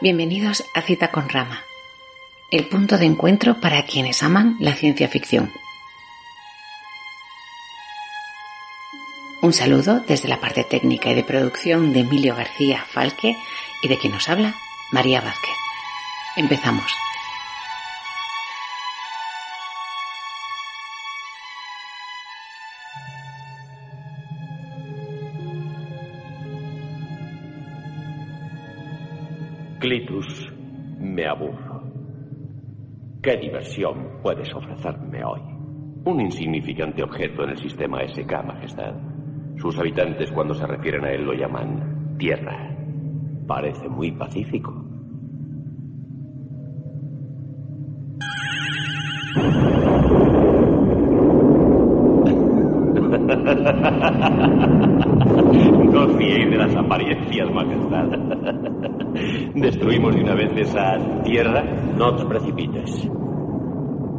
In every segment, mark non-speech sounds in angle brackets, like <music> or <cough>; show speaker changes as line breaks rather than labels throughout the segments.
Bienvenidos a Cita con Rama, el punto de encuentro para quienes aman la ciencia ficción. Un saludo desde la parte técnica y de producción de Emilio García Falque y de quien nos habla, María Vázquez. Empezamos.
Diversión puedes ofrecerme hoy? Un insignificante objeto en el sistema SK, Majestad. Sus habitantes cuando se refieren a él lo llaman Tierra. Parece muy pacífico. <laughs> No os fiéis de las apariencias, Majestad. Destruimos de una vez esa tierra. No te precipites.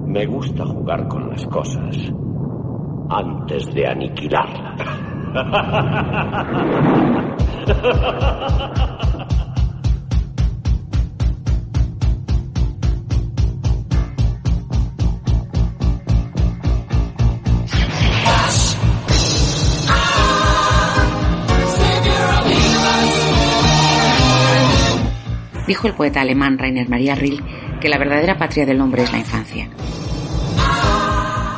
Me gusta jugar con las cosas antes de aniquilarlas.
Dijo el poeta alemán Rainer Maria Rilke que la verdadera patria del hombre es la infancia.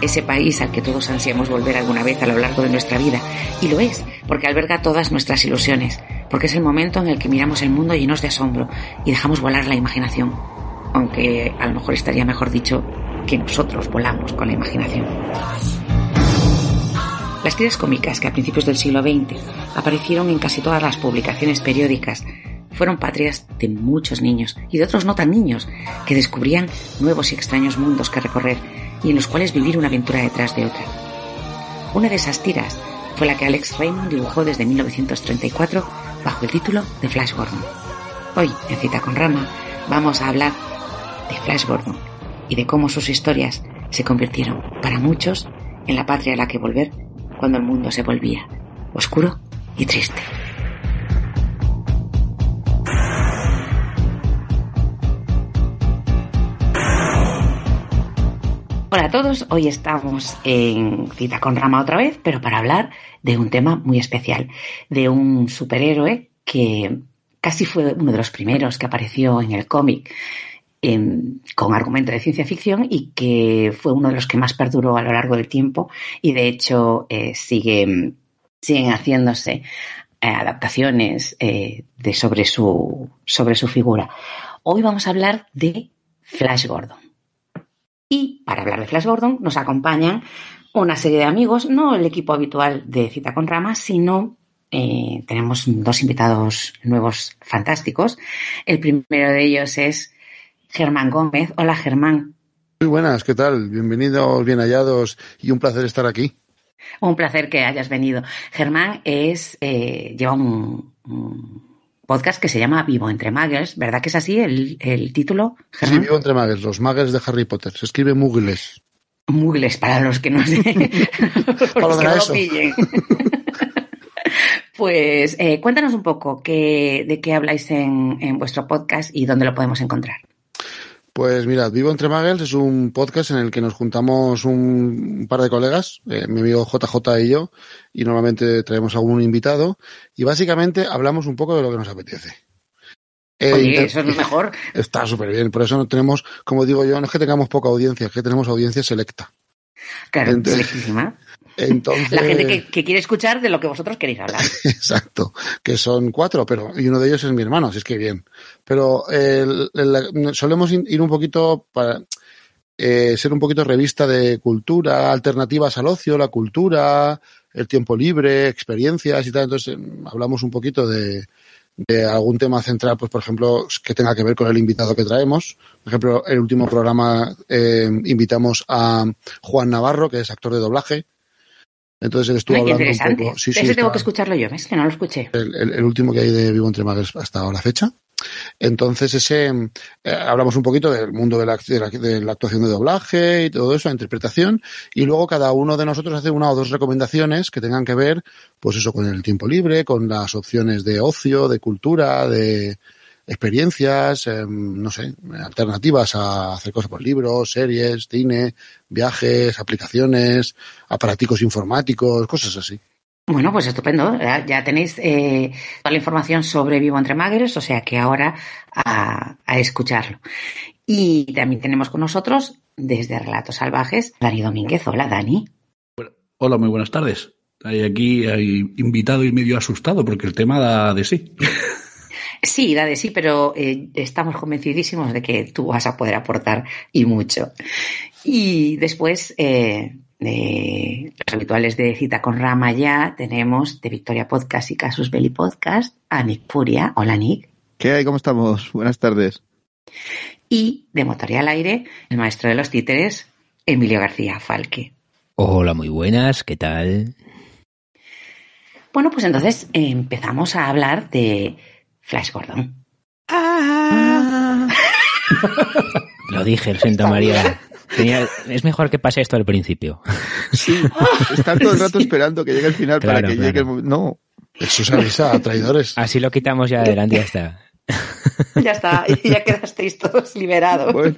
Ese país al que todos ansiamos volver alguna vez a lo largo de nuestra vida, y lo es, porque alberga todas nuestras ilusiones, porque es el momento en el que miramos el mundo llenos de asombro y dejamos volar la imaginación, aunque a lo mejor estaría mejor dicho que nosotros volamos con la imaginación. Las tiras cómicas que a principios del siglo XX aparecieron en casi todas las publicaciones periódicas fueron patrias de muchos niños y de otros no tan niños que descubrían nuevos y extraños mundos que recorrer y en los cuales vivir una aventura detrás de otra. Una de esas tiras fue la que Alex Raymond dibujó desde 1934 bajo el título de Flash Gordon. Hoy, en Cita con Rama, vamos a hablar de Flash Gordon y de cómo sus historias se convirtieron, para muchos, en la patria a la que volver cuando el mundo se volvía oscuro y triste. Hola a todos, hoy estamos en cita con Rama otra vez, pero para hablar de un tema muy especial, de un superhéroe que casi fue uno de los primeros que apareció en el cómic con argumento de ciencia ficción y que fue uno de los que más perduró a lo largo del tiempo y de hecho eh, sigue, siguen haciéndose eh, adaptaciones eh, de sobre, su, sobre su figura. Hoy vamos a hablar de Flash Gordon. Y para hablar de Flash Gordon nos acompañan una serie de amigos, no el equipo habitual de Cita con Rama, sino eh, tenemos dos invitados nuevos fantásticos. El primero de ellos es Germán Gómez. Hola Germán.
Muy buenas, ¿qué tal? Bienvenidos, bien hallados y un placer estar aquí.
Un placer que hayas venido. Germán es, eh, lleva un, un podcast que se llama Vivo entre Muggles, ¿verdad que es así el, el título?
Germán? Sí, Vivo entre Muggles, los Muggles de Harry Potter. Se escribe Muggles.
Muggles, para los que no, <laughs> para los que no lo pillen. <laughs> pues eh, cuéntanos un poco qué, de qué habláis en, en vuestro podcast y dónde lo podemos encontrar.
Pues mirad, Vivo entre Muggles es un podcast en el que nos juntamos un par de colegas, eh, mi amigo JJ y yo, y normalmente traemos a algún invitado, y básicamente hablamos un poco de lo que nos apetece.
Eh, Oye, eso es lo mejor. <laughs>
Está súper bien, por eso no tenemos, como digo yo, no es que tengamos poca audiencia, es que tenemos audiencia selecta.
Claro, Entonces, selectísima. <laughs>
Entonces,
la gente que, que, quiere escuchar de lo que vosotros queréis hablar. <laughs>
Exacto, que son cuatro, pero y uno de ellos es mi hermano, así es que bien. Pero eh, el, solemos ir un poquito para eh, ser un poquito revista de cultura, alternativas al ocio, la cultura, el tiempo libre, experiencias y tal. Entonces hablamos un poquito de, de algún tema central, pues por ejemplo, que tenga que ver con el invitado que traemos. Por ejemplo, el último programa eh, invitamos a Juan Navarro, que es actor de doblaje. Entonces él estuvo
Ay,
hablando un poco. Sí,
Ese
sí,
tengo que escucharlo yo, ¿ves? Que no lo escuché.
el, el- el último que hay de Vivo entre Magos hasta la fecha. Entonces, ese eh, hablamos un poquito del mundo de la, de, la, de la actuación de doblaje y todo eso, la interpretación, y luego cada uno de nosotros hace una o dos recomendaciones que tengan que ver, pues eso, con el tiempo libre, con las opciones de ocio, de cultura, de experiencias, em, no sé, alternativas a hacer cosas por libros, series, cine, viajes, aplicaciones, aparaticos informáticos, cosas así.
Bueno, pues estupendo. Ya, tenéis eh, toda la información sobre Vivo entre Magres, o sea que ahora a, a, escucharlo. Y también tenemos con nosotros, desde Relatos Salvajes, Dani Domínguez. Hola, Dani.
Hola, muy buenas tardes. Hay aquí hay invitado y medio asustado porque el tema da de sí. <laughs>
Sí, da de sí, pero eh, estamos convencidísimos de que tú vas a poder aportar y mucho. Y después eh, los habituales de Cita con Rama ya tenemos de Victoria Podcast y Casus Belli Podcast a Nick Puria. Hola Nick.
¿Qué hay? ¿Cómo estamos? Buenas tardes.
Y de Motoría al Aire, el maestro de los títeres, Emilio García Falque.
Hola, muy buenas, ¿qué tal?
Bueno, pues entonces empezamos a hablar de Flash Gordon.
Ah. <laughs> Lo dije, Santa María. es mejor que pase esto al principio.
Sí, estar todo el rato esperando que llegue el final para que llegue el momento. No.
Eso es avisa, traidores.
Así lo quitamos ya adelante, ya está.
ya está, ya quedasteis todos liberados. Bueno.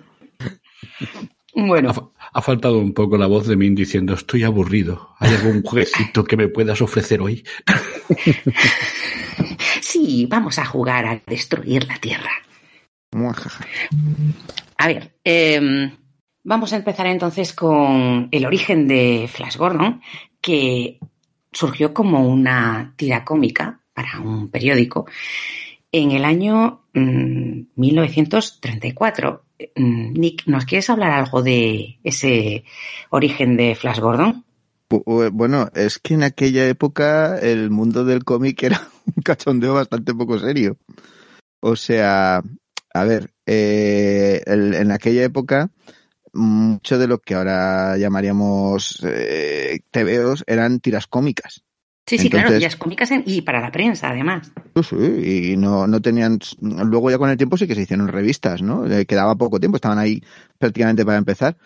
bueno. Ha, faltado un poco la voz de Min diciendo, estoy aburrido. ¿Hay algún jueguecito que me puedas ofrecer hoy? <laughs>
sí, vamos a jugar a destruir la Tierra. A ver, eh, vamos a empezar entonces con el origen de Flash Gordon, que surgió como una tira cómica para un periódico en el año 1934. Mm, mm, Nick, ¿nos quieres hablar algo de ese origen de Flash Gordon?
Bueno, es que en aquella época el mundo del cómic era <laughs> un cachondeo bastante poco serio. O sea, a ver, eh, en aquella época mucho de lo que ahora llamaríamos eh, TVOs eran tiras cómicas.
Sí, sí, claro, tiras cómicas y para la prensa, además.
Sí, y no, no tenían. Luego, ya con el tiempo, sí que se hicieron revistas, ¿no? Eh, quedaba poco tiempo, estaban ahí prácticamente para empezar.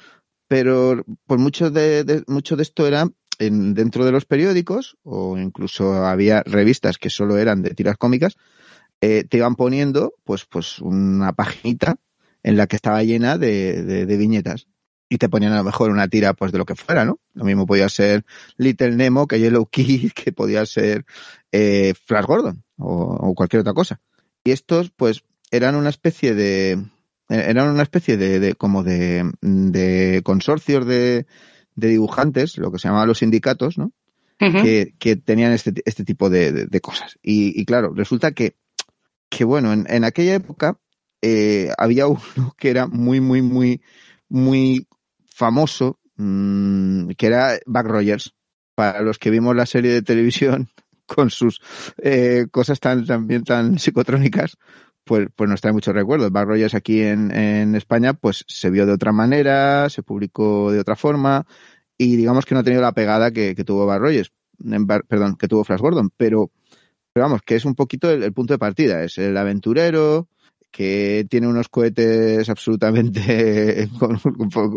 Pero, pues mucho de, mucho de esto era en, dentro de los periódicos, o incluso había revistas que solo eran de tiras cómicas, eh, te iban poniendo, pues, pues una paginita en la que estaba llena de, de viñetas y te ponían a lo mejor una tira pues de lo que fuera, ¿no? Lo mismo podía ser Little Nemo que Yellow Kid, <laughs> que podía ser eh, Flash Gordon o, cualquier otra cosa. Y estos pues eran una especie de eran una especie de, de como de, de consorcios de, de, dibujantes, lo que se llamaban los sindicatos, ¿no? que, que, tenían este, este tipo de, de cosas. Y, y, claro, resulta que, que bueno, en, en aquella época eh, había <laughs> uno que era muy, muy, muy, muy famoso, mmm, que era Buck Rogers. Para los que vimos la serie de televisión <laughs> con sus eh, cosas tan también tan psicotrónicas, pues, pues nos trae muchos recuerdos. Buck Rogers aquí en, en España, pues se vio de otra manera, se publicó de otra forma, y digamos que no ha tenido la pegada que, que tuvo Rogers, perdón, que tuvo Flash Gordon, pero, pero vamos, que es un poquito el, el punto de partida, es el aventurero, que tiene unos cohetes absolutamente <laughs> con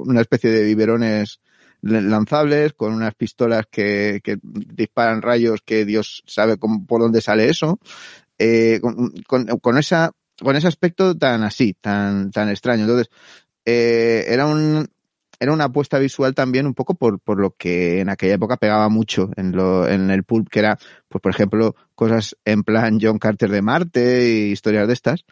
una especie de biberones lanzables, con unas pistolas que, que disparan rayos que Dios sabe cómo, por dónde sale eso, eh, con, con, con, esa, con ese aspecto tan así, tan, tan extraño. Entonces, eh, era un, era una apuesta visual también un poco por, por lo que en aquella época pegaba mucho en, lo, en el pulp, que era, pues por ejemplo, cosas en plan John Carter de Marte y historias de estas.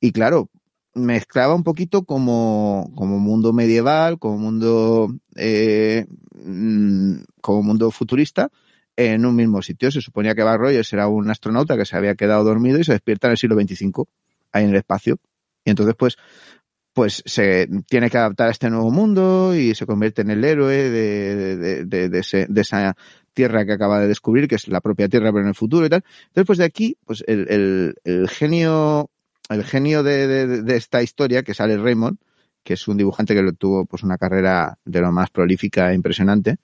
Y claro, mezclaba un poquito como, como mundo medieval, como mundo, eh, mm, como mundo futurista en un mismo sitio. Se suponía que Bar Rogers era un astronauta que se había quedado dormido y se despierta en el siglo XXV, ahí en el espacio. Y entonces, pues, pues se tiene que adaptar a este nuevo mundo y se convierte en el héroe de, de, esa tierra que acaba de descubrir, que es la propia tierra, pero en el futuro y tal. Entonces, pues de aquí, pues el, el, genio el genio de, esta historia, que sale Raymond, que es un dibujante que tuvo pues una carrera de lo más prolífica e impresionante,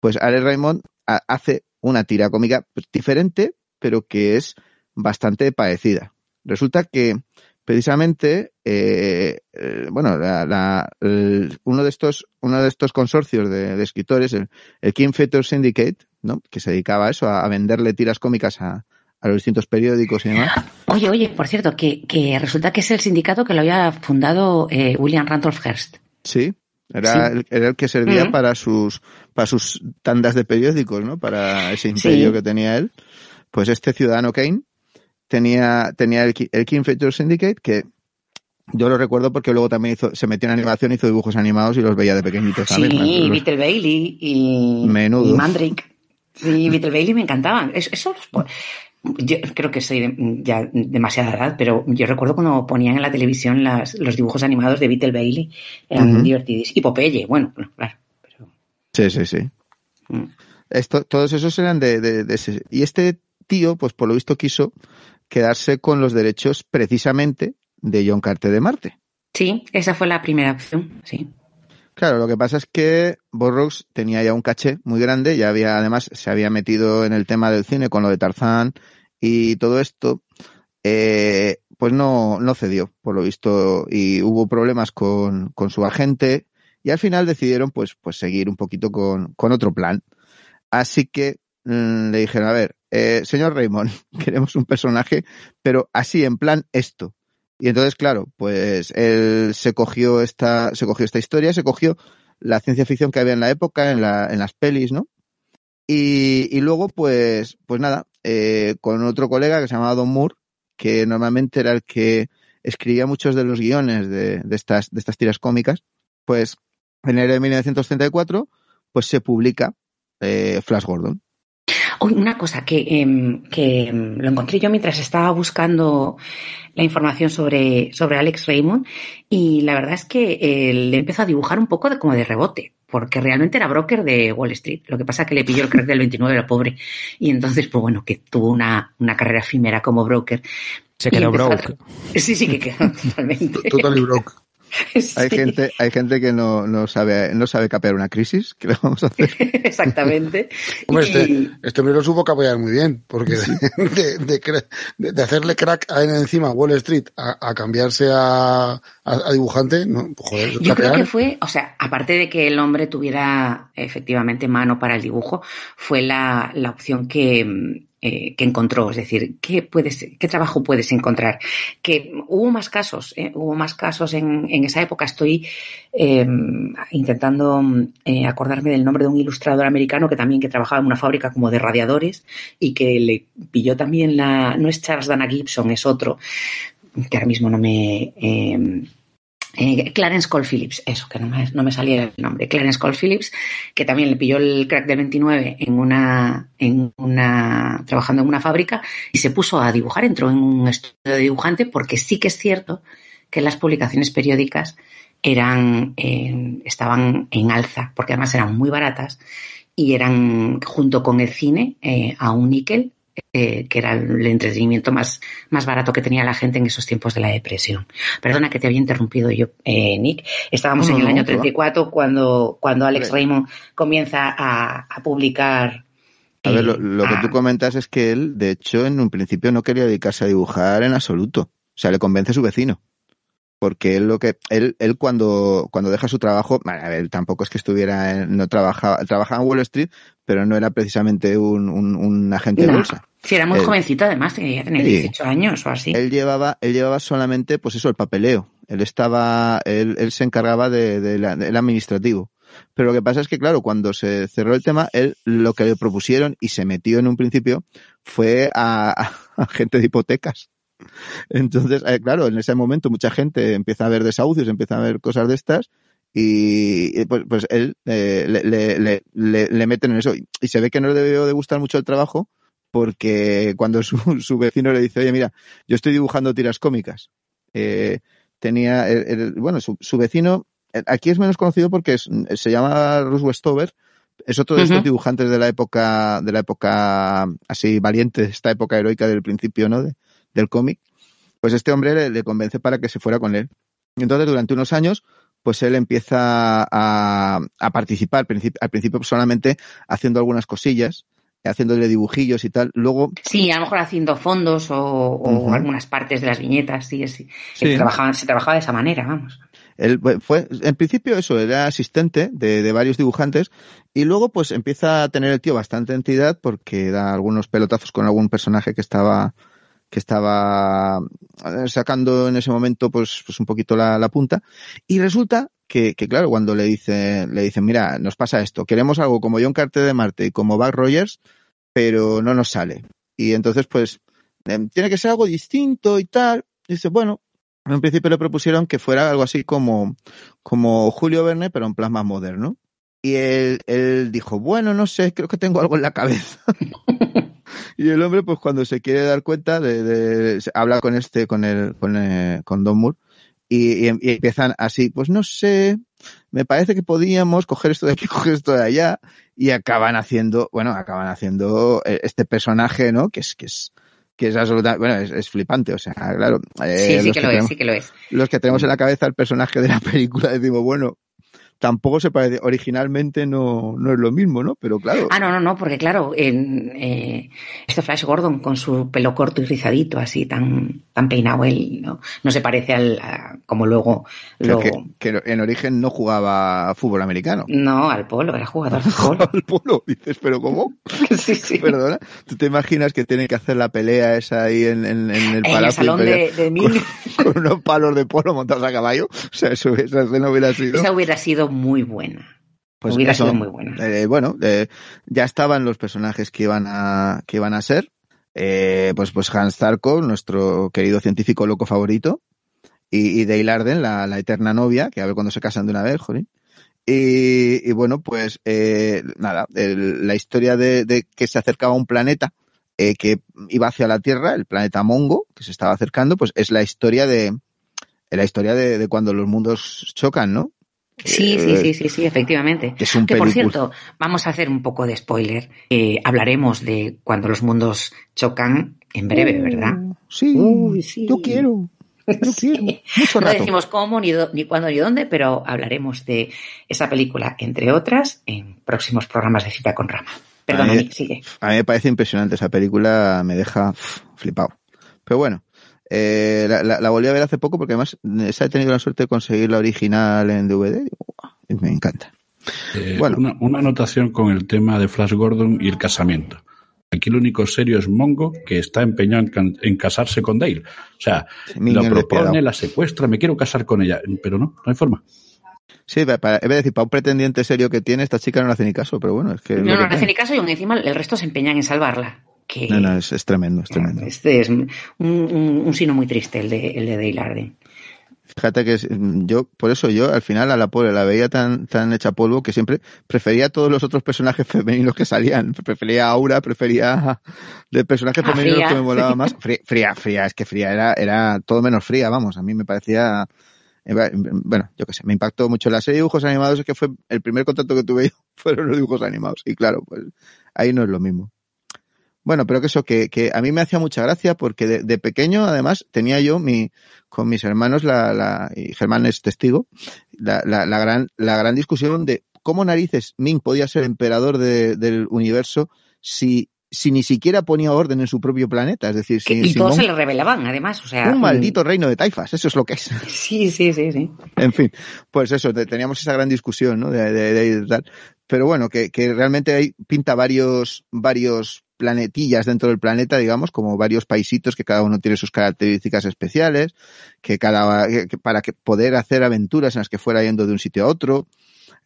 pues Alex Raymond hace una tira cómica diferente, pero que es bastante parecida. Resulta que precisamente, eh, eh, bueno, la, la, el, uno de estos, uno de estos consorcios de, de escritores, el, el, King Feature Syndicate, ¿no? que se dedicaba a eso, a, a venderle tiras cómicas a, a los distintos periódicos y demás.
Oye, oye, por cierto, que, que resulta que es el sindicato que lo había fundado eh, William Randolph Hearst.
Sí, era,
Sí.
El, era el que servía
Mm.
para sus para sus tandas de periódicos, ¿no? Para ese imperio
Sí.
que tenía él. Pues este ciudadano Kane tenía tenía el, el King Feature Syndicate que yo lo recuerdo porque luego también hizo, se metió en animación, hizo dibujos animados y los veía de pequeñito, ¿sabes?
Sí,
Los-
Beetle Bailey y,
Menudo.
y Mandrake. Sí, Beetle Bailey me encantaban. Eso, eso los po- yo creo que soy de- ya demasiada edad, pero yo recuerdo cuando ponían en la televisión las, los dibujos animados de Beetle Bailey. Eran
Ujú.
divertidos. Y Popeye, bueno, claro. Pero,
Sí, sí, sí.
mm.
Esto, todos esos eran de, de- de ese. Y este tío, pues por lo visto quiso quedarse con los derechos precisamente de John Carter de Marte.
Sí, esa fue la primera opción, sí.
Claro, lo que pasa es que Burroughs tenía ya un caché muy grande, ya había, además, se había metido en el tema del cine con lo de Tarzán y todo esto, eh, pues no, no cedió, por lo visto, y hubo problemas con, con su agente, y al final decidieron, pues, pues seguir un poquito con, con otro plan. Así que mm, le dijeron, a ver, eh, señor Raymond, <laughs> queremos un personaje, pero así, en plan esto. Y entonces, claro, pues él se cogió esta, se cogió esta historia, se cogió la ciencia ficción que había en la época, en, la, en las pelis, ¿no? Y, y luego, pues, pues nada, eh, con otro colega que se llamaba Don Moore, que normalmente era el que escribía muchos de los guiones de, de estas, de estas tiras cómicas, pues en enero de 1934, pues se publica eh, Flash Gordon.
Uy, una cosa que, em, que em, lo encontré yo mientras estaba buscando la información sobre, sobre Alex Raymond y la verdad es que eh, le empezó a dibujar un poco de, como de rebote, porque realmente era broker de Wall Street. Lo que pasa es que le pilló el crack del 29, era pobre. Y entonces, pues bueno, que tuvo una, una carrera efímera como broker.
Se quedó broke.
Sí, sí, que quedó <laughs> totalmente.
Totally broke. <laughs>
Hay
Sí.
gente, hay gente que no, no sabe, no sabe capear una crisis, ¿qué le vamos a hacer? <laughs>
Exactamente.
Hombre,
Y-
este, este hombre lo supo capear muy bien, porque <laughs> de, de, de- de hacerle crack a encima a Wall Street a, a cambiarse a, a, a dibujante, no, joder,
Yo creo que fue, o sea, aparte de que el hombre tuviera efectivamente mano para el dibujo, fue la, la opción que, eh, que encontró. Es decir, ¿qué, puedes, ¿qué trabajo puedes encontrar? Que hubo más casos, ¿eh? hubo más casos en, en esa época. Estoy eh, intentando eh, acordarme del nombre de un ilustrador americano que también que trabajaba en una fábrica como de radiadores y que le pilló también la, no es Charles Dana Gibson, es otro, que ahora mismo no me... eh, Clarence Cole Phillips, eso, que no me, no me salía el nombre, Clarence Cole Phillips, que también le pilló el crack del 29 en una, en una, trabajando en una fábrica y se puso a dibujar, entró en un estudio de dibujante porque sí que es cierto que las publicaciones periódicas eran, estaban en alza, porque además eran muy baratas y eran, junto con el cine, eh, a un níquel, eh, que era el entretenimiento más, más barato que tenía la gente en esos tiempos de la depresión. Perdona que te había interrumpido yo, eh, Nick. Estábamos
No,
en el
no,
año
que va.
34 cuando, cuando Alex. Raymond comienza a, a publicar.
A ver, lo,
eh,
que
a-
tú comentas es que él, de hecho, en un principio no quería dedicarse a dibujar en absoluto. O sea, le convence su vecino. Porque él lo que, él, él cuando, cuando deja su trabajo, a ver, tampoco es que estuviera, no trabajaba, trabajaba en Wall Street, pero no era precisamente un, un, un agente de bolsa.
Sí, era muy
Él-
jovencito además, tenía tener
Sí.
18 años o así.
Él llevaba, él llevaba solamente, pues eso, el papeleo. Él estaba, él, él se encargaba de, de la- del administrativo. Pero lo que pasa es que, claro, cuando se cerró el tema, él lo que le propusieron y se metió en un principio fue a, a- a gente de hipotecas. Entonces, eh, claro, en ese momento mucha gente empieza a ver desahucios, empieza a ver cosas de estas y, pues, pues él eh, le, le, le, meten en eso. Y se ve que no le debió de gustar mucho el trabajo porque cuando su, <laughs> su vecino le dice, oye, mira, yo estoy dibujando tiras cómicas. Eh, tenía, el- el- bueno, su, su vecino, eh, aquí es menos conocido porque es- se llama Russ Westover, es otro de estos dibujantes de la época, de la época así valiente, esta época heroica del principio, ¿no? De- del cómic. Pues este hombre le, le convence para que se fuera con él. Y entonces, durante unos años, pues él empieza a, a participar, al principio, al principio solamente haciendo algunas cosillas, haciéndole dibujillos y tal. Luego,
Sí, a lo mejor haciendo fondos o, algunas partes de las viñetas, sí, sí.
Sí.
Se, trabajaba, se trabajaba de esa manera, vamos.
él fue, en principio eso, era asistente de, de, varios dibujantes y luego pues empieza a tener el tío bastante entidad porque da algunos pelotazos con algún personaje que estaba que estaba eh, sacando en ese momento pues, pues un poquito la, punta. Y resulta que, claro cuando le dice le dicen mira nos pasa esto queremos algo como John Carter de Marte y como Buck Rogers pero no nos sale y entonces pues eh, tiene que ser algo distinto y tal. Dice bueno en principio le propusieron que fuera algo así como como Julio Verne pero en plan más moderno. Y él, él dijo bueno no sé creo que tengo algo en la cabeza <laughs> <laughs> y el hombre, pues cuando se quiere dar cuenta de, de habla con este, con el, con, eh, con Don Moore, y, y, y, empiezan así, pues no sé, me parece que podíamos coger esto de aquí, <laughs> coger esto de allá, y acaban haciendo, bueno, acaban haciendo eh, este personaje, ¿no? Que es, que es, que es absolutamente, bueno, es, es flipante, o sea, claro.
Eh, sí, sí que, que lo tenemos, es, sí que lo es.
Los que tenemos en la cabeza el personaje de la <laughs> película decimos, bueno, tampoco se parece, originalmente no, no es lo mismo, ¿no? Pero claro.
Ah, no, no, no, porque claro, en, eh, este Flash Gordon con su pelo corto y rizadito, así tan, tan peinado él, ¿no? No se parece al, a, como luego
lo... Que, que, en origen no jugaba fútbol americano.
No, al polo, era jugador de <laughs> polo.
al polo, dices, pero ¿cómo? <laughs>
sí, sí.
Perdona, ¿tú te imaginas que tienen que hacer la pelea esa ahí en, en, en el palacio?
En el salón de, de mil.
Con, <laughs> con, unos palos de polo montados a caballo. O sea, eso, esa escena hubiera sido...
Esa hubiera sido muy buena. Pues hubiera eso, sido muy buena.
Eh, bueno, eh, ya estaban los personajes que iban a, que iban a ser. Eh, pues, pues Hans Zarko, nuestro querido científico loco favorito, y, y Dale Arden, la, la, eterna novia, que a ver cuando se casan de una vez, joder. Y, y, bueno, pues nada, el, la historia de, de, que se acercaba a un planeta que iba hacia la Tierra, el planeta Mongo, que se estaba acercando, pues es la historia de la historia de, de cuando los mundos chocan, ¿no?
Sí, sí, sí, sí, sí, efectivamente.
Es un
que por cierto, vamos a hacer un poco de spoiler. Eh, hablaremos de cuando los mundos chocan en breve, ¿verdad?
Sí, Uy, sí. yo quiero. Yo <laughs> quiero. Mucho
no decimos cómo, ni, do, ni cuándo, ni dónde, pero hablaremos de esa película, entre otras, en próximos programas de Cita con Rama. Perdón,
a mí,
sigue.
A mí me parece impresionante esa película, me deja flipado. Pero bueno, eh, la, la, la, volví a ver hace poco porque además he tenido la suerte de conseguir la original en DVD y me encanta.
Eh, bueno. Una, una, anotación con el tema de Flash Gordon y el casamiento. Aquí lo único serio es Mongo, que está empeñado en, en casarse con Dale. O sea, lo propone, la secuestra, me quiero casar con ella, pero no, no hay forma.
Sí, para, es decir, para un pretendiente serio que tiene, esta chica no le hace ni caso, pero bueno, es que...
No, no, no hace ni caso y aún encima el resto se empeñan en salvarla. Que,
no, no, es, es tremendo, es tremendo.
Este es un, un, un sino muy triste, el de, el de Dale Arden.
Fíjate que yo, por eso yo al final a la pobre la veía tan, tan hecha polvo que siempre prefería a todos los otros personajes <laughs> femeninos que salían. Prefería a Aura, prefería de personajes femeninos que me molaba más. Fría, fría, fría, es que fría era, era todo menos fría, vamos. A mí me parecía, bueno, yo qué sé, me impactó mucho la serie de dibujos animados, es que fue el primer contacto que tuve <laughs> yo, fueron los dibujos animados. Y claro, pues ahí no es lo mismo. Bueno, pero que eso, que, que a mí me hacía mucha gracia porque de, de, pequeño, además, tenía yo mi, con mis hermanos, la, la, y Germán es testigo, la, la, la gran, la gran discusión de cómo narices Ming podía ser emperador de, del universo si, si ni siquiera ponía orden en su propio planeta. Es decir, si,
y todos se le revelaban, además. O sea,
un maldito reino de taifas, eso es lo que es.
Sí, sí, sí, sí.
En fin, pues eso, teníamos esa gran discusión, ¿no? De, de, de, de tal. Pero bueno, que, que realmente hay, pinta varios, varios planetillas dentro del planeta, digamos, como varios paisitos que cada uno tiene sus características especiales, que cada, que para que poder hacer aventuras en las que fuera yendo de un sitio a otro,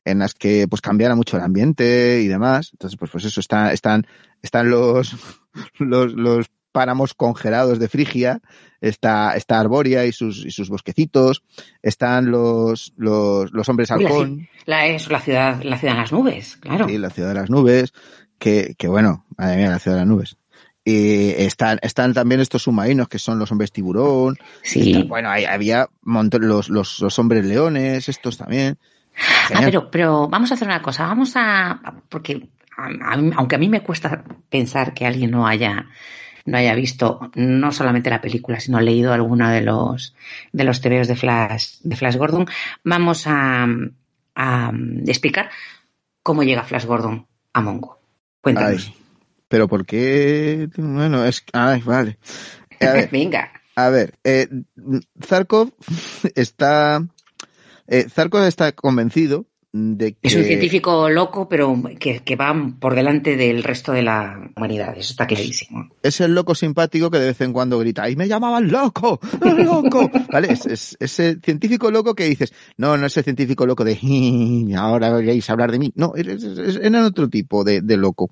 en las que pues cambiara mucho el ambiente y demás. Entonces, pues, pues eso, está, están, están los, <laughs> los, los páramos congelados de Frigia, está, está Arboria y sus, y sus bosquecitos, están los, los, los hombres halcón.
La, es la ciudad, la ciudad de las nubes, claro.
Sí, la ciudad de las nubes, que, que bueno, madre mía, la ciudad de las nubes. Y están, están también estos submarinos que son los hombres tiburón.
Sí.
Bueno, hay, había montón, los, los, los hombres leones, estos también.
Ah, pero, pero vamos a hacer una cosa, vamos a, porque a, a, aunque a mí me cuesta pensar que alguien no haya, no haya visto no solamente la película, sino leído alguno de los, de los tebeos de Flash, de Flash Gordon, vamos a, a explicar cómo llega Flash Gordon a Mongo. Cuéntanos.
Ay, pero ¿por qué? Bueno, es, ay, vale.
A <laughs> ver, Venga.
A ver, eh, Zarkov <laughs> está, Eh, Zarco está convencido de que...
Es un científico loco, pero que, que, va por delante del resto de la humanidad. Eso está clarísimo.
Es el loco simpático que de vez en cuando grita, ¡y me llamaban loco! ¡Loco! <laughs> ¿Vale? Es, es, ese científico loco que dices, no, no es el científico loco de, ahora vais a hablar de mí. No, es, es, es otro tipo de, de loco.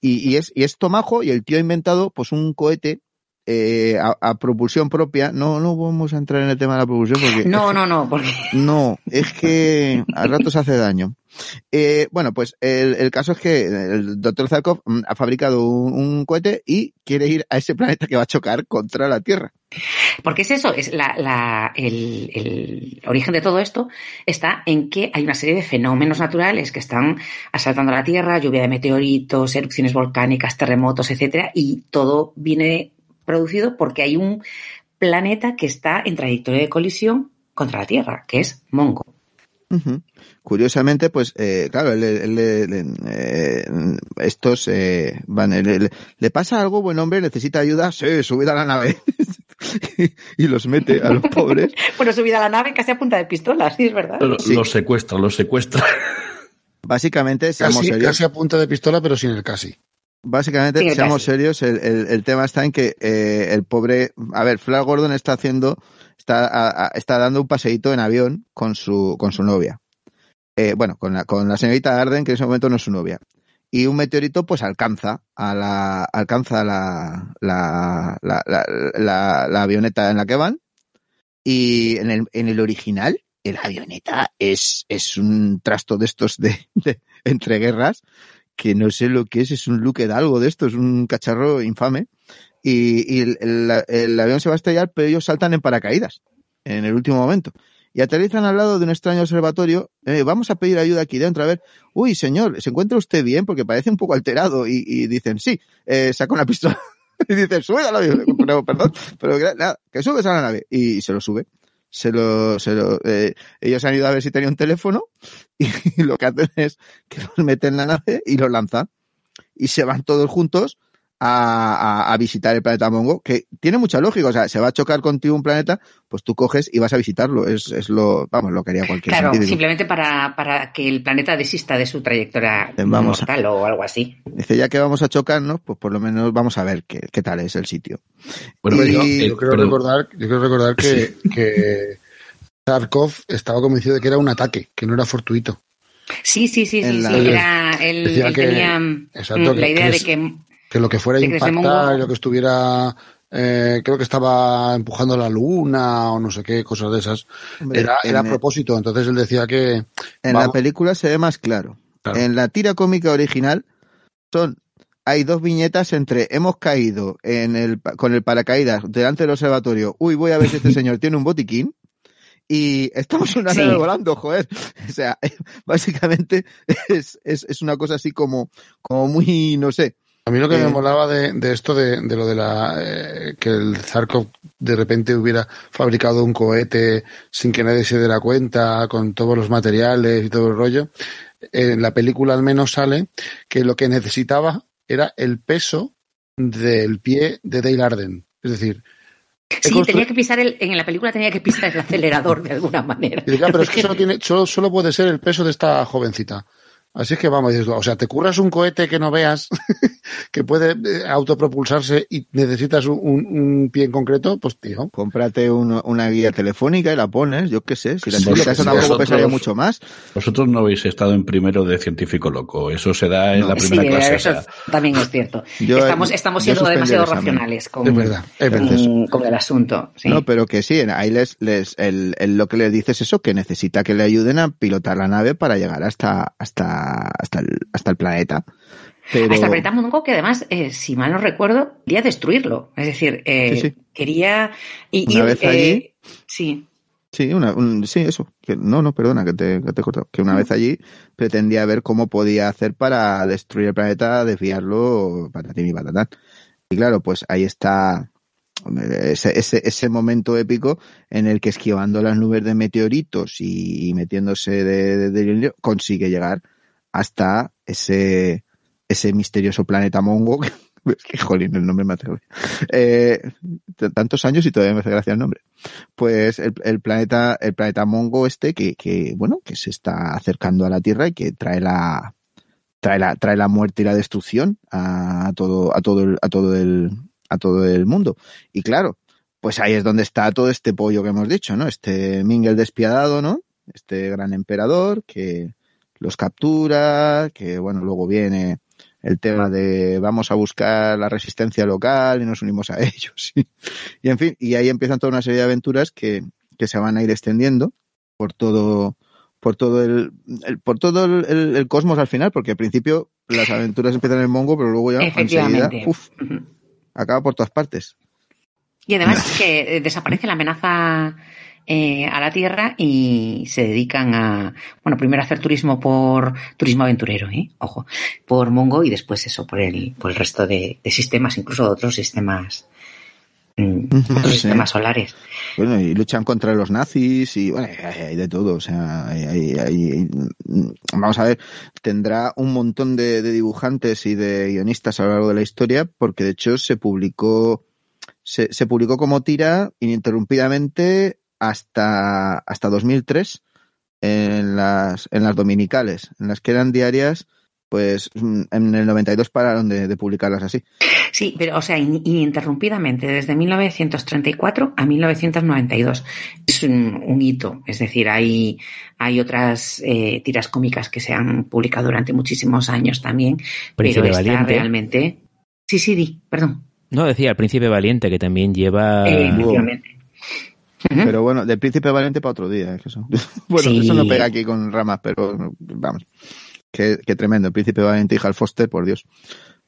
Y, y, es, y es Tomajo y el tío ha inventado pues un cohete eh, a, a, propulsión propia. No, no vamos a entrar en el tema de la propulsión porque...
No, no, no, porque... <laughs>
No, es que a ratos hace daño. Eh, bueno, pues el, el, caso es que el doctor Zarkov mm, ha fabricado un, un, cohete y quiere ir a ese planeta que va a chocar contra la Tierra.
Porque es eso, es la, la, el, el, origen de todo esto está en que hay una serie de fenómenos naturales que están asaltando la Tierra, lluvia de meteoritos, erupciones volcánicas, terremotos, etcétera, y todo viene producido porque hay un planeta que está en trayectoria de colisión contra la Tierra, que es Mongo.
Uh -huh. Curiosamente, pues, eh, claro, le, le, le, eh, estos eh, van, le, pasa algo, buen hombre, necesita ayuda, sí, subida a la nave. <laughs> y los mete a los pobres. <laughs>
bueno, subida a la nave casi a punta de pistola, sí, es verdad.
Los
sí.
lo secuestra, los secuestra.
Básicamente, seamos
casi,
serios.
casi a punta de pistola, pero sin el casi.
Básicamente,
Sí,
seamos
casi.
serios, el, el, el, tema está en que eh, el pobre, a ver, Flash Gordon está haciendo, está, a, a, está dando un paseíto en avión con su, con su novia. Eh, bueno, con la, con la señorita Arden, que en ese momento no es su novia. Y un meteorito, pues alcanza a la, alcanza la, la, la, la, la, la avioneta en la que van. Y en el, en el original, la avioneta es, es un trasto de estos de, de entre guerras que no sé lo que es, es un look de algo de esto, es un cacharro infame. Y, y el, el, avión se va a estrellar, pero ellos saltan en paracaídas en el último momento. Y aterrizan al lado de un extraño observatorio. Eh, vamos a pedir ayuda aquí dentro. A ver, uy, señor, ¿se encuentra usted bien? Porque parece un poco alterado. Y, y dicen, sí, eh, saca una pistola. <laughs> y dicen, sube al avión. Pero, perdón, pero nada, que subes a la nave. Y se lo sube se lo, se lo, eh, ellos han ido a ver si tenía un teléfono <laughs> y, lo que hacen es que los meten en la nave y los lanzan. Y se van todos juntos a, a, a, visitar el planeta Mongo, que tiene mucha lógica, o sea, se va a chocar contigo un planeta, pues tú coges y vas a visitarlo, es, es lo, vamos, lo que haría cualquier
Claro,
científico.
simplemente para, para que el planeta desista de su trayectoria
vamos
mortal
a,
o algo así.
Dice, ya que vamos a chocarnos, pues por lo menos vamos a ver qué, qué tal es el sitio.
Bueno, y, yo, yo, quiero recordar, yo quiero recordar que, sí. que Zarkov estaba convencido de que era un ataque, que no era fortuito.
Sí, sí, sí, sí, la, sí. Era, él, él que, tenía exacto, la idea
que
de que,
que lo que fuera a impactar, lo que estuviera, eh, creo que estaba empujando la luna o no sé qué, cosas de esas, Hombre, era, era a propósito. Entonces él decía que...
En vamos, la película se ve más claro. claro. En la tira cómica original son hay dos viñetas entre hemos caído en el, con el paracaídas delante del observatorio. Uy, voy a ver si este <laughs> señor tiene un botiquín y estamos en una sí. nave volando, joder. O sea, <laughs> básicamente es, es, es, una cosa así como, como muy, no sé.
A mí lo que eh, me molaba de, de esto, de, de, lo de la eh, que el Zarkov de repente hubiera fabricado un cohete sin que nadie se diera cuenta, con todos los materiales y todo el rollo, en la película al menos sale que lo que necesitaba era el peso del pie de Dale Arden. Es decir,
Sí, constru... tenía que pisar el, en la película tenía que pisar el acelerador de alguna manera.
Ya, pero es que <laughs> solo, tiene, solo, solo puede ser el peso de esta jovencita. Así es que vamos, o sea, te curras un cohete que no veas, <laughs> que puede eh, autopropulsarse y necesitas un, un, un, pie en concreto, pues tío.
Cómprate un, una guía telefónica y la pones, yo qué sé, si la necesitas tampoco pesaría mucho más.
Vosotros no habéis estado en primero de científico loco, eso se da en no, la primera
sí,
clase.
Eso también es cierto. <laughs> Yo, estamos, estamos siendo demasiado racionales con,
es verdad, es verdad.
Con, con, el asunto. ¿sí?
No, pero que sí, ahí les, les el, el, lo que les dices es eso, que necesita que le ayuden a pilotar la nave para llegar hasta, hasta hasta el, hasta el planeta. Pero...
Hasta el planeta Mongo, que además, eh, si mal no recuerdo, quería destruirlo. Es decir, eh, sí, sí. quería. Y,
una
y,
vez allí.
Eh, sí.
Sí, una, un, sí, eso. Que, no, no, perdona que te, que te he cortado. Que una mm. vez allí pretendía ver cómo podía hacer para destruir el planeta, desviarlo, patatín y patatán. Y claro, pues ahí está ese, ese, ese momento épico en el que esquivando las nubes de meteoritos y, y metiéndose de, de, de, consigue llegar hasta ese, ese misterioso planeta Mongo Es <laughs> que, jolín, el nombre me eh, tantos años y todavía me hace gracia el nombre. Pues el, planeta, el planeta Mongo este que, que, bueno, que se está acercando a la Tierra y que trae la, trae la, trae la muerte y la destrucción a, todo, a todo el, a todo el, a todo el mundo. Y claro, pues ahí es donde está todo este pollo que hemos dicho, ¿no? Este Mingel despiadado, ¿no? Este gran emperador que los captura, que bueno, luego viene el tema de vamos a buscar la resistencia local y nos unimos a <laughs> ellos. Y, en fin, y ahí empiezan toda una serie de aventuras que, que se van a ir extendiendo por todo, por todo el, por todo el, cosmos al final, porque al principio las aventuras empiezan en Mongo, pero luego ya enseguida, uf, acaba por todas partes.
Y además <laughs> es que eh, desaparece la amenaza eh, a la Tierra y se dedican a, bueno, primero a hacer turismo por turismo aventurero, ¿eh? ojo, por Mongo y después eso por el, por el resto de, sistemas, incluso de otros sistemas mm, otros sistemas solares.
Bueno, y luchan contra los nazis y bueno, hay, de todo, o sea, hay, vamos a ver, tendrá un montón de, dibujantes y de guionistas a lo largo de la historia porque de hecho se publicó se, se publicó como tira ininterrumpidamente hasta, hasta 2003 en las, en las dominicales, en las que eran diarias, pues en el 92 pararon de, de publicarlas así.
Sí, pero o sea, ininterrumpidamente, desde 1934 a 1992. Es un, hito, es decir, hay, hay otras eh, tiras cómicas que se han publicado durante muchísimos años también, pero esta realmente... Sí, sí, di, perdón.
No, decía el Príncipe Valiente, que también lleva...
Eh,
pero bueno, del príncipe valiente para otro día. Eso. <laughs> bueno, eso no pega aquí con ramas, pero vamos. Qué, tremendo. El príncipe valiente y Hal Foster, por Dios.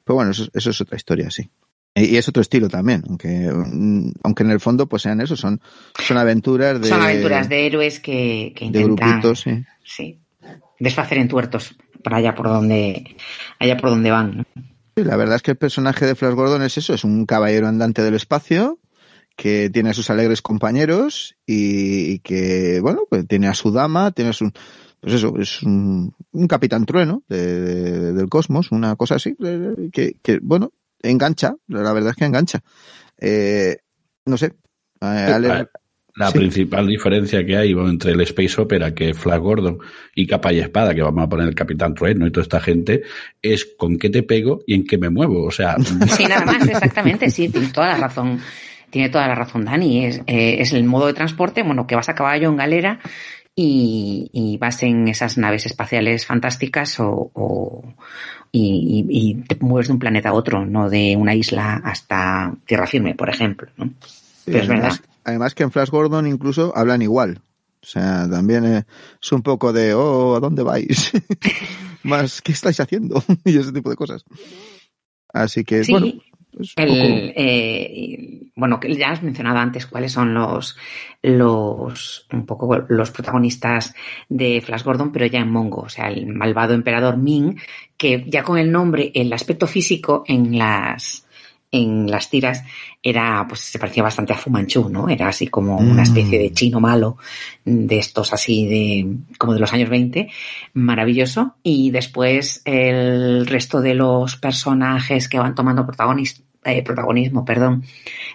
Pero bueno, eso, es otra historia, sí. Y es otro estilo también, aunque, aunque en el fondo pues sean eso, son, son aventuras de...
Son aventuras de héroes que, que intentan... sí. sí. Desfacer en tuertos para allá por donde, allá por donde van.
Sí, la verdad es que el personaje de Flash Gordon es eso, es un caballero andante del espacio que tiene a sus alegres compañeros y, que, bueno, pues tiene a su dama, tiene a su, pues eso, es un, capitán trueno del cosmos, una cosa así, que, que, bueno, engancha, la verdad es que engancha. Eh, no sé.
Eh, la principal diferencia que hay entre el Space Opera, que es Flash Gordon, y Capa y Espada, que vamos a poner el Capitán Trueno y toda esta gente, es con qué te pego y en qué me muevo. O sea. <laughs>
Sí, nada más, <laughs> exactamente, sí, tienes toda la razón tiene toda la razón Dani, es, eh, es el modo de transporte, bueno, que vas a caballo en galera y, vas en esas naves espaciales fantásticas o, y, te mueves de un planeta a otro, no de una isla hasta tierra firme, por ejemplo. ¿no?
Pero es verdad. Además que en Flash Gordon incluso hablan igual. O sea, también es un poco de, oh, ¿a dónde vais? <laughs> Más, ¿qué estáis haciendo? <laughs> y ese tipo de cosas. Así que, bueno,
el, eh, bueno, que ya has mencionado antes cuáles son los, los, un poco los protagonistas de Flash Gordon, pero ya en Mongo, o sea, el malvado emperador Ming, que ya con el nombre, el aspecto físico en las, en las tiras era, pues se parecía bastante a Fu Manchu, ¿no? Era así como una especie de mm. chino malo, de estos así de, como de los años 20, maravilloso. Y después el resto de los personajes que van tomando eh, protagonismo, perdón,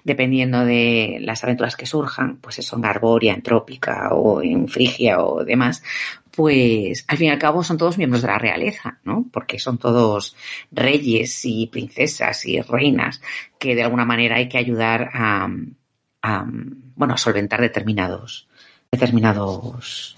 dependiendo de las aventuras que surjan, pues eso en Arboria, en Trópica o en Frigia o demás, pues al fin y al cabo son todos miembros de la realeza, ¿no? Porque son todos reyes y princesas y reinas que de alguna manera hay que ayudar a, bueno, a solventar determinados, determinados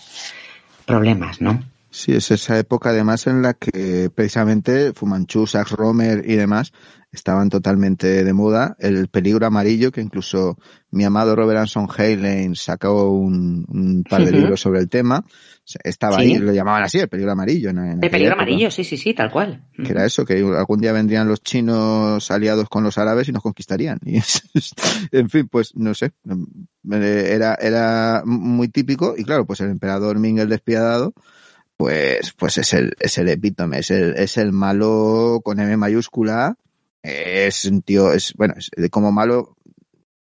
problemas, ¿no?
Sí, es esa época además en la que precisamente Fumanchu, Sax Romer y demás estaban totalmente de moda. El peligro amarillo, que incluso mi amado Robert Anson Halen sacó un, par de libros sobre el tema. Estaba ahí, lo llamaban así, el peligro amarillo.
el peligro amarillo, sí, sí, sí, tal cual.
Que era eso, que algún día vendrían los chinos aliados con los árabes y nos conquistarían. <laughs> Y, en fin, pues no sé, era, era muy típico y claro, pues el emperador Ming el despiadado, pues, pues es el, es el epítome, es el, es el malo con M mayúscula, es un tío, es, bueno, es, como malo,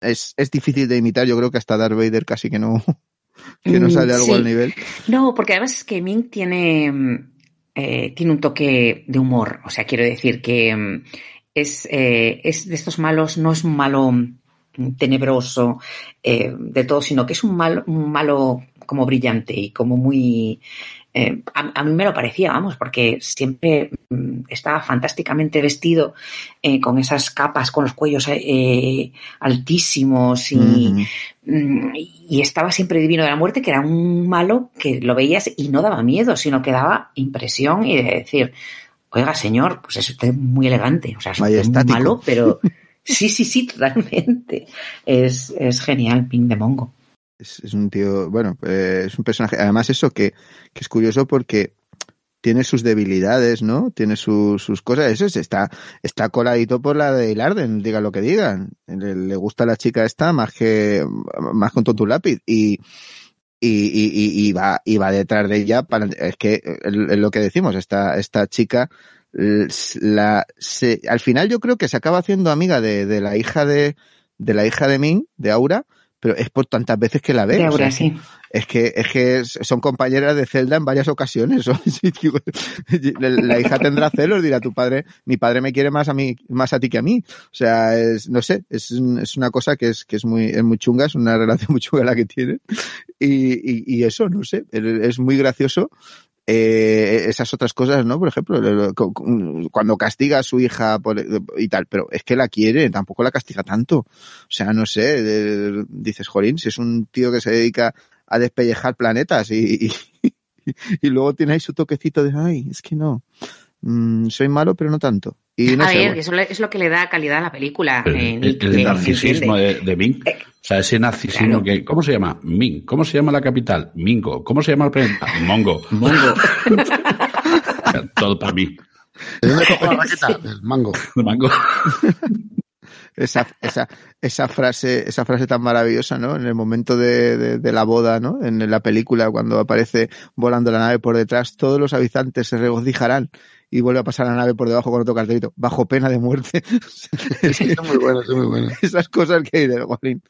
es, es difícil de imitar, yo creo que hasta Darth Vader casi que no, <laughs> que no mm, sale algo al nivel.
No, porque además es que Ming tiene, eh, tiene un toque de humor, o sea, quiero decir que es, eh, es de estos malos, no es un malo tenebroso eh, de todo, sino que es un malo, un malo como brillante y como muy eh, a, mí me lo parecía, vamos, porque siempre mm, estaba fantásticamente vestido eh, con esas capas, con los cuellos eh, altísimos mm, y, estaba siempre divino de la muerte, que era un malo que lo veías y no daba miedo, sino que daba impresión y de decir, oiga, señor, pues es usted muy elegante, o sea, es muy malo, pero <laughs> sí, sí, sí, totalmente. Es, es genial, Ping de Mongo
es, un tío, bueno, eh, es un personaje, además eso que, que, es curioso porque tiene sus debilidades, ¿no? Tiene sus cosas, eso es, está, está coladito por la de Ilarden, diga lo que digan. Le, gusta a la chica esta más que, más con tu lápiz y, y, y, va, y va detrás de ella para, es que es lo que decimos, esta, esta chica, la, se, al final yo creo que se acaba haciendo amiga de, de la hija de, de la hija de Min, de Aura, pero es por tantas veces que la ve. Es que, es que son compañeras de Zelda en varias ocasiones. <laughs> la hija tendrá celos, dirá tu padre, mi padre me quiere más a mí, más a ti que a mí. O sea, es, no sé, es, es una cosa que es, que es muy, es muy chunga, es una <laughs> relación muy chunga la que tiene. Y, y, y eso, no sé, es muy gracioso eh, esas otras cosas, ¿no? Por ejemplo, cuando castiga a su hija y tal, pero es que la quiere, tampoco la castiga tanto. O sea, no sé, dices, Jorín, si es un tío que se dedica a despellejar planetas y, <laughs> y, luego tiene ahí su toquecito de, ay, es que no, mm, soy malo, pero no tanto. Y
a ver, eso es lo que le da calidad a la película.
El, eh, narcisismo de, de Bing. Eh, o sea, ese narcisismo que, ¿cómo se llama? Ming. ¿Cómo se llama la capital? Mingo. ¿Cómo se llama el planeta? Mongo. Mongo. <laughs> Todo para mí.
¿De dónde cojo la raqueta? El mango.
El mango. <laughs>
esa, esa, esa frase, esa frase tan maravillosa, ¿no? En el momento de, de, de, la boda, ¿no? En la película, cuando aparece volando la nave por detrás, todos los habitantes se regocijarán y vuelve a pasar la nave por debajo con otro cartelito, bajo pena de muerte. <laughs>
es, muy bueno, es muy bueno. <laughs>
Esas cosas que hay de Guarín.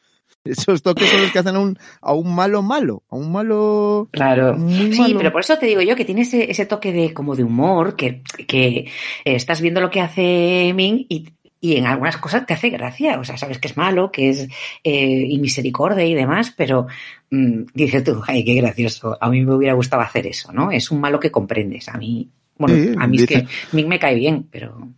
Esos toques son los que hacen a un, a un malo malo, a un malo.
Claro. Sí, pero por eso te digo yo que tiene ese, ese toque de como de humor, que, que eh, estás viendo lo que hace Ming y, y en algunas cosas te hace gracia. O sea, sabes que es malo, que es eh, y misericordia y demás, pero mmm, dices tú, ay, qué gracioso. A mí me hubiera gustado hacer eso, ¿no? Es un malo que comprendes. A mí, bueno, a mí es que a mí me cae bien, pero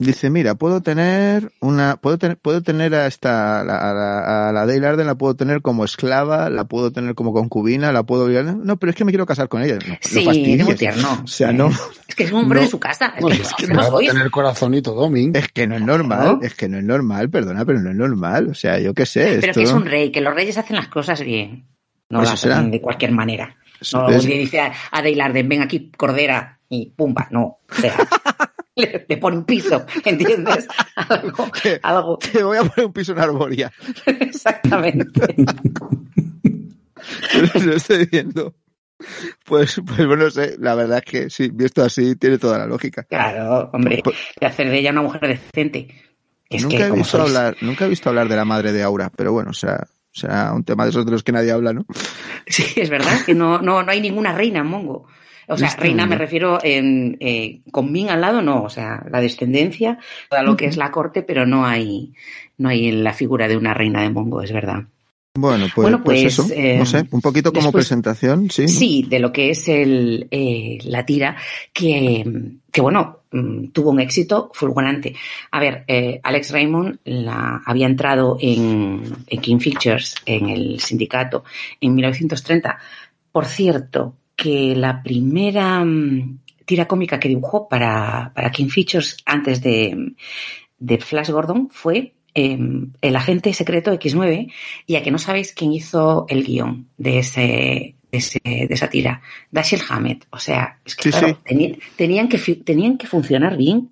Dice, mira, puedo tener una, puedo tener, puedo tener a esta, a la, a la Dale Arden la puedo tener como esclava, la puedo tener como concubina, la puedo no, pero es que me quiero casar con ella. No,
sí, es muy tierno.
O sea, no.
Es que es un hombre de su casa. Es, que,
es que no va a tener corazón y todo,
Es que no es normal, es que no es normal, perdona, pero no es normal. O sea, yo qué sé.
Pero que es un rey, que los reyes hacen las cosas bien. No pues las hacen de cualquier manera. No, es... dice a, a Dale Arden, ven aquí, cordera, y pumba, no. O sea. <laughs> le, pone un piso, ¿entiendes? <laughs> Algo,
te,
algo.
Te voy a poner un piso en Arboria. <laughs>
Exactamente.
Lo estoy viendo. Pues, pues bueno, sé, la verdad es que sí, visto así tiene toda la lógica.
Claro, hombre, pues, de hacer de ella una mujer decente.
Es nunca, que, he visto hablar, nunca he visto hablar de la madre de Aura, pero bueno, o sea, o sea, un tema de esos de los que nadie habla, ¿no?
Sí, es verdad, que no, no, no hay ninguna reina en Mongo. O sea, reina me refiero en, eh, con Ming al lado, no, o sea, la descendencia, a lo que es la corte, pero no hay, no hay la figura de una reina de Mongo, es verdad.
Bueno, pues, bueno, pues, pues eso, eh, no sé, un poquito como presentación, sí.
Sí, de lo que es el, eh, la tira, que, que bueno, mm, tuvo un éxito fulgurante. A ver, eh, Alex Raymond la, había entrado en, en King Pictures, en el sindicato, en 1930. Por cierto, que la primera mm, tira cómica que dibujó para, para King Features antes de, de Flash Gordon fue eh, El agente secreto X9 y a que no sabéis quién hizo el guion de ese, de, ese, de esa tira, Dashiell Hammett. O sea, es que
sí, claro,
sí. tenían, que, tenían que funcionar bien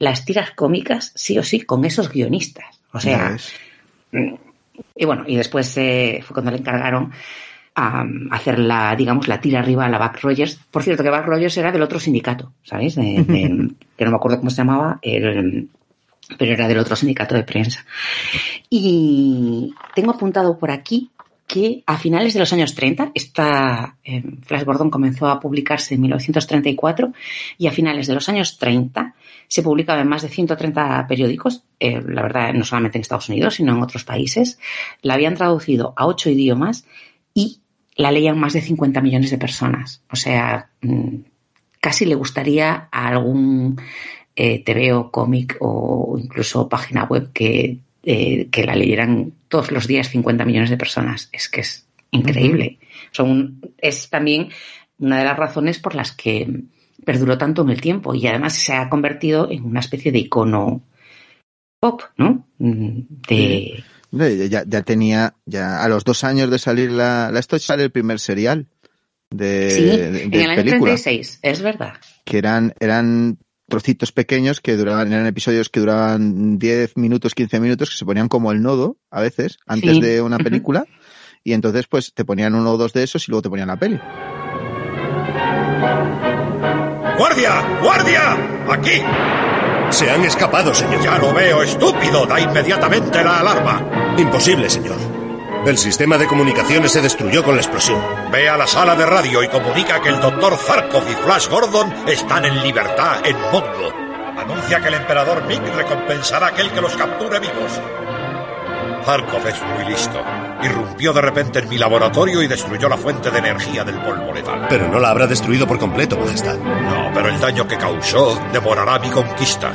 las tiras cómicas sí o sí con esos guionistas. O sea, mm, y bueno, y después eh, fue cuando le encargaron a hacer la, digamos, la tira arriba a la Back Rogers. Por cierto, que Back Rogers era del otro sindicato, ¿sabéis? De, de, <laughs> que no me acuerdo cómo se llamaba, el, pero era del otro sindicato de prensa. Y tengo apuntado por aquí que a finales de los años 30, esta eh, Flash Gordon comenzó a publicarse en 1934 y a finales de los años 30 se publicaba en más de 130 periódicos, eh, la verdad no solamente en Estados Unidos, sino en otros países. La habían traducido a ocho idiomas y la leían más de 50 millones de personas. O sea, mm, casi le gustaría a algún eh, TV o cómic o incluso página web que, eh, que la leyeran todos los días 50 millones de personas. Es que es increíble. Son, es también una de las razones por las que perduró tanto en el tiempo y además se ha convertido en una especie de icono pop, ¿no? Mm, de...
Ya, ya, tenía, ya a los dos años de salir la, la esto sale el primer serial de,
sí, en el año 36, es verdad.
Que eran, eran trocitos pequeños que duraban, eran episodios que duraban 10 minutos, 15 minutos, que se ponían como el nodo, a veces, antes de una película, y entonces pues te ponían uno o dos de esos y luego te ponían la peli.
¡Guardia! ¡Guardia! ¡Aquí!
Se han escapado, señor.
Ya lo veo, estúpido. Da inmediatamente la alarma.
Imposible, señor. El sistema de comunicaciones se destruyó con la explosión.
Ve a la sala de radio y comunica que el doctor Zarkov y Flash Gordon están en libertad en Mongo. Anuncia que el emperador Mick recompensará a aquel que los capture vivos. Zarkov es muy listo. Irrumpió de repente en mi laboratorio y destruyó la fuente de energía del polvo letal.
Pero no la habrá destruido por completo, Majestad.
No, pero el daño que causó demorará mi conquista.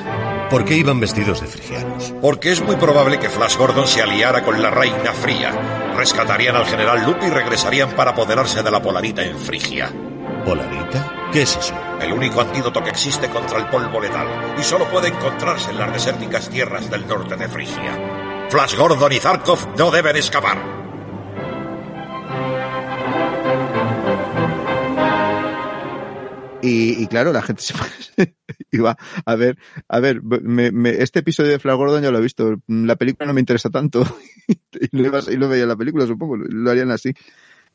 ¿Por qué iban vestidos de frigianos?
Porque es muy probable que Flash Gordon se aliara con la Reina Fría. Rescatarían al general Luke y regresarían para apoderarse de la Polarita en Frigia.
¿Polarita? ¿Qué es eso?
El único antídoto que existe contra el polvo letal. Y solo puede encontrarse en las desérticas tierras del norte de Frigia. Flash Gordon y Zarkov no deben escapar.
Y, claro, la gente se iba <laughs> a ver, a ver, este episodio de Flash Gordon ya lo he visto. La película no me interesa tanto. <laughs> y, lo, veía la película, supongo, lo harían así.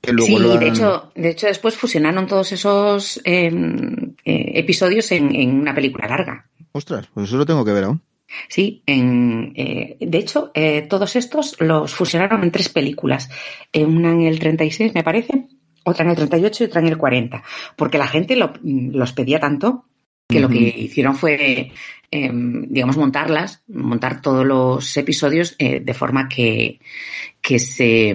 sí, de, hecho, de hecho después fusionaron todos esos em, eh, episodios en, en, una película larga.
Ostras, pues eso lo tengo que ver aún.
Sí, en, eh, de hecho, eh, todos estos los fusionaron en tres películas. una en el 36, me parece, otra en el 38 y otra en el 40. Porque la gente los pedía tanto que lo que hicieron fue, em, digamos, montarlas, montar todos los episodios eh, de forma que, que se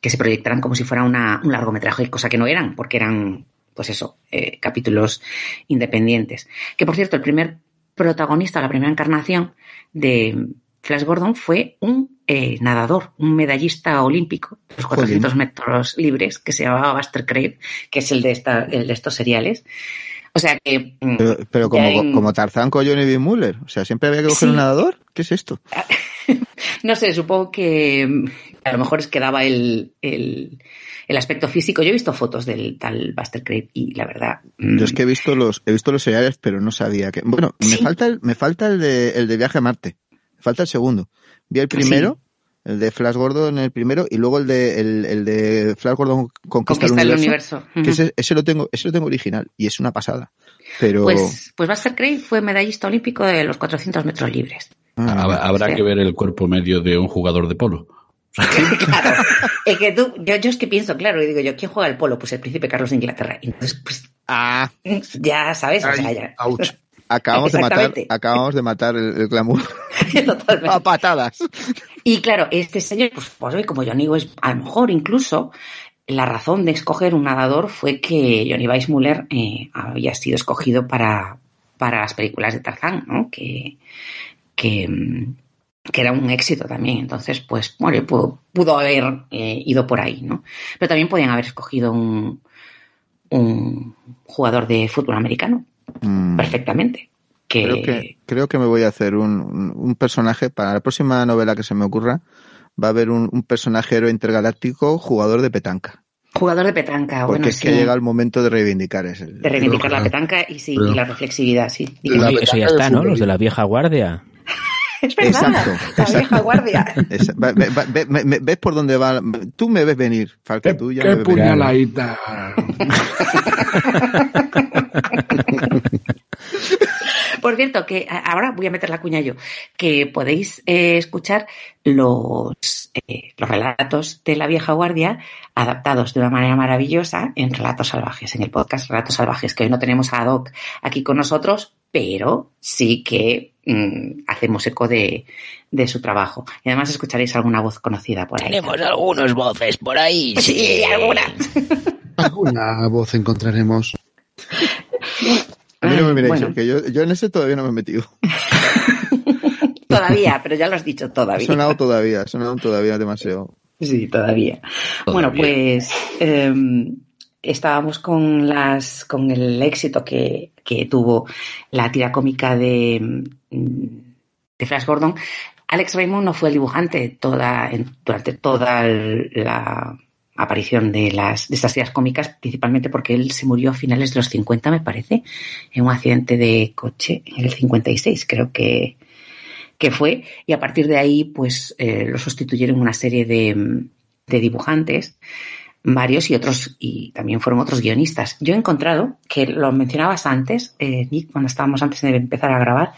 que se proyectaran como si fuera una, un largometraje, cosa que no eran, porque eran, pues eso, capítulos independientes. Que por cierto, el primer protagonista, la primera encarnación de Flash Gordon fue un eh, nadador, un medallista olímpico de los 400 metros libres que se llamaba Buster Crave, que es el de, esta, el de estos seriales. O sea que.
Mm, pero, como, como Tarzán con Johnny B. Muller. O sea, siempre había que coger un nadador. ¿Qué es esto? <laughs>
no sé, supongo que mm, a lo mejor es que daba el, el aspecto físico. Yo he visto fotos del tal Buster Crave y la verdad.
Yo es que he visto los, he visto los seriales, pero no sabía que. Bueno, me falta el, me falta el de, el de viaje a Marte. Me falta el segundo. Vi el primero, el de Flash Gordon el primero, y luego el de, el, de Flash Gordon conquista, el universo. Que ese, lo tengo, ese lo tengo original, y es una pasada. Pero...
Pues, pues Buster Crave fue medallista olímpico de los 400 metros libres.
Ah, Habrá que ver el cuerpo medio de un jugador de polo. <laughs>
claro. Es que tú, yo, yo, es que pienso, claro, y digo yo, ¿quién juega el polo? Pues el príncipe Carlos de Inglaterra. Entonces, pues. Ah. Ya sabes, o sea, ya.
Acabamos de matar, acabamos de matar el, glamour. <laughs> A patadas.
Y claro, este señor, pues, pues como Johnny es a lo mejor incluso la razón de escoger un nadador fue que Johnny Weissmuller eh, había sido escogido para, para las películas de Tarzán, ¿no? Que, que, que era un éxito también. Entonces, pues, bueno, pudo, haber eh, ido por ahí, ¿no? Pero también podían haber escogido un, un jugador de fútbol americano. Mm. Perfectamente. Que...
Creo, que, creo que me voy a hacer un, un, personaje para la próxima novela que se me ocurra. Va a haber un, un personaje héroe intergaláctico, jugador de petanca.
Jugador de petanca,
Porque es que llega el momento de reivindicar ese.
De reivindicar la petanca y sí, y la reflexividad, sí.
eso ya está, ¿no? Los de la vieja guardia. <laughs>
Es Exacto, la vieja guardia. <laughs>
ves por dónde va. Tú me ves venir, Falca, tú ya
qué me puñaladita. <laughs>
Por cierto, que ahora voy a meter la cuña yo, que podéis eh, escuchar los, eh, los relatos de la vieja guardia adaptados de una manera maravillosa en Relatos Salvajes, en el podcast Relatos Salvajes, que hoy no tenemos a Doc aquí con nosotros, pero sí que mm, hacemos eco de, de, su trabajo. Y además escucharéis alguna voz conocida por ahí.
Tenemos algunas voces por ahí. <laughs>
Sí, sí alguna.
alguna voz encontraremos. <laughs>
A mí no me miréis, que yo, yo, en ese todavía no me he metido. <laughs>
todavía, pero ya lo has dicho todavía.
Ha sonado todavía, ha sonado todavía demasiado.
Sí, todavía. Bueno, pues eh, estábamos con las con el éxito que, que tuvo la tira cómica de, de Flash Gordon. Alex Raymond no fue el dibujante toda, durante toda la aparición de, las, de estas tiras cómicas, principalmente porque él se murió a finales de los 50, me parece, en un accidente de coche en el 56, creo que, que fue, y a partir de ahí, pues eh, lo sustituyeron una serie de, de dibujantes, varios y otros, y también fueron otros guionistas. Yo he encontrado, que lo mencionabas antes, eh, Nick, cuando estábamos antes de empezar a grabar,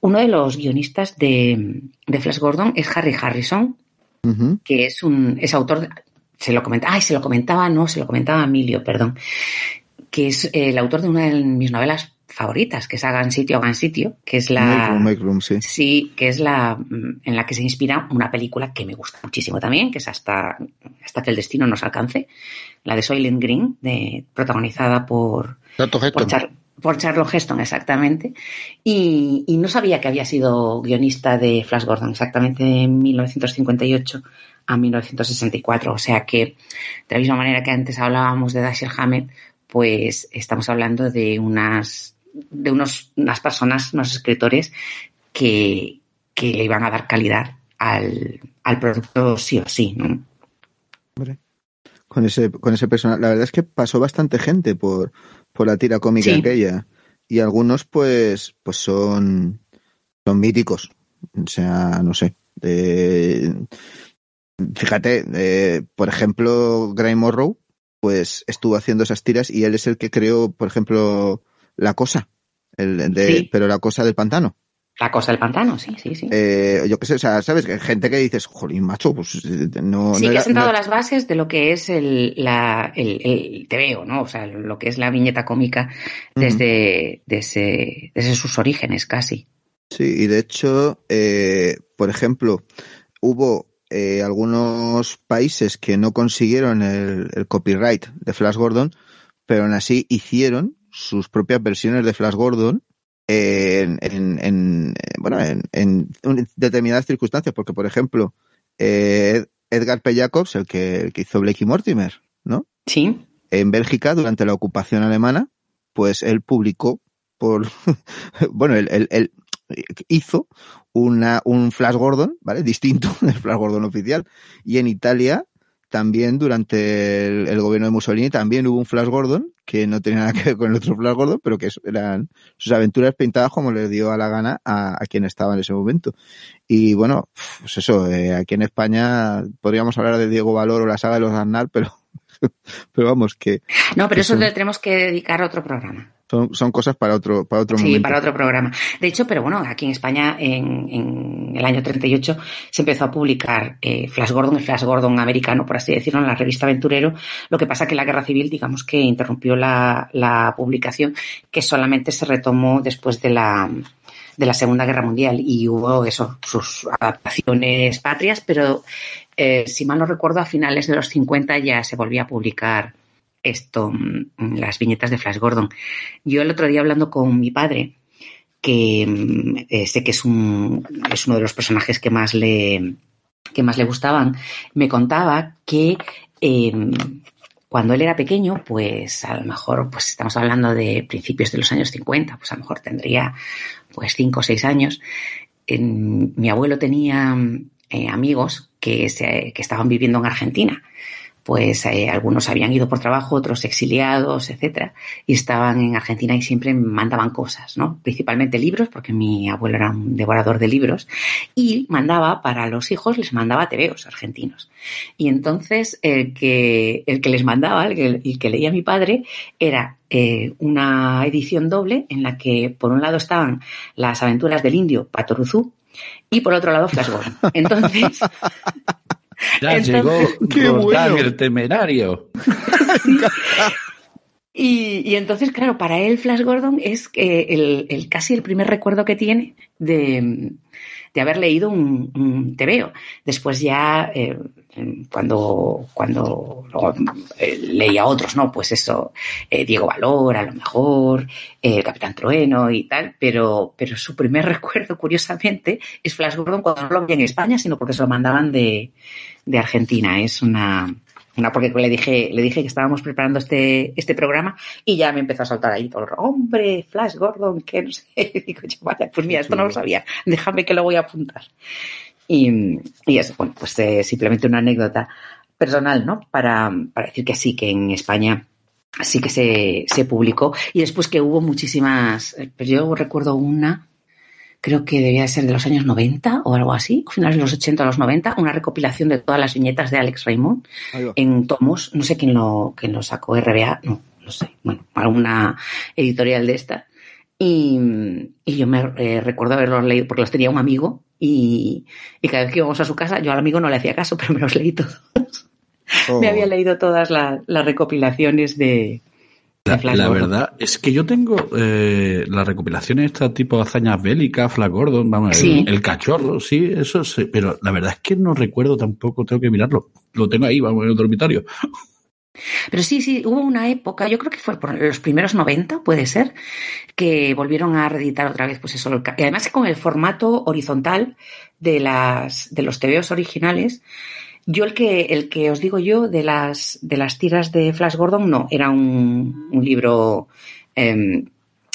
uno de los guionistas de, de Flash Gordon es Harry Harrison, uh -huh. que es un es autor, se lo comentaba, ay, se lo comentaba, no, se lo comentaba Emilio, perdón, que es el autor de una de mis novelas favoritas, que es Hagan Sitio, Hagan Sitio, que es la...
Make room, make room, sí.
sí. que es la en la que se inspira una película que me gusta muchísimo también, que es Hasta, hasta que el destino nos alcance, la de Soylent Green, de, protagonizada por... Por, Char, por Charlotte Heston, exactamente. Y, y, no sabía que había sido guionista de Flash Gordon, exactamente de 1958 a 1964. O sea que, de la misma manera que antes hablábamos de Dashiell Hammett, pues estamos hablando de unas de unos, unas personas, unos escritores que, que le iban a dar calidad al, al producto sí o sí, ¿no?
Hombre, con ese, con ese personaje. La verdad es que pasó bastante gente por, por la tira cómica sí. aquella. Y algunos, pues, pues son, son míticos. O sea, no sé. Eh, fíjate, eh, por ejemplo, Gray Morrow, pues estuvo haciendo esas tiras y él es el que creó, por ejemplo, la cosa, el de, sí. pero la cosa del pantano.
La cosa del pantano, sí, sí, sí.
Eh, yo qué sé, o sea, ¿sabes? Gente que dices, jolín, macho, pues no.
Sí,
no
que ha sentado no... las bases de lo que es el, la, el, el TVO, ¿no? O sea, lo que es la viñeta cómica desde, uh -huh. desde, desde sus orígenes casi.
Sí, y de hecho, eh, por ejemplo, hubo eh, algunos países que no consiguieron el, el copyright de Flash Gordon, pero aún así hicieron sus propias versiones de Flash Gordon en, en, en bueno, en, en, determinadas circunstancias, porque por ejemplo, eh, Edgar P. Jacobs, el que, el que hizo Blakey Mortimer, ¿no?
Sí.
En Bélgica, durante la ocupación alemana, pues él publicó por, <laughs> bueno, él, él, él, hizo una, un Flash Gordon, ¿vale? Distinto <laughs> del Flash Gordon oficial. Y en Italia, también durante el, el, gobierno de Mussolini también hubo un Flash Gordon que no tenía nada que ver con el otro Flash Gordon, pero que eran sus aventuras pintadas como le dio a la gana a, a quien estaba en ese momento. Y bueno, pues eso, eh, aquí en España podríamos hablar de Diego Valor o la saga de los Arnal, pero, <laughs> pero vamos que...
No, pero que eso son... le tenemos que dedicar a otro programa.
Son, son, cosas para otro, para otro
sí,
momento.
Sí, para otro programa. De hecho, pero bueno, aquí en España, en, en el año 38, se empezó a publicar eh, Flash Gordon, el Flash Gordon americano, por así decirlo, en la revista Aventurero. Lo que pasa que la guerra civil, digamos que interrumpió la, la publicación, que solamente se retomó después de la, de la Segunda Guerra Mundial y hubo eso, sus adaptaciones patrias, pero eh, si mal no recuerdo, a finales de los 50 ya se volvía a publicar esto, mm, las viñetas de Flash Gordon. Yo el otro día hablando con mi padre, que mm, eh, sé que es, un, es uno de los personajes que más le, que más le gustaban, me contaba que eh, cuando él era pequeño, pues a lo mejor, pues estamos hablando de principios de los años 50, pues a lo mejor tendría pues cinco o seis años. En, mi abuelo tenía eh, amigos que, se, que estaban viviendo en Argentina pues eh, algunos habían ido por trabajo, otros exiliados, etcétera, y estaban en Argentina y siempre mandaban cosas, ¿no? Principalmente libros, porque mi abuelo era un devorador de libros, y mandaba para los hijos, les mandaba tebeos argentinos. Y entonces el que, el que les mandaba, el que, el que leía mi padre, era eh, una edición doble en la que por un lado estaban las aventuras del indio Patoruzú y por otro lado Flash Gordon. <laughs> Entonces,
Ya llegó <laughs> Gordán el temerario. <laughs>
Y, entonces, claro, para él Flash Gordon es el, el, casi el primer recuerdo que tiene de, de haber leído un, un TVO. Después ya, eh, cuando, cuando eh, leía otros, ¿no? Pues eso, eh, Diego Valor, a lo mejor, el Capitán Trueno y tal, pero, pero su primer <laughs> recuerdo, curiosamente, es Flash Gordon cuando no lo vi en España, sino porque se lo mandaban de, de Argentina. Es una, una porque le dije, le dije que estábamos preparando este, este programa y ya me empezó a saltar ahí todo el hombre, Flash Gordon, que no sé. <laughs> Digo, vaya, pues mira, esto no lo sabía, déjame que lo voy a apuntar. Y, y eso, bueno, pues eh, simplemente una anécdota personal, ¿no? Para, para decir que sí, que en España sí que se, se publicó y después que hubo muchísimas, pero yo recuerdo una creo que debía ser de los años 90 o algo así, o finales de los 80 o los 90, una recopilación de todas las viñetas de Alex Raymond en tomos. No sé quién lo, quién lo sacó, RBA, no, no sé, bueno, alguna editorial de esta. Y, y yo me eh, recuerdo haberlos leído porque los tenía un amigo y, y, cada vez que íbamos a su casa, yo al amigo no le hacía caso, <laughs> pero me los leí todos. me había leído todas las recopilaciones de,
la, verdad es que yo tengo eh, las recopilaciones de este tipo de hazañas bélicas, Flash Gordon, vamos, el, cachorro, sí, eso sí, pero la verdad es que no recuerdo tampoco, tengo que mirarlo. Lo tengo ahí, vamos, en el dormitorio.
Pero sí, sí, hubo una época, yo creo que fue por los primeros 90, puede ser, que volvieron a reeditar otra vez, pues eso, y además con el formato horizontal de las, de los TVOs originales, yo el que, el que os digo yo de las, de las tiras de Flash Gordon, no, era un, libro eh,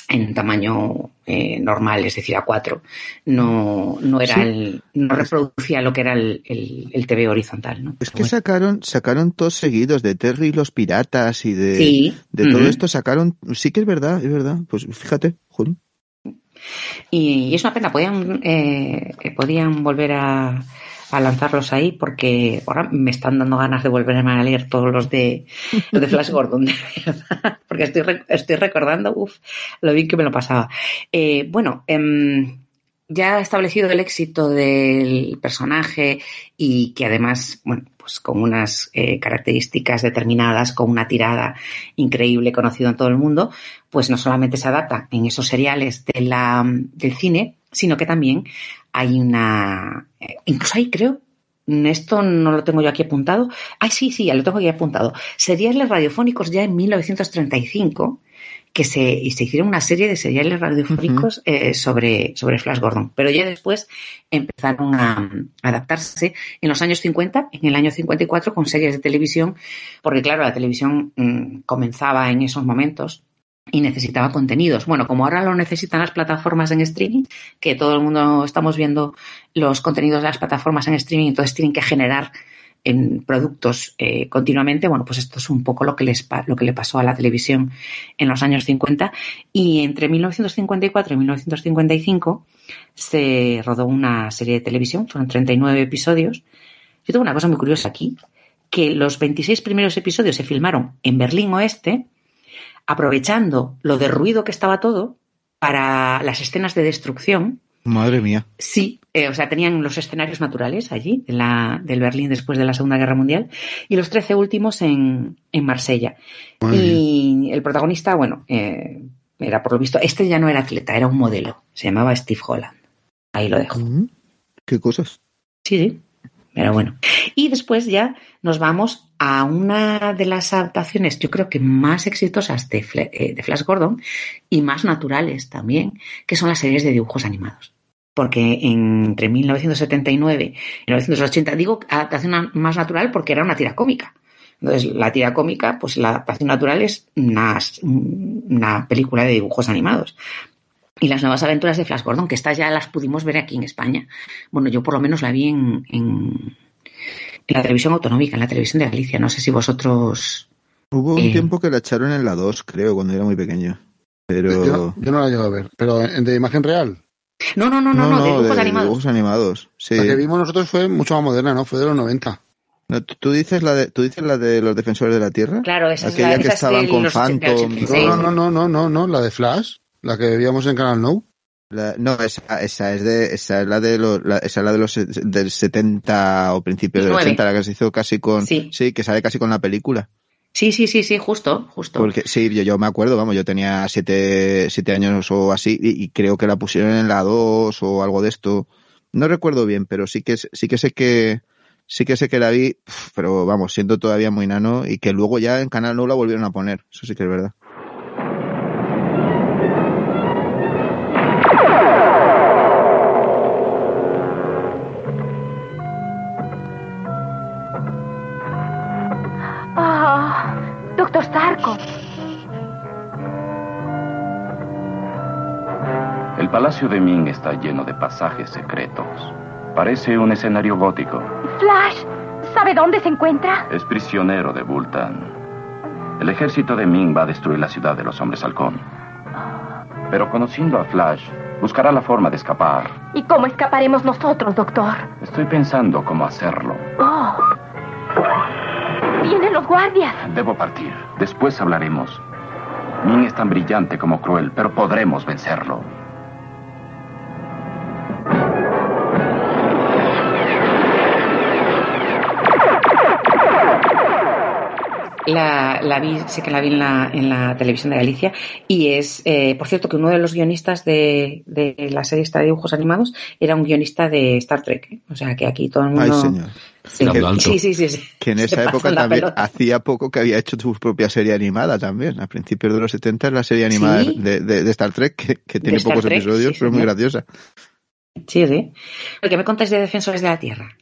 en tamaño eh, normal, es decir, a cuatro. No, no era el, no reproducía lo que era el, el, el TV horizontal, ¿no?
Es que sacaron, sacaron todos seguidos de Terry y los piratas y de, de todo esto sacaron, sí que es verdad, es verdad. Pues fíjate, Julio.
Y, y es una pena, podían, eh, podían volver a, a lanzarlos ahí porque ahora me están dando ganas de volverme a leer todos los de, los de Flash Gordon, de verdad, <laughs> porque estoy, estoy recordando, uff, lo bien que me lo pasaba. Eh, bueno, eh, ya establecido el éxito del personaje y que además, bueno, pues con unas eh, características determinadas, con una tirada increíble conocido en todo el mundo, pues no solamente se adapta en esos seriales del cine, sino que también hay una, eh, incluso ahí creo, esto no lo tengo yo aquí apuntado, ay sí, sí, ya lo tengo aquí apuntado, seriales radiofónicos ya en 1935 que se, y se hicieron una serie de seriales radiofónicos uh -huh. eh, sobre, sobre Flash Gordon. Pero ya después empezaron a, a, adaptarse en los años 50, en el año 54, con series de televisión, porque claro, la televisión mmm, comenzaba en esos momentos y necesitaba contenidos. Bueno, como ahora lo necesitan las plataformas en streaming, que todo el mundo estamos viendo los contenidos de las plataformas en streaming, entonces tienen que generar en productos eh, continuamente, bueno, pues esto es un poco lo que, lo que le pasó a la televisión en los años 50 y entre 1954 y 1955 se rodó una serie de televisión, fueron 39 episodios. Yo tengo una cosa muy curiosa aquí, que los 26 primeros episodios se filmaron en Berlín Oeste, aprovechando lo de ruido que estaba todo para las escenas de destrucción.
Madre mía.
Sí, eh, o sea, tenían los escenarios naturales allí, en la, del Berlín después de la Segunda Guerra Mundial, y los 13 últimos en, en Marsella. Madre y mía. el protagonista, bueno, eh, era por lo visto, este ya no era atleta, era un modelo, se llamaba Steve Holland. Ahí lo dejo.
¿Qué cosas?
Sí, sí. Pero bueno. Y después ya nos vamos a una de las adaptaciones, yo creo que más exitosas de, eh, de Flash Gordon y más naturales también, que son las series de dibujos animados. Porque entre 1979 y 1980, digo adaptación más natural porque era una tira cómica. Entonces, la tira cómica, pues la adaptación natural es una, una película de dibujos animados y las nuevas aventuras de Flash Gordon, que estas ya las pudimos ver aquí en España. Bueno, yo por lo menos la vi en, en, En la televisión autonómica, en la televisión de Galicia. No sé si vosotros.
Hubo un eh, tiempo que la echaron en la 2, creo, cuando era muy pequeño. Pero.
Yo, no la llevo a ver. ¿Pero de imagen real?
No, no, no, no, no, de dibujos
de,
animados.
dibujos animados. Sí.
La que vimos nosotros fue mucho más moderna, ¿no? Fue de los 90.
No, ¿tú, dices la de, ¿Tú dices la de los defensores de la Tierra?
Claro, esa
Aquella
es la,
que estaban con Phantom.
No, no, no, no, no, no, la de Flash, la que veíamos en Canal No.
La, no, esa, esa es de, esa es la de los, la, esa es la de los del 70 o principios del 80, la que se hizo casi con,
sí.
sí, que sale casi con la película.
Sí, sí, sí, sí, justo, justo.
Porque sí, yo, yo me acuerdo, vamos, yo tenía siete, siete años o así y, y, creo que la pusieron en la 2 o algo de esto. No recuerdo bien, pero sí que sí que sé que sí que sé que la vi, pero vamos, siendo todavía muy nano y que luego ya en Canal No la volvieron a poner. Eso sí que es verdad.
El palacio de Ming está lleno de pasajes secretos. Parece un escenario gótico.
Flash, ¿sabe dónde se encuentra?
Es prisionero de Bultan. El ejército de Ming va a destruir la ciudad de los hombres halcón. Pero conociendo a Flash, buscará la forma de escapar.
¿Y cómo escaparemos nosotros, doctor?
Estoy pensando cómo hacerlo.
Oh. Vienen los guardias.
Debo partir. Después hablaremos. Ming es tan brillante como cruel, pero podremos vencerlo.
La, la, vi, sé que la vi en la, en la televisión de Galicia y es, eh, por cierto, que uno de los guionistas de, de la serie esta de dibujos animados era un guionista de Star Trek. ¿eh? O sea que aquí todo el mundo...
Ay, señor.
Sí, sí, sí, sí, sí,
Que en <laughs> esa época también hacía poco que había hecho su propia serie animada también. A principios de los 70 la serie animada
¿Sí?
de, de, de, Star Trek, que, que tiene pocos
Trek,
episodios,
sí,
pero muy graciosa.
Sí, sí. ¿Qué me contáis de Defensores de la Tierra?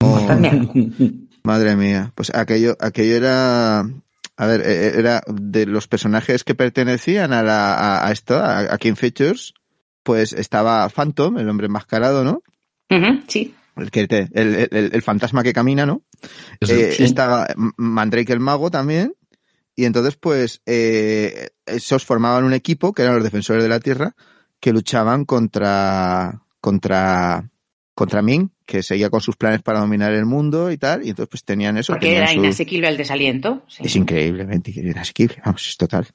Oh, <laughs> madre mía. Pues aquello, aquello era, a ver, era de los personajes que pertenecían a la, a, a esto, a, a King Features, pues estaba Phantom, el hombre enmascarado, ¿no?
Uh -huh, sí.
El, que te, el, el, el, fantasma que camina, ¿no? Eh, sí. Estaba Mandrake el mago también. Y entonces, pues, eh, esos formaban un equipo, que eran los defensores de la Tierra, que luchaban contra, contra, contra Ming, que seguía con sus planes para dominar el mundo y tal, y entonces pues tenían eso.
Porque
tenían
era
su...
inasequible el desaliento.
Sí. Es increíblemente inasequible, vamos, es total.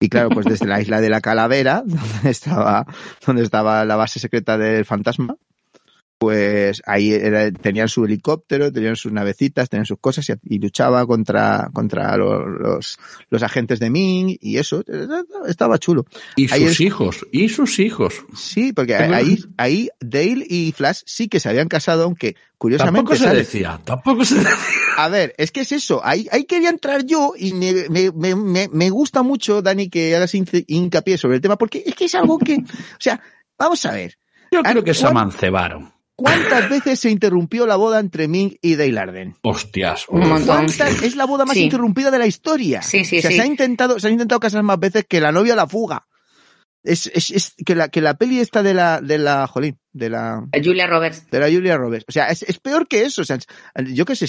Y claro, pues desde la isla de la Calavera, <laughs> donde estaba, donde estaba la base secreta del fantasma, pues ahí era, tenían su helicóptero, tenían sus navecitas, tenían sus cosas y, y luchaba contra, contra los, los, los, agentes de Ming y eso, estaba chulo.
Y ahí sus es, hijos, y sus hijos.
Sí, porque ahí, ahí Dale y Flash sí que se habían casado, aunque curiosamente...
Tampoco se decía, tampoco se <laughs> decía.
A ver, es que es eso, ahí, ahí quería entrar yo y me, me, me, me gusta mucho, Dani, que hagas hincapié sobre el tema, porque es que es algo que, o sea, vamos a ver.
Yo creo que se amancebaron.
¿Cuántas veces se interrumpió la boda entre Ming y Dale Arden?
Hostias.
Un montón.
Es la boda más sí. interrumpida de la historia.
Sí, sí,
o sea,
sí.
Se, ha intentado, se han intentado casar más veces que la novia la fuga. Es, es, es que la, que la peli esta de la, de la, jolín, de la...
Julia Roberts.
De la Julia Roberts. O sea, es, es peor que eso. O sea, yo qué sé,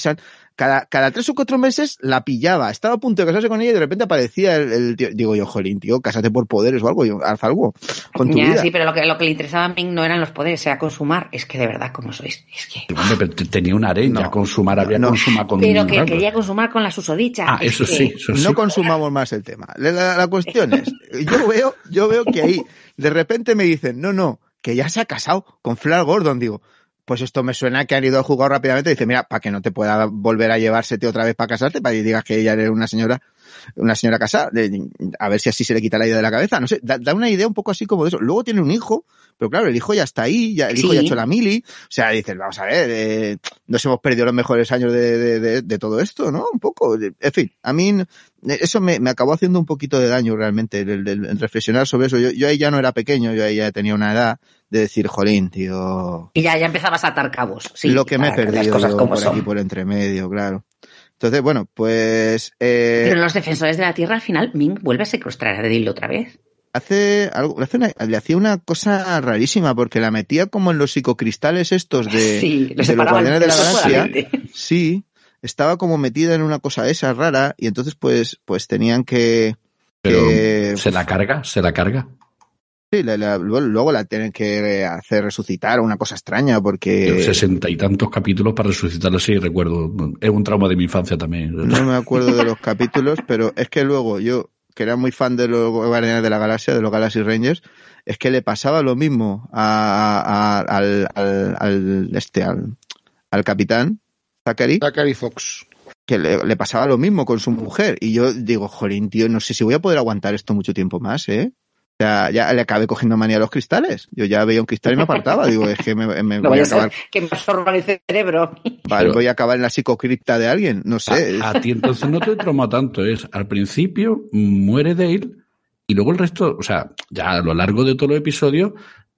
cada, cada tres o cuatro meses la pillaba. Estaba a punto de casarse con ella y de repente aparecía el, el tío. Digo yo, jolín, tío, cásate por poderes o algo. Yo, haz algo con tu
ya,
vida.
Sí, pero lo que, lo que le interesaba a Ming no eran los poderes, era consumar. Es que de verdad, como sois? Es que...
Hombre, pero tenía una arena, no, consumar, había no, consumar con...
Pero que quería consumar con la susodicha.
Ah, eso
que...
sí, eso sí.
No consumamos más el tema. La, la, la cuestión es, yo veo, yo veo que ahí de repente me dicen, no, no, que ya se ha casado con Flash Gordon, digo, pues esto me suena que han ido a jugar rápidamente dice, mira, para que no te pueda volver a llevársete otra vez para casarte, para que digas que ella era una señora, una señora casada, a ver si así se le quita la idea de la cabeza, no sé, da, da, una idea un poco así como de eso. Luego tiene un hijo, pero claro, el hijo ya está ahí, ya, el hijo
sí.
ya ha hecho la mili, o sea, dices, vamos a ver, eh, nos hemos perdido los mejores años de, de, de, de, todo esto, ¿no? Un poco, en fin, a mí eso me, me acabó haciendo un poquito de daño realmente, el, el, el, reflexionar sobre eso. Yo, yo ahí ya no era pequeño, yo ahí ya tenía una edad de decir, jolín, tío.
Y ya, ya empezabas a atar cabos. Sí,
lo que me he perdido yo por son. aquí por entre medio, claro. Entonces, bueno, pues. Eh...
Pero los defensores de la Tierra, al final, Ming vuelve a secuestrar a Dale otra vez.
hace algo, le, hace una, le hacía una cosa rarísima porque la metía como en los psicocristales estos de,
Sí,
de los guardianes de la galaxia. Sí, estaba como metida en una cosa esa rara y entonces pues, pues tenían que,
Pero
que-
se la carga, se la carga.
sí, la- la- luego, la tienen que hacer resucitar, una cosa extraña porque
Sesenta y tantos capítulos para resucitarlo así, recuerdo. Es un trauma de mi infancia también.
no me acuerdo de los capítulos, pero es que luego yo, que era muy fan de los Guardianes de la Galaxia, de los Galaxy Rangers, es que le pasaba lo mismo a, a- a- al, al, al- este, al, al capitán Zachary,
Zachary Fox.
que le, le pasaba lo mismo con su mujer. Y yo digo, jolín, tío, no sé si voy a poder aguantar esto mucho tiempo más, ¿eh? O sea, ya le acabé cogiendo manía a los cristales. Yo ya veía un cristal y me apartaba. Digo, es que me, me <laughs>
No
voy a acabar,
que me absorban el cerebro.
vale, voy a acabar en la psicocripta de alguien. No sé.
A, a ti entonces no te trauma tanto. Es al principio muere Dale y luego el resto, o sea, ya a lo largo de todo el episodio,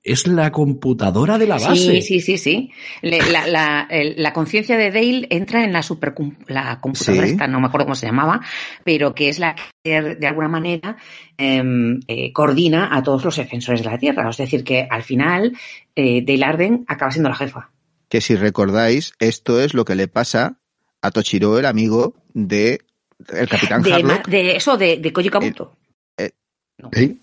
es la computadora de la base.
Sí, sí, sí, sí. Le- la la, el- la conciencia de Dale entra en la supercom- la computadora
Sí.
esta, no me acuerdo cómo se llamaba, pero que es la que de alguna manera em, eh, coordina a todos los defensores de la Tierra. Es decir, que al final eh, Dale Arden acaba siendo la jefa.
que si recordáis, esto es lo que le pasa a Toshiro, el amigo de el capitán
De,
Harlock.
de eso, de, de Koji Kabuto.
¿Eh?
¿Eh?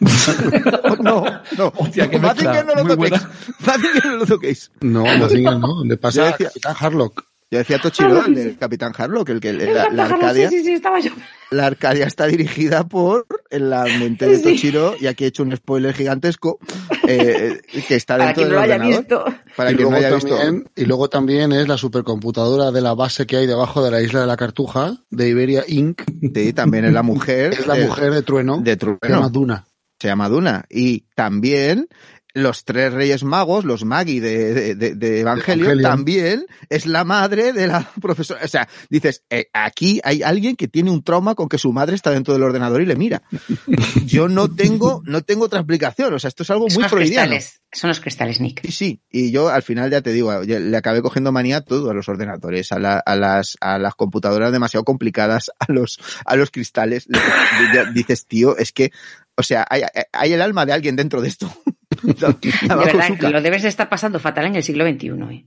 <laughs> no, no,
Hostia, qué
no, Mazinger no lo toquéis. Mazinger no lo toquéis.
No, Mazinger no. Le pasa a Harlock.
Yo decía Toshiro, el del capitán Harlock, el que la, la Arcadia,
Sí, sí, sí, estaba yo.
la Arcadia está dirigida por la mente de
Sí.
Toshiro, y aquí he hecho un spoiler gigantesco, eh, que está <laughs>
Para
dentro
quien
del
no lo haya
ordenador.
visto.
Para
y,
quien no
luego
haya visto.
también, y luego también es la supercomputadora de la base que hay debajo de la isla de la Cartuja, de Iberia Inc.
Sí, también es la <laughs> mujer.
Es la mujer de Trueno.
de
Se
Trueno.
llama Duna.
se llama Duna. Y también los tres reyes magos, los Magi de, de, de- de Evangelio,
Evangelion.
también es la madre de la <laughs> profesora. O sea, dices, eh, aquí hay alguien que tiene un trauma con que su madre está dentro del ordenador y le mira. <laughs> Yo no tengo, no tengo otra explicación. O sea, esto es algo
Son
muy
cristales. Son los cristales, Nick.
Sí, sí. Y yo al final ya te digo, le acabé cogiendo manía a todo, a los ordenadores, a, la- a las, a las computadoras demasiado complicadas, <laughs> a los, a los cristales. Ya dices, tío, es que, o sea, hay, hay el alma de alguien dentro de esto. <laughs>
De verdad, lo debes de estar pasando fatal en el siglo XXI. ¿eh?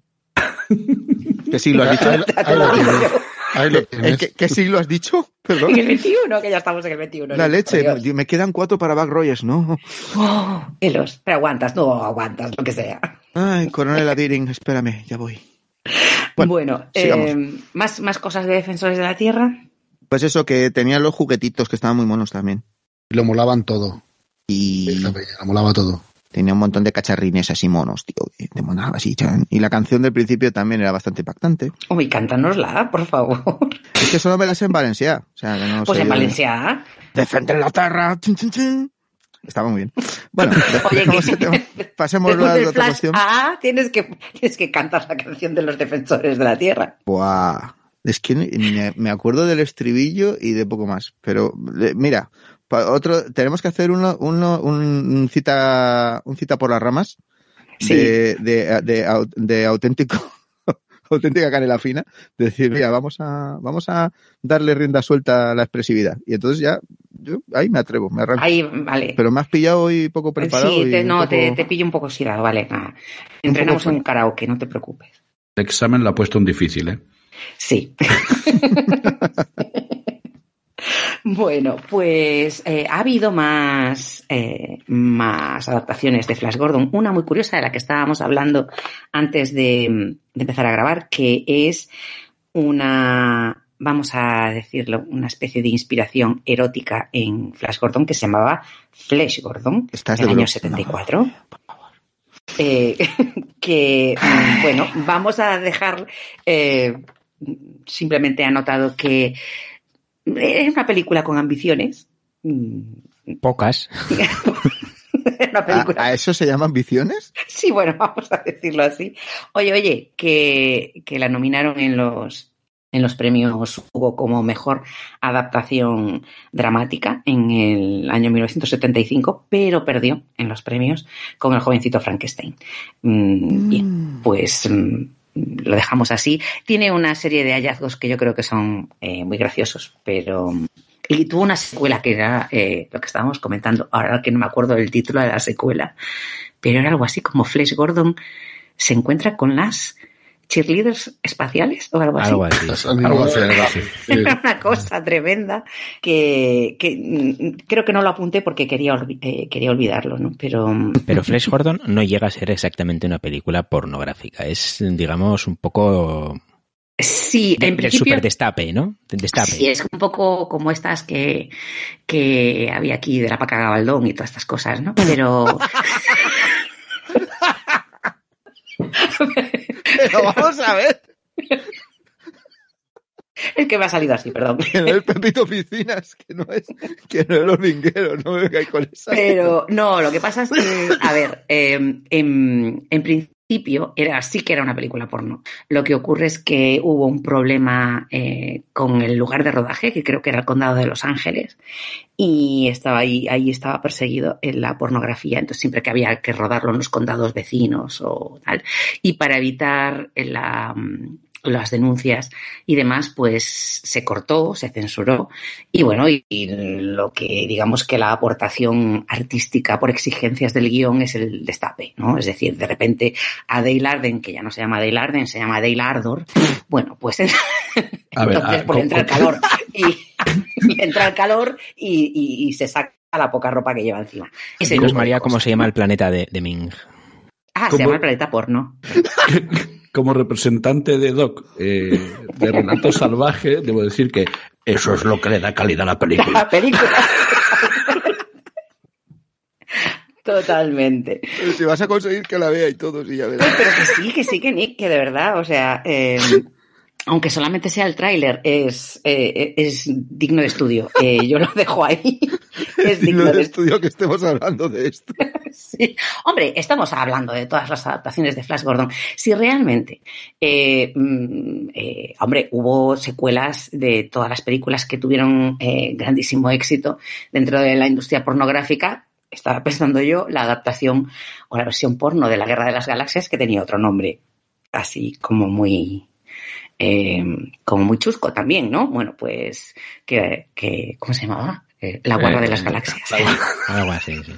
¿Qué siglo has dicho? <laughs>
Ahí, lo tienes. Ahí lo
¿Eh,
tienes.
¿Qué, qué siglo has dicho? Perdón.
En el 21, que ya estamos en el 21.
La leche.
Dios.
Me quedan cuatro para Back Rogers, ¿no?
Oh, pelos. Pero aguantas, no aguantas, lo que sea.
Ay, Coronel Adiring, espérame, ya voy.
Bueno, eh, ¿más, más cosas de defensores de la Tierra.
Pues eso, que tenían los juguetitos que estaban muy monos también.
Y lo molaban todo.
Y
lo molaba todo.
Tenía un montón de cacharrines así monos, tío. te molaba así, chan. Y la canción del principio también era bastante impactante.
Uy, cántanosla, por favor.
Es que solo me la sé en Valencia. O sea, que no
Pues en Valencia.
Defender la tierra. chin, chin, chin. Estaba muy bien. Bueno, <laughs>
Oye, que- <laughs>
pasemos a la otra cuestión.
A, tienes que, tienes que cantar la canción de los defensores de la Tierra.
Buah. Es que me, acuerdo del estribillo y de poco más. Pero mira, otro, tenemos que hacer uno, uno, un, un cita, un cita por las ramas
Sí.
de, de, de, de auténtico, <laughs> auténtica canela fina. De decir, mira, vamos a, vamos a darle rienda suelta a la expresividad. Y entonces ya, yo ahí me atrevo, me arranco.
Ahí, vale.
Pero me has pillado hoy poco preparado.
sí,
y
te,
un
no,
poco-
te, te pillo un poco oxidado, vale. nada. Entrenamos
poco
en karaoke, no te preocupes.
El examen lo ha puesto en difícil, ¿eh?
Sí. <laughs> <laughs> bueno, pues eh, ha habido más, eh, más adaptaciones de Flash Gordon. Una muy curiosa de la que estábamos hablando antes de, de empezar a grabar, que es una, vamos a decirlo, una especie de inspiración erótica en Flash Gordon que se llamaba Flash Gordon,
Estás
del
de
año
broma.
74. Eh, <laughs> que, bueno, vamos a dejar eh, simplemente anotado que es una película con ambiciones. Mm,
Pocas. <laughs>
una
¿A,
película.
a eso se llama ambiciones?
Sí, bueno, <laughs> vamos a decirlo así. Oye, oye, que, que la nominaron en los, en los premios Hugo como mejor adaptación dramática en el año 1975, pero perdió en los premios con el jovencito Frankenstein. Mm, Bien, pues mm, lo dejamos así. Tiene una serie de hallazgos que yo creo que son eh, muy graciosos, pero Y tuvo una secuela que era eh, lo que estábamos comentando, ahora que no me acuerdo del título de la secuela, pero era algo así como Flash Gordon se encuentra con las cheerleaders espaciales o algo así.
Algo así.
Algo así, algo así. Sí.
Era <laughs> una cosa tremenda que, que mm, creo que no lo apunté porque quería, eh, quería olvidarlo, ¿no? Pero mm,
Pero Flash Gordon no llega a ser exactamente una película pornográfica. Es, digamos, un poco
sí,
de,
en
de
principio
super destape, ¿no? De destape.
Sí, es un poco como estas que, que había aquí de la paca Gabaldón y todas estas cosas, ¿no? Pero <laughs> <laughs>
Pero vamos a ver.
es que me ha salido así, perdón.
Que no es Pepito Piscinas, que no es, que no es los vingueros, no me vengáis con esa.
Pero no, lo que pasa es que, a ver, eh, en, en principio era sí que era una película porno. Lo que ocurre es que hubo un problema eh, con el lugar de rodaje, que creo que era el condado de Los Ángeles, y estaba ahí, ahí estaba perseguido en la pornografía. Entonces siempre que había que rodarlo en los condados vecinos o tal. Y para evitar la, mm, las denuncias y demás, pues se cortó, se censuró y bueno, y, y lo que digamos que la aportación artística por exigencias del guion es el destape, ¿no? Es decir, de repente a Dale Arden, que ya no se llama Dale Arden, se llama Dale Ardor, <laughs> bueno, pues
A ver,
entonces
a-
pues
¿cómo-
entra el calor y, y entra el calor y, y- y se saca la poca ropa que lleva encima. Ese
María, cómo se llama el planeta de, de Ming.
Ah, se llama el planeta porno. <laughs>
Como representante de Doc eh, de Relato <laughs> Salvaje, debo decir que eso es lo que le da calidad a la película.
La película. <laughs> Totalmente.
Pero si vas a conseguir que la vea y todo, sí, ya verás.
Pero que sí, que sí, que Nick, que de verdad, o sea, eh, <laughs> aunque solamente sea el tráiler, es, eh, es digno de estudio. Eh, yo lo dejo ahí. <laughs> Es digno
no
de
es estudio que estemos hablando de esto. <laughs>
Sí. Hombre, estamos hablando de todas las adaptaciones de Flash Gordon. Si realmente, eh, mm, eh, hombre, hubo secuelas de todas las películas que tuvieron grandísimo éxito dentro de la industria pornográfica, estaba pensando yo la adaptación o la versión porno de la Guerra de las Galaxias que tenía otro nombre, así como muy eh, como muy chusco también, ¿no? Bueno, pues que, que ¿cómo se llamaba? Eh, la Guerra
Eh,
de las Galaxias. <laughs>
Algo así, sí.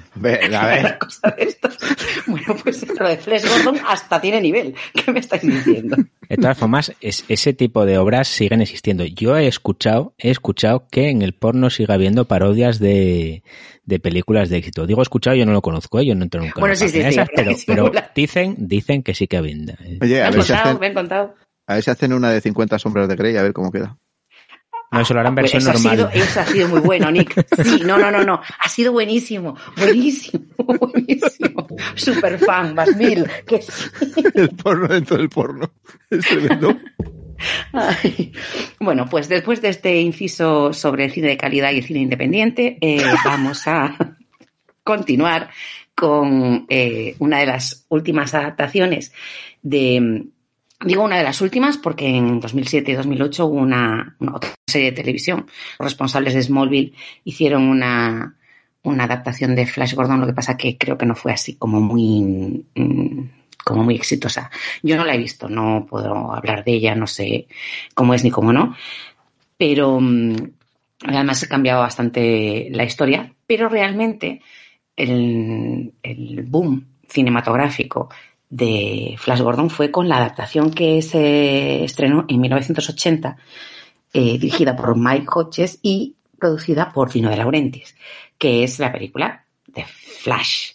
A ver.
Cosa de estos. Bueno, pues lo de Flash Gordon hasta tiene nivel. ¿Qué me estáis diciendo?
De todas formas, es- ese tipo de obras siguen existiendo. Yo he escuchado, he escuchado que en el porno sigue habiendo parodias de, de películas de éxito. Digo escuchado, yo no lo conozco, ¿eh? yo no entro nunca en
Bueno,
la
sí, sí,
página <laughs>
sí,
esas, pero, dicen, dicen que sí que vende.
Oye,
Me
a
han
ver, si
contado,
hacen,
me han contado.
A ver si hacen una de 50 sombras de Grey, a ver cómo queda.
No, eso lo harán
Pues
versión
eso, ha
normal.
sido, eso ha sido muy bueno, Nick. Sí, no, no, no, no. Ha sido buenísimo, buenísimo, <laughs> buenísimo. Super fan, más mil. Que sí.
El porno dentro del porno. Es tremendo.
Ay. Bueno, pues después de este inciso sobre el cine de calidad y el cine independiente, eh, vamos a continuar con eh, una de las últimas adaptaciones de... Digo una de las últimas porque en 2007 y 2008 hubo una, otra serie de televisión. Los responsables de Smallville hicieron una, una adaptación de Flash Gordon, lo que pasa que creo que no fue así como muy, mm, como muy exitosa. Yo no la he visto, no puedo hablar de ella, no sé cómo es ni cómo no, pero mm, además se cambiado bastante la historia, pero realmente el, el boom cinematográfico de Flash Gordon fue con la adaptación que se estrenó en 1980, eh, dirigida por Mike Hodges y producida por Dino de Laurentiis, que es la película de Flash.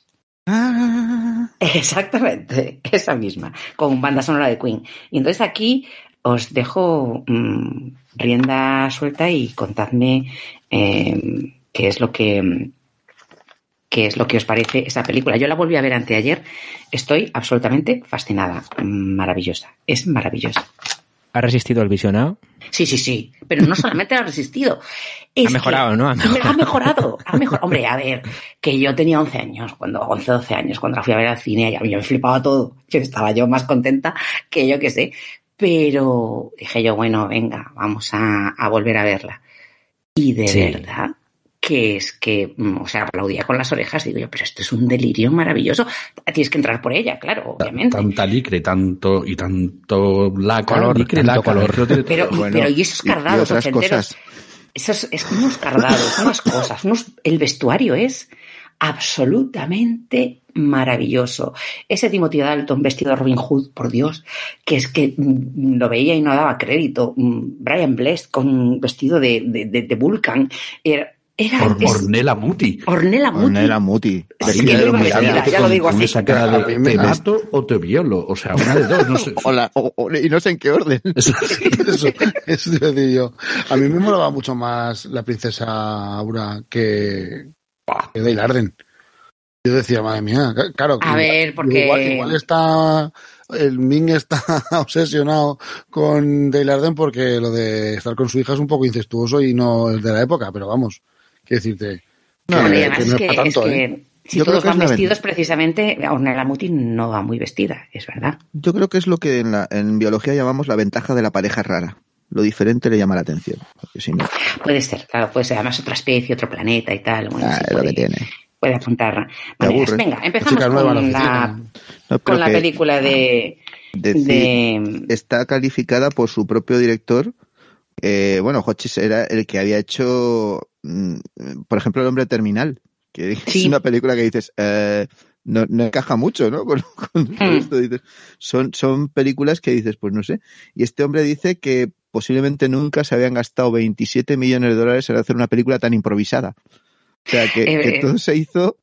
Ah,
Exactamente, esa misma, con banda sonora de Queen. Y entonces aquí os dejo mm, rienda suelta y contadme eh, qué es lo que mm, qué es lo que os parece esa película. Yo la volví a ver anteayer, estoy absolutamente fascinada, maravillosa, es maravillosa.
¿Ha resistido el visionado?
Sí, sí, sí, pero no solamente ha resistido. es
Ha mejorado, ¿no? Ha
Ha
mejorado.
mejorado, ha mejorado. Hombre, a ver, que yo tenía 11 años, cuando 11, 12 años, cuando la fui a ver al cine, y a mí me flipaba todo. Yo estaba yo más contenta que yo que sé. Pero dije yo, bueno, venga, vamos a, a volver a verla. Y de
Sí.
verdad que es que, mm, o sea, aplaudía con las orejas, digo yo, pero esto es un delirio maravilloso. Tienes que entrar por ella, claro, obviamente.
Tanta licre, tanto y tanto laca,
Color,
licre,
tanto
laca,
color.
Pero,
bueno,
pero y esos
y- y
cardados ochenteros.
cosas.
esos, es unos cardados, unas cosas, unos, el vestuario es absolutamente maravilloso. Ese Timothy Dalton vestido de Robin Hood, por Dios, que es que mm, lo veía y no daba crédito. Mm, Brian Bless con vestido de, de, de, de Vulcan. Era, era
Or, Ornella Muti.
Ornella Muti.
Ornella Muti.
Sí, que ya lo digo así.
esa cara de te mato o te violo. O sea, una de dos. No sé. <laughs>
O la- o- o- y no sé en qué orden. <laughs> <laughs>
Eso, eso te decía yo. A mí me molaba mucho más la princesa Aura que, que Dale Arden. Yo decía, madre mía, claro.
A
igual-
ver, porque-
Igual, igual está. El Ming está obsesionado con Dale Arden porque lo de estar con su hija es un poco incestuoso y no es de la época, pero vamos, quiero decirte.
No,
que-
y además
que
es que,
para tanto,
es que
¿eh?
si
Yo creo
todos
que es
van vestidos, precisamente, Ornella Muti no va muy vestida, es verdad.
Yo creo que es lo que en, la, en biología llamamos la ventaja de la pareja rara. Lo diferente le llama la atención. Porque si no,
Puede ser, claro, puede ser además otra especie, otro planeta y tal. Bueno,
ah,
sí,
es lo
puede,
que tiene.
puede apuntar
Te
maneras.
aburre.
Venga, empezamos
la
con, la.
No,
con la película de,
decir-
de...
está calificada por su propio director. Eh, bueno, Hodges era el que había hecho, mm, por ejemplo, El hombre terminal, que <laughs> es una película que dices, eh, no, no encaja mucho, ¿no? Con, <laughs> con- con
Hmm.
esto dices, son, son películas que dices, pues no sé. Y este hombre dice que posiblemente nunca se habían gastado 27 millones de dólares en hacer una película tan improvisada. O sea, que, <laughs>
Eh,
que
eh.
todo se hizo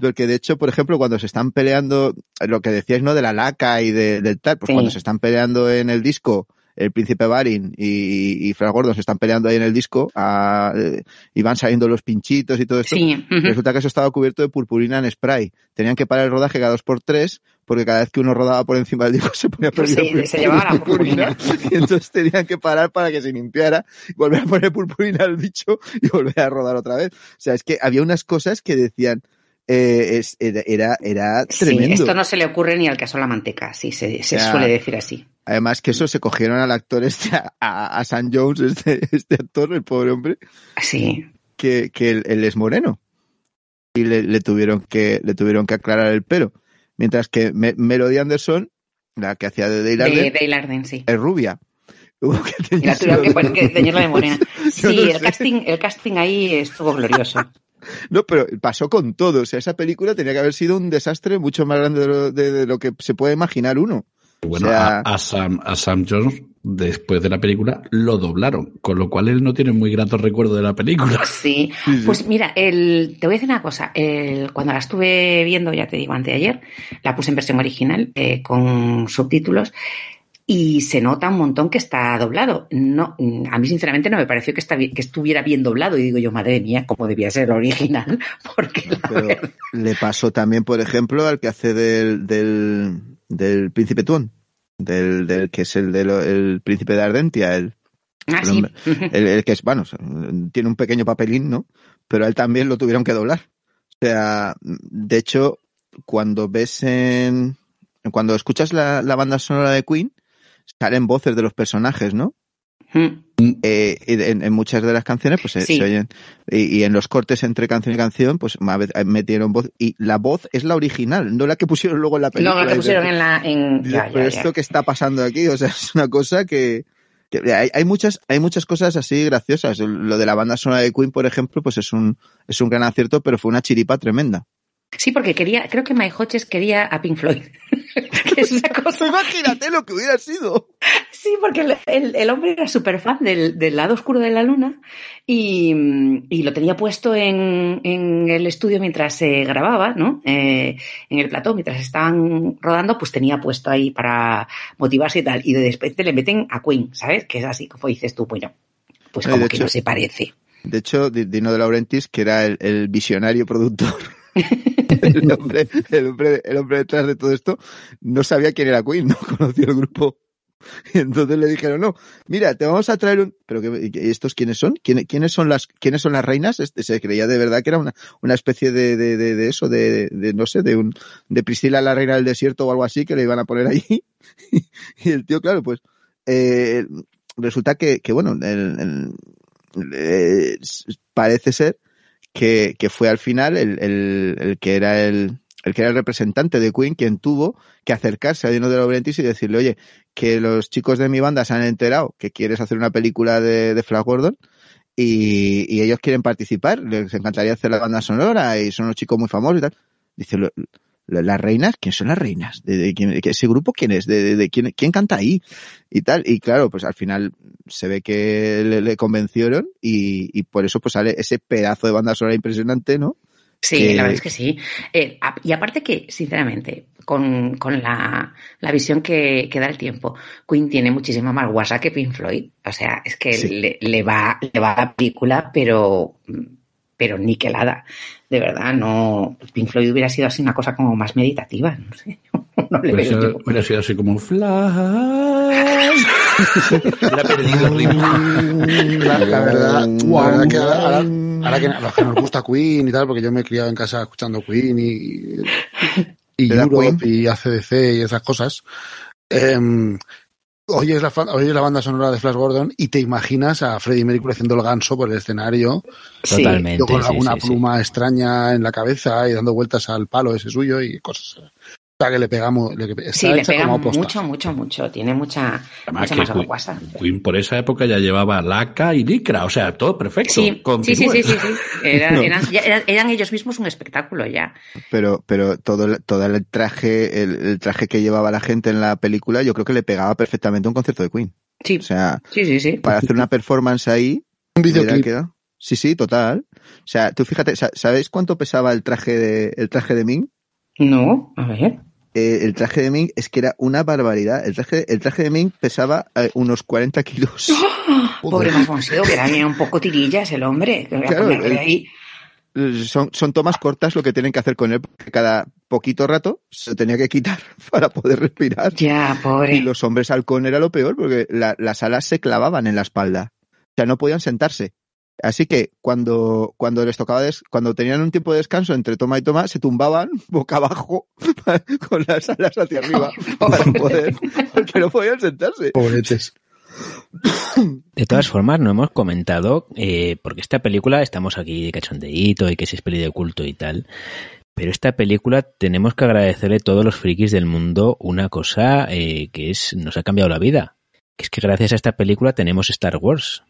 porque de hecho, por ejemplo, cuando se están peleando, lo que decíais, ¿no? De la laca y de, del tal, pues
Sí.
cuando se están peleando en el disco, el príncipe Barin y, y Gordon se están peleando ahí en el disco eh, y van saliendo los pinchitos y todo esto.
Sí.
Resulta que eso estaba cubierto de purpurina en spray. Tenían que parar el rodaje cada dos por tres porque cada vez que uno rodaba por encima del disco <laughs> se ponía
Pues sí, se llevaba la purpurina. <laughs>
y entonces tenían que parar para que se limpiara, volver a poner purpurina al bicho y volver a rodar otra vez. O sea, es que había unas cosas que decían, eh, es- era, era,
Sí,
tremendo.
esto no se le ocurre ni al caso la manteca, sí, se, se suele decir así.
Además que eso se cogieron al actor este, a, a, Sam Jones, este, <laughs> este actor, el pobre hombre,
Sí,
que, que él, él es moreno. Y le, le tuvieron que, le tuvieron que aclarar el pelo. Mientras que Me- Melody Anderson, la que hacía de Dale
de
Arden,
Dale Arden, sí.
es rubia. <laughs> Hubo que
Y la tuvieron que,
de-
poner- que teñirla de morena. <laughs> Sí,
no
el
sé.
casting, el casting ahí estuvo glorioso.
No, pero pasó con todo. O sea, esa película tenía que haber sido un desastre mucho más grande de lo, de- de lo que se puede imaginar uno.
Bueno,
O sea-
a, a Sam, a Sam Jones, después de la película, lo doblaron, con lo cual él no tiene muy gratos recuerdos de la película. <laughs>
Sí, pues mira, el, te voy a decir una cosa. El, cuando la estuve viendo, ya te digo, anteayer, la puse en versión original eh, con subtítulos y se nota un montón que está doblado. No, a mí sinceramente no me pareció que, está bien- que estuviera bien doblado y digo yo, madre mía, cómo debía ser el original, <laughs> porque la
Pero
verdad-
le pasó también, por ejemplo, al que hace del, del, del príncipe Tuón. Del, del que es el del el príncipe de Ardentia, el,
Ah,
el
sí.
hombre- el, el que es, bueno, tiene un pequeño papelín, ¿no? Pero a él también lo tuvieron que doblar. O sea, de hecho, cuando ves en, cuando escuchas la, la banda sonora de Queen, salen voces de los personajes, ¿no?
Mm.
Eh, y en, en muchas de las canciones, pues se,
Sí.
se oyen. Y, y en los cortes entre canción y canción, pues ma- metieron voz. Y la voz es la original, no la que pusieron luego en la película.
Luego lo que pusieron en la. En, ya, ya,
esto que está pasando aquí, o sea, es una cosa que. que hay, hay muchas, hay muchas cosas así graciosas. Lo de la banda sonora de Queen, por ejemplo, pues es un, es un gran acierto, pero fue una chiripa tremenda.
Sí, porque quería, creo que Mike Hodges quería a Pink Floyd. <laughs> que es una cosa.
Imagínate lo que hubiera sido.
Sí, porque el, el- el hombre era súper fan del, del lado oscuro de la luna y, y lo tenía puesto en, en el estudio mientras se grababa, ¿no? Eh, en el plató, mientras estaban rodando, pues tenía puesto ahí para motivarse y tal. Y de repente le meten a Queen, ¿sabes? Que es así, como dices tú, bueno, pues como que
hecho-
no se parece.
De hecho, Di- Dino de Laurentiis, que era el, el visionario productor, <laughs> el, hombre, el, hombre, el hombre detrás de todo esto, no sabía quién era Queen, no <laughs> conocía el grupo. Entonces le dijeron, no, mira, te vamos a traer un... ¿Pero qué, y estos quiénes son? ¿Quién- ¿Quiénes son las, quiénes son las reinas? Este, se creía de verdad que era una, una especie de, de, de, eso, de, de, no sé, de un, de Priscila la reina del desierto o algo así que le iban a poner allí. <laughs> y el tío, claro, pues, eh, resulta que, que bueno, el- el- eh, parece ser que, que fue al final el, el, el que era el, el que era el representante de Queen quien tuvo que acercarse a Dino de Laurentiis y decirle, oye, que los chicos de mi banda se han enterado que quieres hacer una película de, de Gordon y, ellos quieren participar, les encantaría hacer la banda sonora y son unos chicos muy famosos y tal. Dice, las reinas, ¿quién son las reinas? ¿De, quién, ese grupo quién es? ¿De, quién, quién, canta ahí? Y tal. Y claro, pues al final se ve que le, convencieron y, y, por eso pues sale ese pedazo de banda sonora impresionante, ¿no?
Sí, la verdad es que sí. Eh, y aparte que, sinceramente, con, con la, la, visión que, que, da el tiempo, Queen tiene muchísima más guasa que Pink Floyd. O sea, es que le, le, va, le va a la película, pero, pero niquelada. De verdad, no. Pink Floyd hubiera sido así una cosa como más meditativa, no sé. <laughs> No le
hubiera, sido, hubiera sido así como flash. <laughs> Hubiera perdido el ritmo.
La, la verdad, la verdad que ahora, Ahora que a los que nos gusta Queen y tal, porque yo me he criado en casa escuchando Queen y, y Europe y ACDC y esas cosas. Eh, oyes, la, oyes la banda sonora de Flash Gordon y te imaginas a Freddie Mercury haciendo el ganso por el escenario.
Totalmente.
Con alguna pluma extraña en la cabeza y dando vueltas al palo ese suyo y cosas que le pegamos. Le,
sí, le pega mucho, mucho, mucho. Tiene mucha, mucha más
Queen, Queen por esa época ya llevaba laca y licra, o sea, todo perfecto.
Sí, sí, sí, sí, sí, <laughs> eran, eran, ellos mismos un espectáculo ya.
Pero, pero todo, todo el traje, el, traje que llevaba la gente en la película, yo creo que le pegaba perfectamente a un concierto de Queen.
Sí.
O sea,
sí, sí, sí.
para hacer una performance ahí. <laughs>
Un videoclip.
Sí, sí, total. O sea, tú fíjate, ¿sabéis cuánto pesaba el traje de, el traje de Ming?
No, a ver.
Eh, el traje de Ming es que era una barbaridad. El traje, el traje de Ming pesaba eh, unos 40 kilos.
¡Oh! Pobre Mafonsedo, que era un poco tirillas el hombre. ahí.
Son, son tomas cortas lo que tienen que hacer con él, porque cada poquito rato se tenía que quitar <laughs> para poder respirar.
Ya, pobre.
Y los hombres halcón era lo peor, porque las alas se clavaban en la espalda. O sea, no podían sentarse. Así que cuando, cuando les tocaba, cuando tenían un tiempo de descanso entre toma y toma, se tumbaban <laughs> boca abajo <laughs> con las alas hacia arriba <laughs> para poder, porque no podían sentarse.
Pobretes. <coughs>
De todas formas, no hemos comentado, eh, porque esta película, estamos aquí de cachondeíto y que si es peli de culto y tal, pero esta película tenemos que agradecerle a todos los frikis del mundo una cosa eh, que es nos ha cambiado la vida. Que es que gracias a esta película tenemos Star Wars.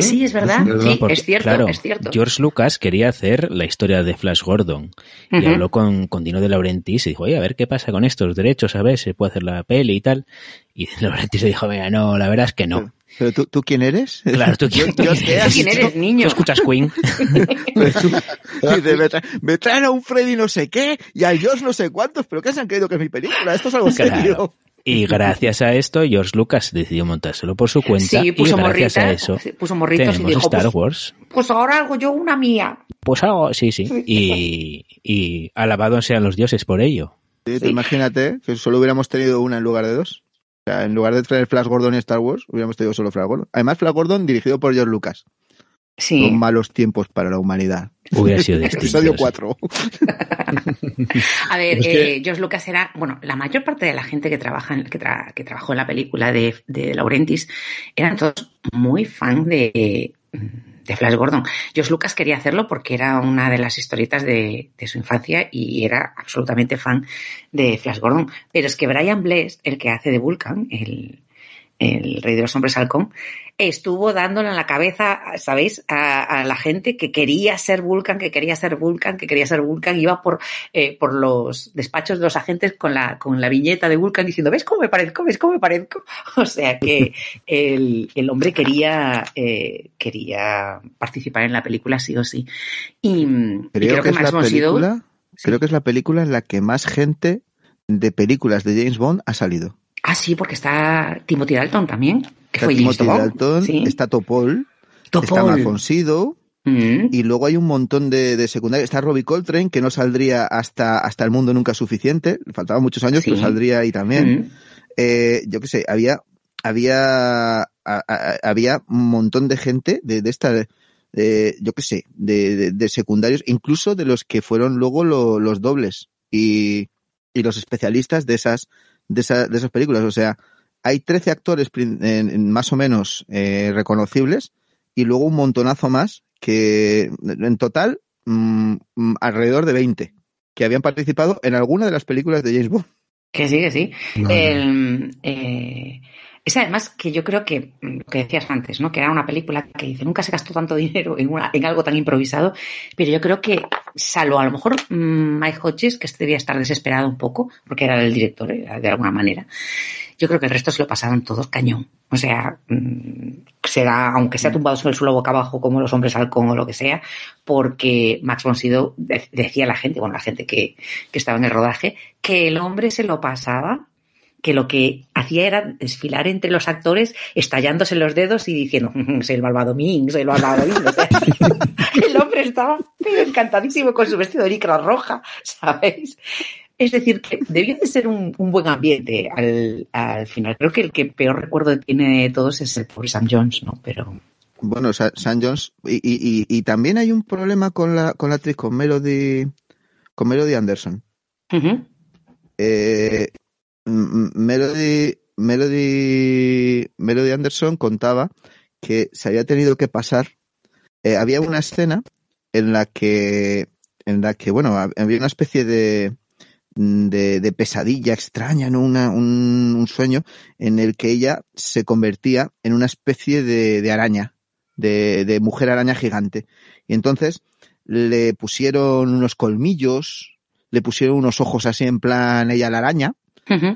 Sí, es verdad. Sí, es cierto, es cierto.
George Lucas quería hacer la historia de Flash Gordon y habló con, con, Dino de Laurentiis y dijo, oye, a ver qué pasa con estos derechos, a ver, se puede hacer la peli y tal. Y <laughs> Laurentiis le dijo, mira, no, la verdad es que no.
¿Pero tú, tú quién eres?
Claro, tú <laughs> quién,
¿Quién eres, niño.
Tú escuchas Queen. <laughs>
me, traen, a un Freddy no sé qué y a George no sé cuántos, pero ¿qué se han creído que es mi película? Esto es algo serio.
Y gracias a esto, George Lucas decidió montárselo por su cuenta. Sí, puso y gracias a eso,
puso morritos y dijo,
Star
pues,
Wars.
Pues ahora hago yo una mía.
Pues algo, sí, sí. Y, y alabados sean los dioses por ello.
Sí, Imagínate que solo hubiéramos tenido una en lugar de dos. O sea, en lugar de traer Flash Gordon y Star Wars, hubiéramos tenido solo Flash Gordon. Además, Flash Gordon dirigido por George Lucas.
Sí.
Son malos tiempos para la humanidad.
Hubiera sido <laughs> distinto.
Episodio 4.
A ver, eh, George Lucas era, bueno, la mayor parte de la gente que trabaja que, que trabajó en la película de, de Laurentis eran todos muy fan de, de Flash Gordon. George Lucas quería hacerlo porque era una de las historietas de, de, su infancia y era absolutamente fan de Flash Gordon. Pero es que Brian Bless, el que hace de Vulcan, el, el rey de los hombres halcón, estuvo dándole en la cabeza, ¿sabéis?, a, la gente que quería ser Vulcan, que quería ser Vulcan, que quería ser Vulcan, iba por, eh, por los despachos de los agentes con la, con la viñeta de Vulcan diciendo, ¿ves cómo me parezco? ¿Ves cómo me parezco? <laughs> O sea que el, el hombre quería, eh, quería participar en la película sí o sí. Y creo, que, más hemos
película, Creo que es la película en la que más gente de películas de James Bond ha salido.
Ah, sí, porque está Timothy Dalton también, que está fue
Timothy Dalton, está Topol, está Malcolm mm. y luego hay un montón de, de secundarios. Está Robbie Coltrane, que no saldría hasta, hasta El Mundo Nunca Suficiente, faltaban muchos años, pero saldría ahí también. Mm. Eh, yo qué sé, había, había, había un montón de gente de, de esta, de, yo qué sé, de, de, secundarios, incluso de los que fueron luego los dobles y, y los especialistas de esas de, esa, de esas películas. O sea, hay 13 actores más o menos eh, reconocibles y luego un montonazo más que en total mm, mm, alrededor de 20 que habían participado en alguna de las películas de James Bond.
Que sí, que sí. Eh, Es además que yo creo que mm, lo que decías antes, ¿no? Que era una película que dice nunca se gastó tanto dinero en, una, en algo tan improvisado, pero yo creo que, salvo a lo mejor mm, Mike Hodges, que este debía estar desesperado un poco, porque era el director de alguna manera, yo creo que el resto se lo pasaron todos cañón. O sea, mm, será, aunque sea tumbado sobre el suelo boca abajo como los hombres halcón o lo que sea, porque Max von Sydow decía a la gente, bueno, la gente que, que estaba en el rodaje, que el hombre se lo pasaba que lo que hacía era desfilar entre los actores, estallándose los dedos y diciendo, mm, soy el malvado Ming, soy el malvado Ming. <laughs> el hombre estaba encantadísimo con su vestido de licra roja, ¿sabéis? Es decir, que debió de ser un, buen ambiente al, final. Creo que el que peor recuerdo tiene de todos es el pobre Sam Jones, ¿no? Pero...
Bueno, Sam Jones, y, también hay un problema con la, con la actriz, con Melody, con Melody Anderson. eh, Melody, Melody, Melody Anderson contaba que se había tenido que pasar. Eh, había una escena en la que, en la que, bueno, había una especie de, de, pesadilla extraña, ¿no? Una, un, sueño en el que ella se convertía en una especie de, de araña, de, de, mujer araña gigante. Y entonces le pusieron unos colmillos, le pusieron unos ojos así en plan ella la araña,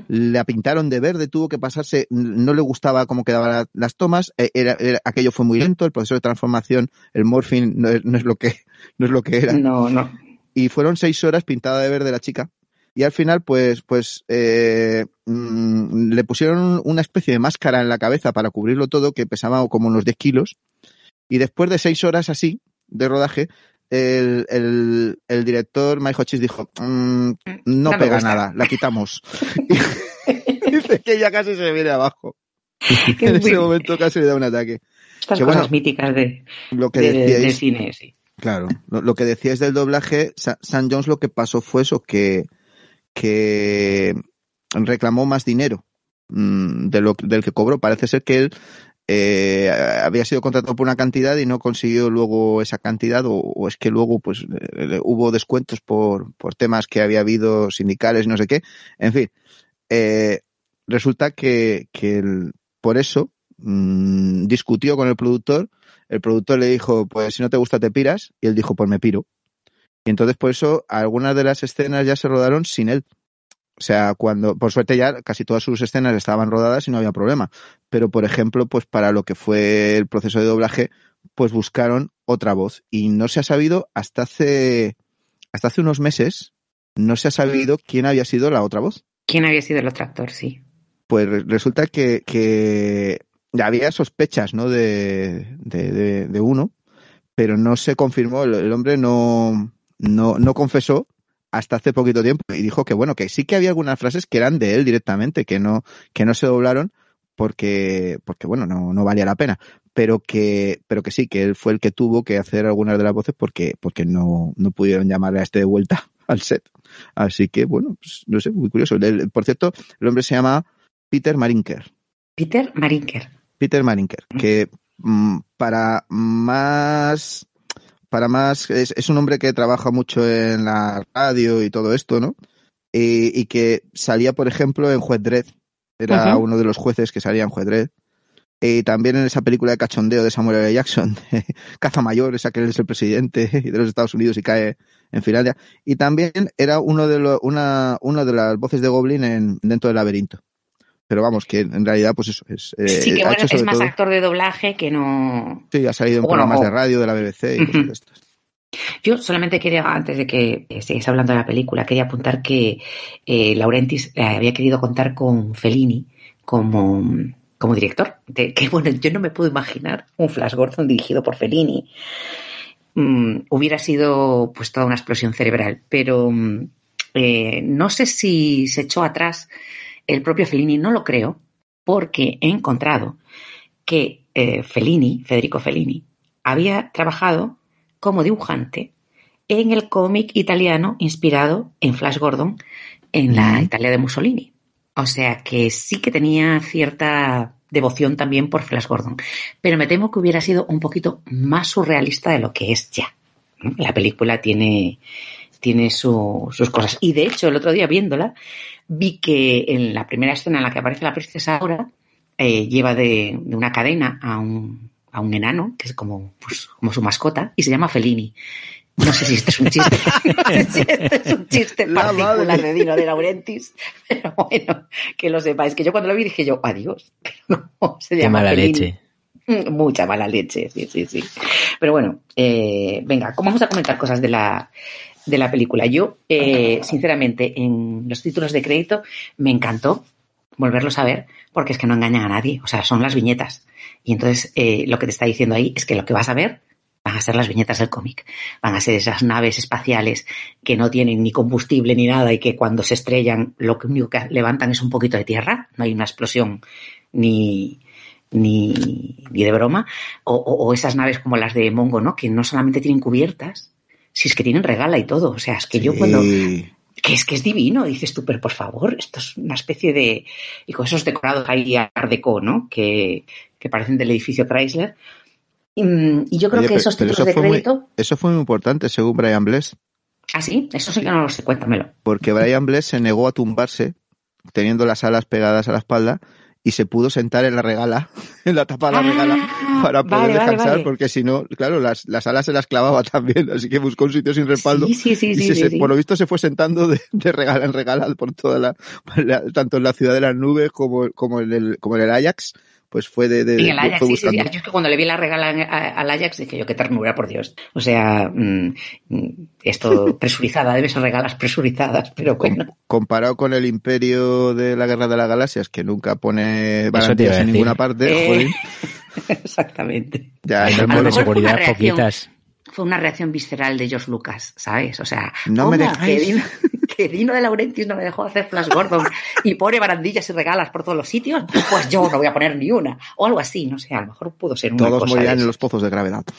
la pintaron de verde, tuvo que pasarse, no le gustaba cómo quedaban las tomas, e, era, aquello fue muy lento, el proceso de transformación, el morphing no es, no es, lo que no es lo que era.
No, no.
Y fueron seis horas pintada de verde la chica. Y al final, pues, pues eh, mm, le pusieron una especie de máscara en la cabeza para cubrirlo todo, que pesaba como unos 10 kilos. Y después de seis horas así de rodaje, el, el, el director Mike Hodges dijo, mm, no, pega nada, la quitamos. <laughs> Dice que ya casi se viene abajo. <laughs> en ese momento casi le da un ataque.
Estas cosas míticas de, lo que de, cine, sí.
Claro, lo, lo, que decías del doblaje, San Jones lo que pasó fue eso, que, que reclamó más dinero mm, de lo, del que cobró. Parece ser que él eh, había sido contratado por una cantidad y no consiguió luego esa cantidad o, es que luego pues eh, hubo descuentos por, por, temas que había habido sindicales no sé qué. En fin, eh, resulta que, que por eso mmm, discutió con el productor. El productor le dijo, pues si no te gusta te piras. Y él dijo, pues me piro. Y entonces por eso algunas de las escenas ya se rodaron sin él. O sea, cuando, por suerte ya casi todas sus escenas estaban rodadas y no había problema. Pero, por ejemplo, pues para lo que fue el proceso de doblaje, pues buscaron otra voz. Y no se ha sabido hasta hace, hasta hace unos meses, no se ha sabido quién había sido la otra voz.
¿Quién había sido el otro actor? Sí.
Pues resulta que, que había sospechas, ¿no? De, de, de, uno, pero no se confirmó. el hombre no, no, no confesó hasta hace poquito tiempo y dijo que bueno, que sí que había algunas frases que eran de él directamente, que no, que no se doblaron porque, porque bueno, no, no valía la pena. Pero que, pero que sí, que él fue el que tuvo que hacer algunas de las voces porque, porque no, no pudieron llamarle a este de vuelta <laughs> al set. Así que, bueno, pues, no sé, muy curioso. por cierto, el hombre se llama Peter Marinker.
Peter Marinker.
Peter Marinker, que mm, para más para más, es, es, un hombre que trabaja mucho en la radio y todo esto, ¿no? Y, y que salía, por ejemplo, en Juez Dredd. Era uno de los jueces que salía en Juez Dredd. Y también en esa película de cachondeo de Samuel L. Jackson, <laughs> Caza Mayor, esa que él es el presidente <laughs> de los Estados Unidos y cae en Finlandia. Y también era uno de lo, una, una de las voces de Goblin en, dentro del laberinto pero vamos, que en realidad, pues eso es.
Eh, sí, que bueno, es más actor de doblaje que no.
Sí, ha salido en programas de radio de la BBC y cosas de estas.
Yo solamente quería, antes de que sigáis hablando de la película, quería apuntar que eh, Laurentis eh, había querido contar con Fellini como, como director. De, que bueno, yo no me puedo imaginar un Flash Gordon dirigido por Fellini. Mm, hubiera sido pues toda una explosión cerebral, pero mm, eh, no sé si se echó atrás el propio Fellini no lo creo, porque he encontrado que eh, Fellini, Federico Fellini, había trabajado como dibujante en el cómic italiano inspirado en Flash Gordon en la Italia de Mussolini. O sea que sí que tenía cierta devoción también por Flash Gordon. Pero me temo que hubiera sido un poquito más surrealista de lo que es ya. La película tiene, tiene sus cosas. Y de hecho, el otro día viéndola, vi que en la primera escena en la que aparece la princesa ahora, eh, lleva de, una cadena a un, a un enano, que es como, pues, como su mascota, y se llama Felini. No sé si este es un chiste, <laughs> <laughs> no sé si este es un chiste particular de Dino de Laurentiis, pero bueno, que lo sepáis, que yo cuando lo vi dije yo, adiós, <laughs> pero no, se llama
Qué mala leche.
Mucha mala leche, sí, sí, sí. Pero bueno, eh, venga, vamos a comentar cosas de la, de la película. Yo, eh, sinceramente, en los títulos de crédito me encantó volverlos a ver porque es que no engañan a nadie, o sea, son las viñetas. Y entonces eh, lo que te está diciendo ahí es que lo que vas a ver van a ser las viñetas del cómic. Van a ser esas naves espaciales que no tienen ni combustible ni nada y que cuando se estrellan lo único que levantan es un poquito de tierra, no hay una explosión ni, ni, ni de broma. O, o, esas naves como las de Mongo, ¿no? Que no solamente tienen cubiertas, si es que tienen regala y todo. O sea, es que yo cuando que es que es divino, dices tú, pero por favor, esto es una especie de, y con esos decorados ahí Art Deco, ¿no? Que, que parecen del edificio Chrysler, y, yo creo que esos títulos de crédito.
eso fue muy importante, según Brian Bless.
Ah, sí, eso sí que no lo sé, cuéntamelo.
Porque Brian Bless se negó a tumbarse, teniendo las alas pegadas a la espalda, y se pudo sentar en la regala, <laughs> en la tapa de la regala, ah, para poder descansar, porque si no, claro, las, las, alas se las clavaba <laughs> también, así que buscó un sitio sin respaldo.
Sí, sí, sí,
y
se,
por lo visto se fue sentando de, de, regala en regala por toda <laughs> la, tanto en la ciudad de las nubes como, como en el, como en el Ajax pues fue de... de
el Ajax, sí, sí, Yo es que cuando le vi la regala al Ajax dije yo, qué ternura, por Dios. O sea, mm, esto <laughs> presurizada, debe ser regalas presurizadas, pero bueno.
Comparado con el imperio de la Guerra de las Galaxias, que nunca pone garantías en ninguna parte,
eh, <laughs> Exactamente.
Ya,
no de seguridad poquitas
fue una reacción visceral de George Lucas, ¿sabes? O sea,
no me dejáis
que Dino de Laurentiis no me dejó hacer Flash Gordon <laughs> y pone barandillas y regalas por todos los sitios, pues yo no voy a poner ni una. O algo así, no sé, a lo mejor pudo ser una
Todos morirán en los pozos de gravedad. <laughs>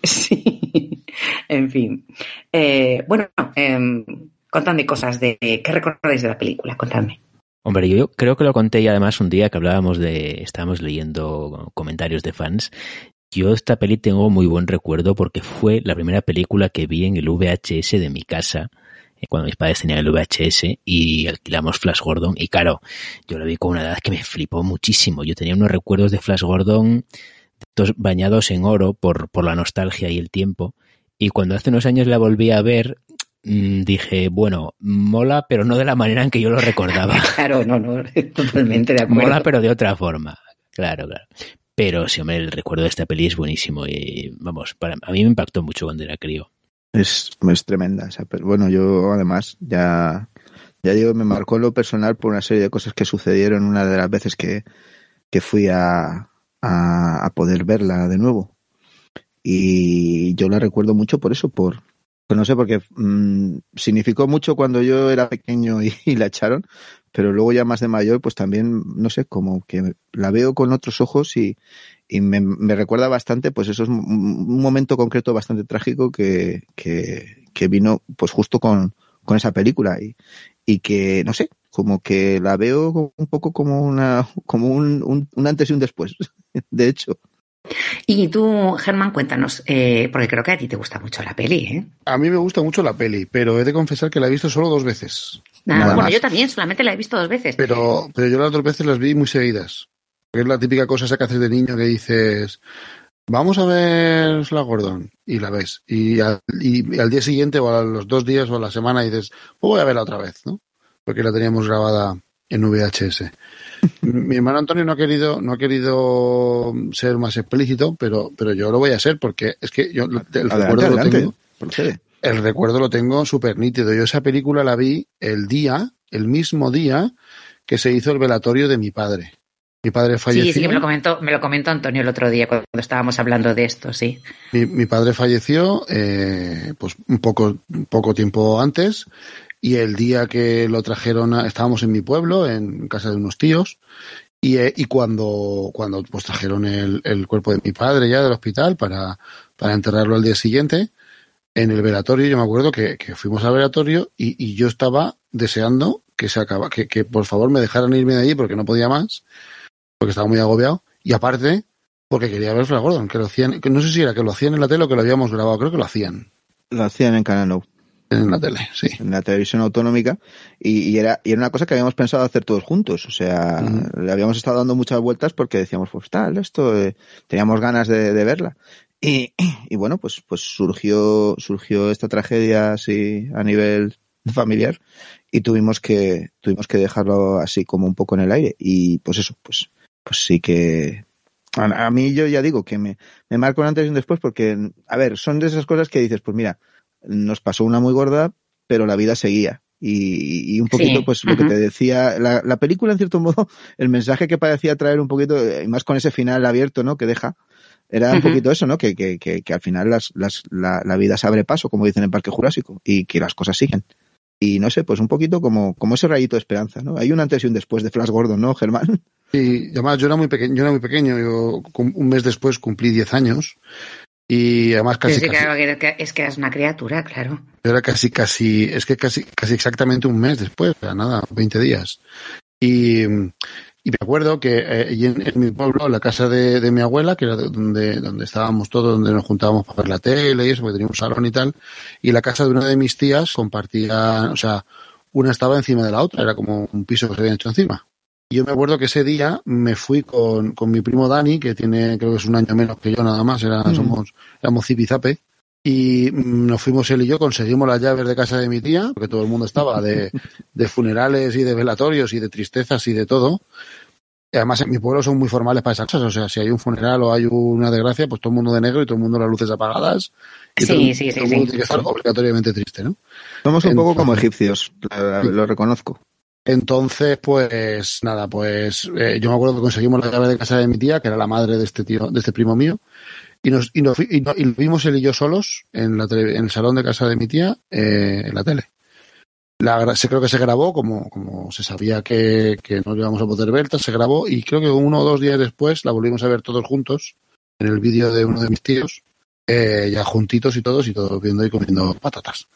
Sí, en fin. Eh, bueno, eh, contadme cosas de qué recordáis de la película, contadme.
Hombre, yo creo que lo conté y además un día que hablábamos de, estábamos leyendo comentarios de fans. Yo esta peli tengo muy buen recuerdo porque fue la primera película que vi en el VHS de mi casa cuando mis padres tenían el VHS y alquilamos Flash Gordon. Y claro, yo lo vi con una edad que me flipó muchísimo. Yo tenía unos recuerdos de Flash Gordon bañados en oro por, por la nostalgia y el tiempo. Y cuando hace unos años la volví a ver, mm, dije, bueno, mola, pero no de la manera en que yo lo recordaba. <laughs>
claro, no, no, <laughs> totalmente de acuerdo.
Mola, pero de otra forma. Claro, claro. Pero sí, hombre, el recuerdo de esta peli es buenísimo y, vamos, para, a mí me impactó mucho cuando era crío.
Es, es tremenda esa Bueno, yo además ya, ya digo, me marcó lo personal por una serie de cosas que sucedieron una de las veces que, que fui a, a, poder verla de nuevo. Y yo la recuerdo mucho por eso, por, pues no sé, porque mmm, significó mucho cuando yo era pequeño y, y, la echaron, pero luego ya más de mayor, pues también, no sé, como que la veo con otros ojos y, y me, me, recuerda bastante, pues eso es un momento concreto bastante trágico que, que, que vino pues justo con, con esa película y, y que, no sé, como que la veo un poco como una, como un, un, un antes y un después, <laughs> de hecho.
Y tú, Germán, cuéntanos, eh, porque creo que a ti te gusta mucho la peli, ¿eh?
A mí me gusta mucho la peli, pero he de confesar que la he visto solo dos veces.
Nada, Nada bueno, más. yo también, solamente la he visto dos veces.
Pero, pero yo las dos veces las vi muy seguidas. Es la típica cosa esa que haces de niño que dices, vamos a ver la Gordon, y la ves. Y al, y al, día siguiente, o a los dos días, o a la semana, dices, pues voy a verla otra vez, ¿no? Porque la teníamos grabada en VHS. <laughs> Mi hermano Antonio no ha querido, no ha querido ser más explícito, pero, pero yo lo voy a ser, porque es que yo el adelante, recuerdo adelante. lo tengo. El recuerdo lo tengo súper nítido. Yo esa película la vi el día, el mismo día que se hizo el velatorio de mi padre. Mi padre falleció.
Sí, sí, me lo comentó, me lo comentó Antonio el otro día cuando estábamos hablando de esto, sí.
Mi, mi padre falleció, eh, pues un poco, poco tiempo antes, y el día que lo trajeron, a, estábamos en mi pueblo, en casa de unos tíos, y, eh, y cuando, cuando pues trajeron el, el, cuerpo de mi padre ya del hospital para, para enterrarlo al día siguiente, en el velatorio, yo me acuerdo que, que fuimos al velatorio y, y, yo estaba deseando que se acaba, que, que por favor me dejaran irme de allí porque no podía más porque estaba muy agobiado, y aparte, porque quería ver Flash Gordon, que lo hacían, que no sé si era que lo hacían en la tele o que lo habíamos grabado, creo que lo hacían.
Lo hacían en Canal No.
En la tele, sí.
En la televisión autonómica. Y, era, y era una cosa que habíamos pensado hacer todos juntos. O sea, le habíamos estado dando muchas vueltas porque decíamos, pues tal, esto, eh, teníamos ganas de, verla. Y, y, bueno, pues, pues surgió, surgió esta tragedia así a nivel familiar y tuvimos que, tuvimos que dejarlo así como un poco en el aire. Y pues eso, pues, pues sí que, a, mí yo ya digo que me, me marco un antes y un después porque, a ver, son de esas cosas que dices, pues mira, nos pasó una muy gorda, pero la vida seguía. Y, y un poquito, pues lo que te decía, la, la, película en cierto modo, <laughs> el mensaje que parecía traer un poquito, y más con ese final abierto, ¿no? Que deja, era un poquito eso, ¿no? Que, que, que, que al final las, las, la, la, vida se abre paso, como dicen en Parque Jurásico, y que las cosas siguen. Y no sé, pues un poquito como, como ese rayito de esperanza, ¿no? Hay un antes y un después de Flash Gordon, ¿no, Germán?
Sí, además yo era muy pequeño, yo era muy pequeño, yo un mes después cumplí 10 años y además casi,
casi es que eres una criatura, claro.
Era casi, casi, es que casi, casi exactamente un mes después, o sea, nada, 20 días. Y, y me acuerdo que eh, en, en, mi pueblo, en la casa de, de mi abuela, que era donde, donde estábamos todos, donde nos juntábamos para ver la tele y eso, porque teníamos un salón y tal, y la casa de una de mis tías compartía, o sea, una estaba encima de la otra, era como un piso que se había hecho encima. Yo me acuerdo que ese día me fui con, con mi primo Dani, que tiene, creo que es un año menos que yo nada más, era, mm. somos, éramos zipizape, y nos fuimos él y yo, conseguimos las llaves de casa de mi tía, porque todo el mundo estaba de, <laughs> de funerales y de velatorios y de tristezas y de todo. Y además en mi pueblo son muy formales para esas cosas, o sea, si hay un funeral o hay una desgracia, pues todo el mundo de negro y todo el mundo las luces apagadas.
Y sí, todo, sí, sí,
todo el mundo tiene que estar obligatoriamente triste, ¿no?
Somos un poco como egipcios, lo reconozco.
Entonces, pues nada, pues eh, yo me acuerdo que conseguimos la llave de casa de mi tía, que era la madre de este tío, de este primo mío, y nos, y, nos, y, vimos él y yo solos en, la en el salón de casa de mi tía, eh, en la tele. La, se creo que se grabó, como, como se sabía que, que no íbamos a poder verla, se grabó y creo que uno o dos días después la volvimos a ver todos juntos en el vídeo de uno de mis tíos, eh, ya juntitos y todos y todos viendo y comiendo patatas.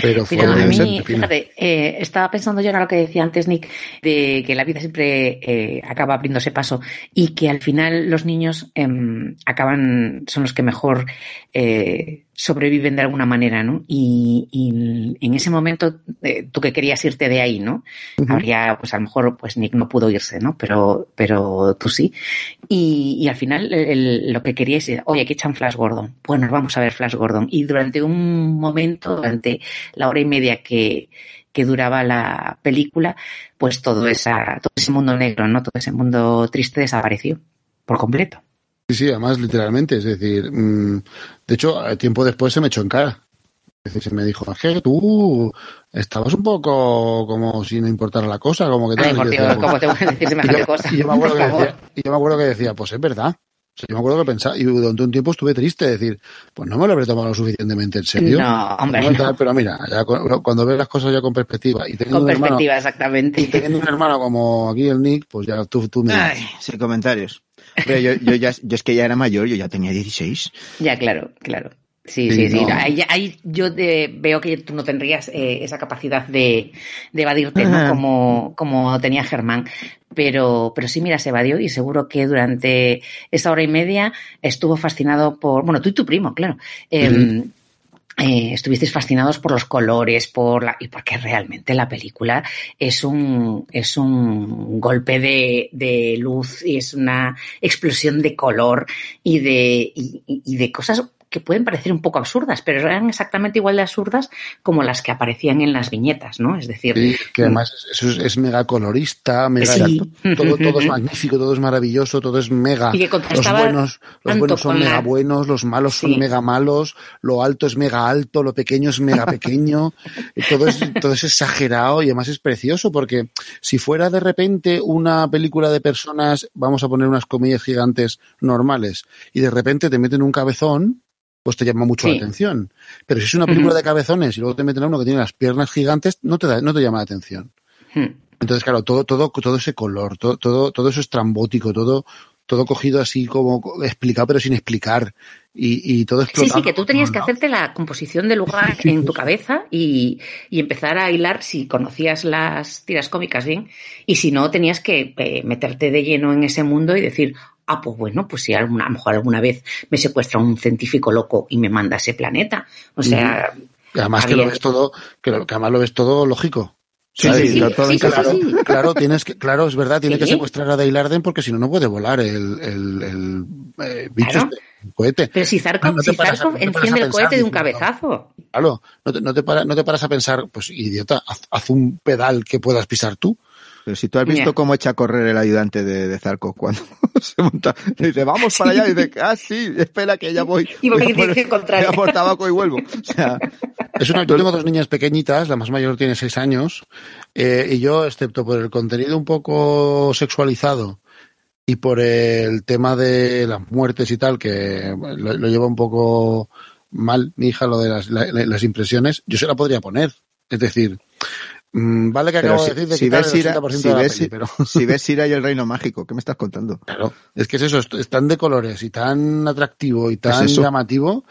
Pero fue
a mí, fíjate, eh, estaba pensando yo en lo que decía antes Nick, de que la vida siempre eh, acaba abriéndose paso y que al final los niños eh, acaban, son los que mejor eh, sobreviven de alguna manera, ¿no? Y, y en ese momento, eh, tú que querías irte de ahí, ¿no? Uh -huh. Habría, pues a lo mejor, pues Nick no pudo irse, ¿no? Pero, pero tú sí. Y, y al final, el, lo que querías es, oye, que echan Flash Gordon. Bueno, vamos a ver Flash Gordon. Y durante un momento, durante la hora y media que, que duraba la película, pues todo, esa, todo ese mundo negro, ¿no? Todo ese mundo triste desapareció por completo.
Sí, sí, además literalmente, es decir, mmm, de hecho, tiempo después se me echó en cara. Es decir, se me dijo, es que tú estabas un poco como si no importara la cosa, como que tal.
Ay, por Dios, ¿cómo te voy a decir semejante cosa?
Y yo, me acuerdo que decía, y yo me acuerdo que decía, pues es verdad. O sea, yo me acuerdo que pensaba, y durante un tiempo estuve triste, de decir, pues no me lo habré tomado lo suficientemente en serio.
No, hombre.
No, no. Pero mira, ya cuando ves las cosas ya con perspectiva y teniendo
con
un
perspectiva,
hermano,
exactamente.
Y teniendo un hermano como aquí el Nick, pues ya tú, tú me.
Ay, sin comentarios. Pero yo, yo, ya, yo es que ya era mayor, yo ya tenía 16.
Ya, claro, claro. Sí, sí, sí. No. Ahí, ahí, yo te, veo que tú no tendrías eh, esa capacidad de, de evadirte, ¿no? Como, como tenía Germán. Pero, pero sí, mira, se evadió y seguro que durante esa hora y media estuvo fascinado por, bueno, tú y tu primo, claro. Eh, uh -huh. Eh, estuvisteis fascinados por los colores, por la, y porque realmente la película es un, es un golpe de, luz y es una explosión de color y de, y de cosas que pueden parecer un poco absurdas, pero eran exactamente igual de absurdas como las que aparecían en las viñetas, ¿no? Es decir,
sí, que además eso es, es mega colorista, mega sí. todo, todo es <laughs> magnífico, todo es maravilloso, todo es mega.
Y que
los buenos, los buenos son mega la... buenos, los malos sí. son mega malos, lo alto es mega alto, lo pequeño es mega pequeño, <laughs> todo es, todo es exagerado y además es precioso porque si fuera de repente una película de personas, vamos a poner unas comillas gigantes normales, y de repente te meten un cabezón, pues te llama mucho sí. la atención. Pero si es una película uh -huh. de cabezones y luego te meten a uno que tiene las piernas gigantes, no te, da, no te llama la atención. Uh -huh. Entonces, claro, todo, todo, todo ese color, todo, todo, todo eso estrambótico, todo, todo cogido así como explicado pero sin explicar y, y todo explotado.
Sí, sí, que tú tenías que hacerte la composición del lugar <laughs> en tu cabeza y, y, empezar a hilar si conocías las tiras cómicas bien y si no tenías que eh, meterte de lleno en ese mundo y decir, ah, pues bueno, pues si alguna, a lo mejor alguna vez me secuestra un científico loco y me manda a ese planeta. O sea,
además que lo ves todo, que, lo, que además lo ves todo lógico.
Sí, sí, todo
claro, claro, tienes que, claro, es verdad, tiene que secuestrar a Dale Arden porque si no, no puede volar el, el, el, eh, bicho este, el cohete.
Pero si Zarkov, si Zarkov enciende el cohete de un cabezazo.
Claro, no te, no, te para, no te paras a pensar, pues idiota, haz, haz un pedal que puedas pisar tú.
Pero si tú has visto cómo echa a correr el ayudante de, de Zarco cuando <laughs> se monta, le dice, vamos para allá, y dice, ah, sí, espera que ya voy.
Y voy, voy, a, por,
voy a por tabaco y vuelvo. O sea,
es una, yo tengo dos niñas pequeñitas, la más mayor tiene seis años, eh, y yo, excepto por el contenido un poco sexualizado y por el tema de las muertes y tal, que lo, lo lleva un poco mal mi hija, lo de las, la, las impresiones, yo se la podría poner. Es decir, vale que acabo
si,
de decir de
si ves
el
Ira,
80%
si
de la
ves,
peli, pero... <laughs>
si ves <laughs> Ira y el Reino Mágico, ¿qué me estás contando?
Claro, es que es eso, es tan de colores y tan atractivo y tan
¿Es
llamativo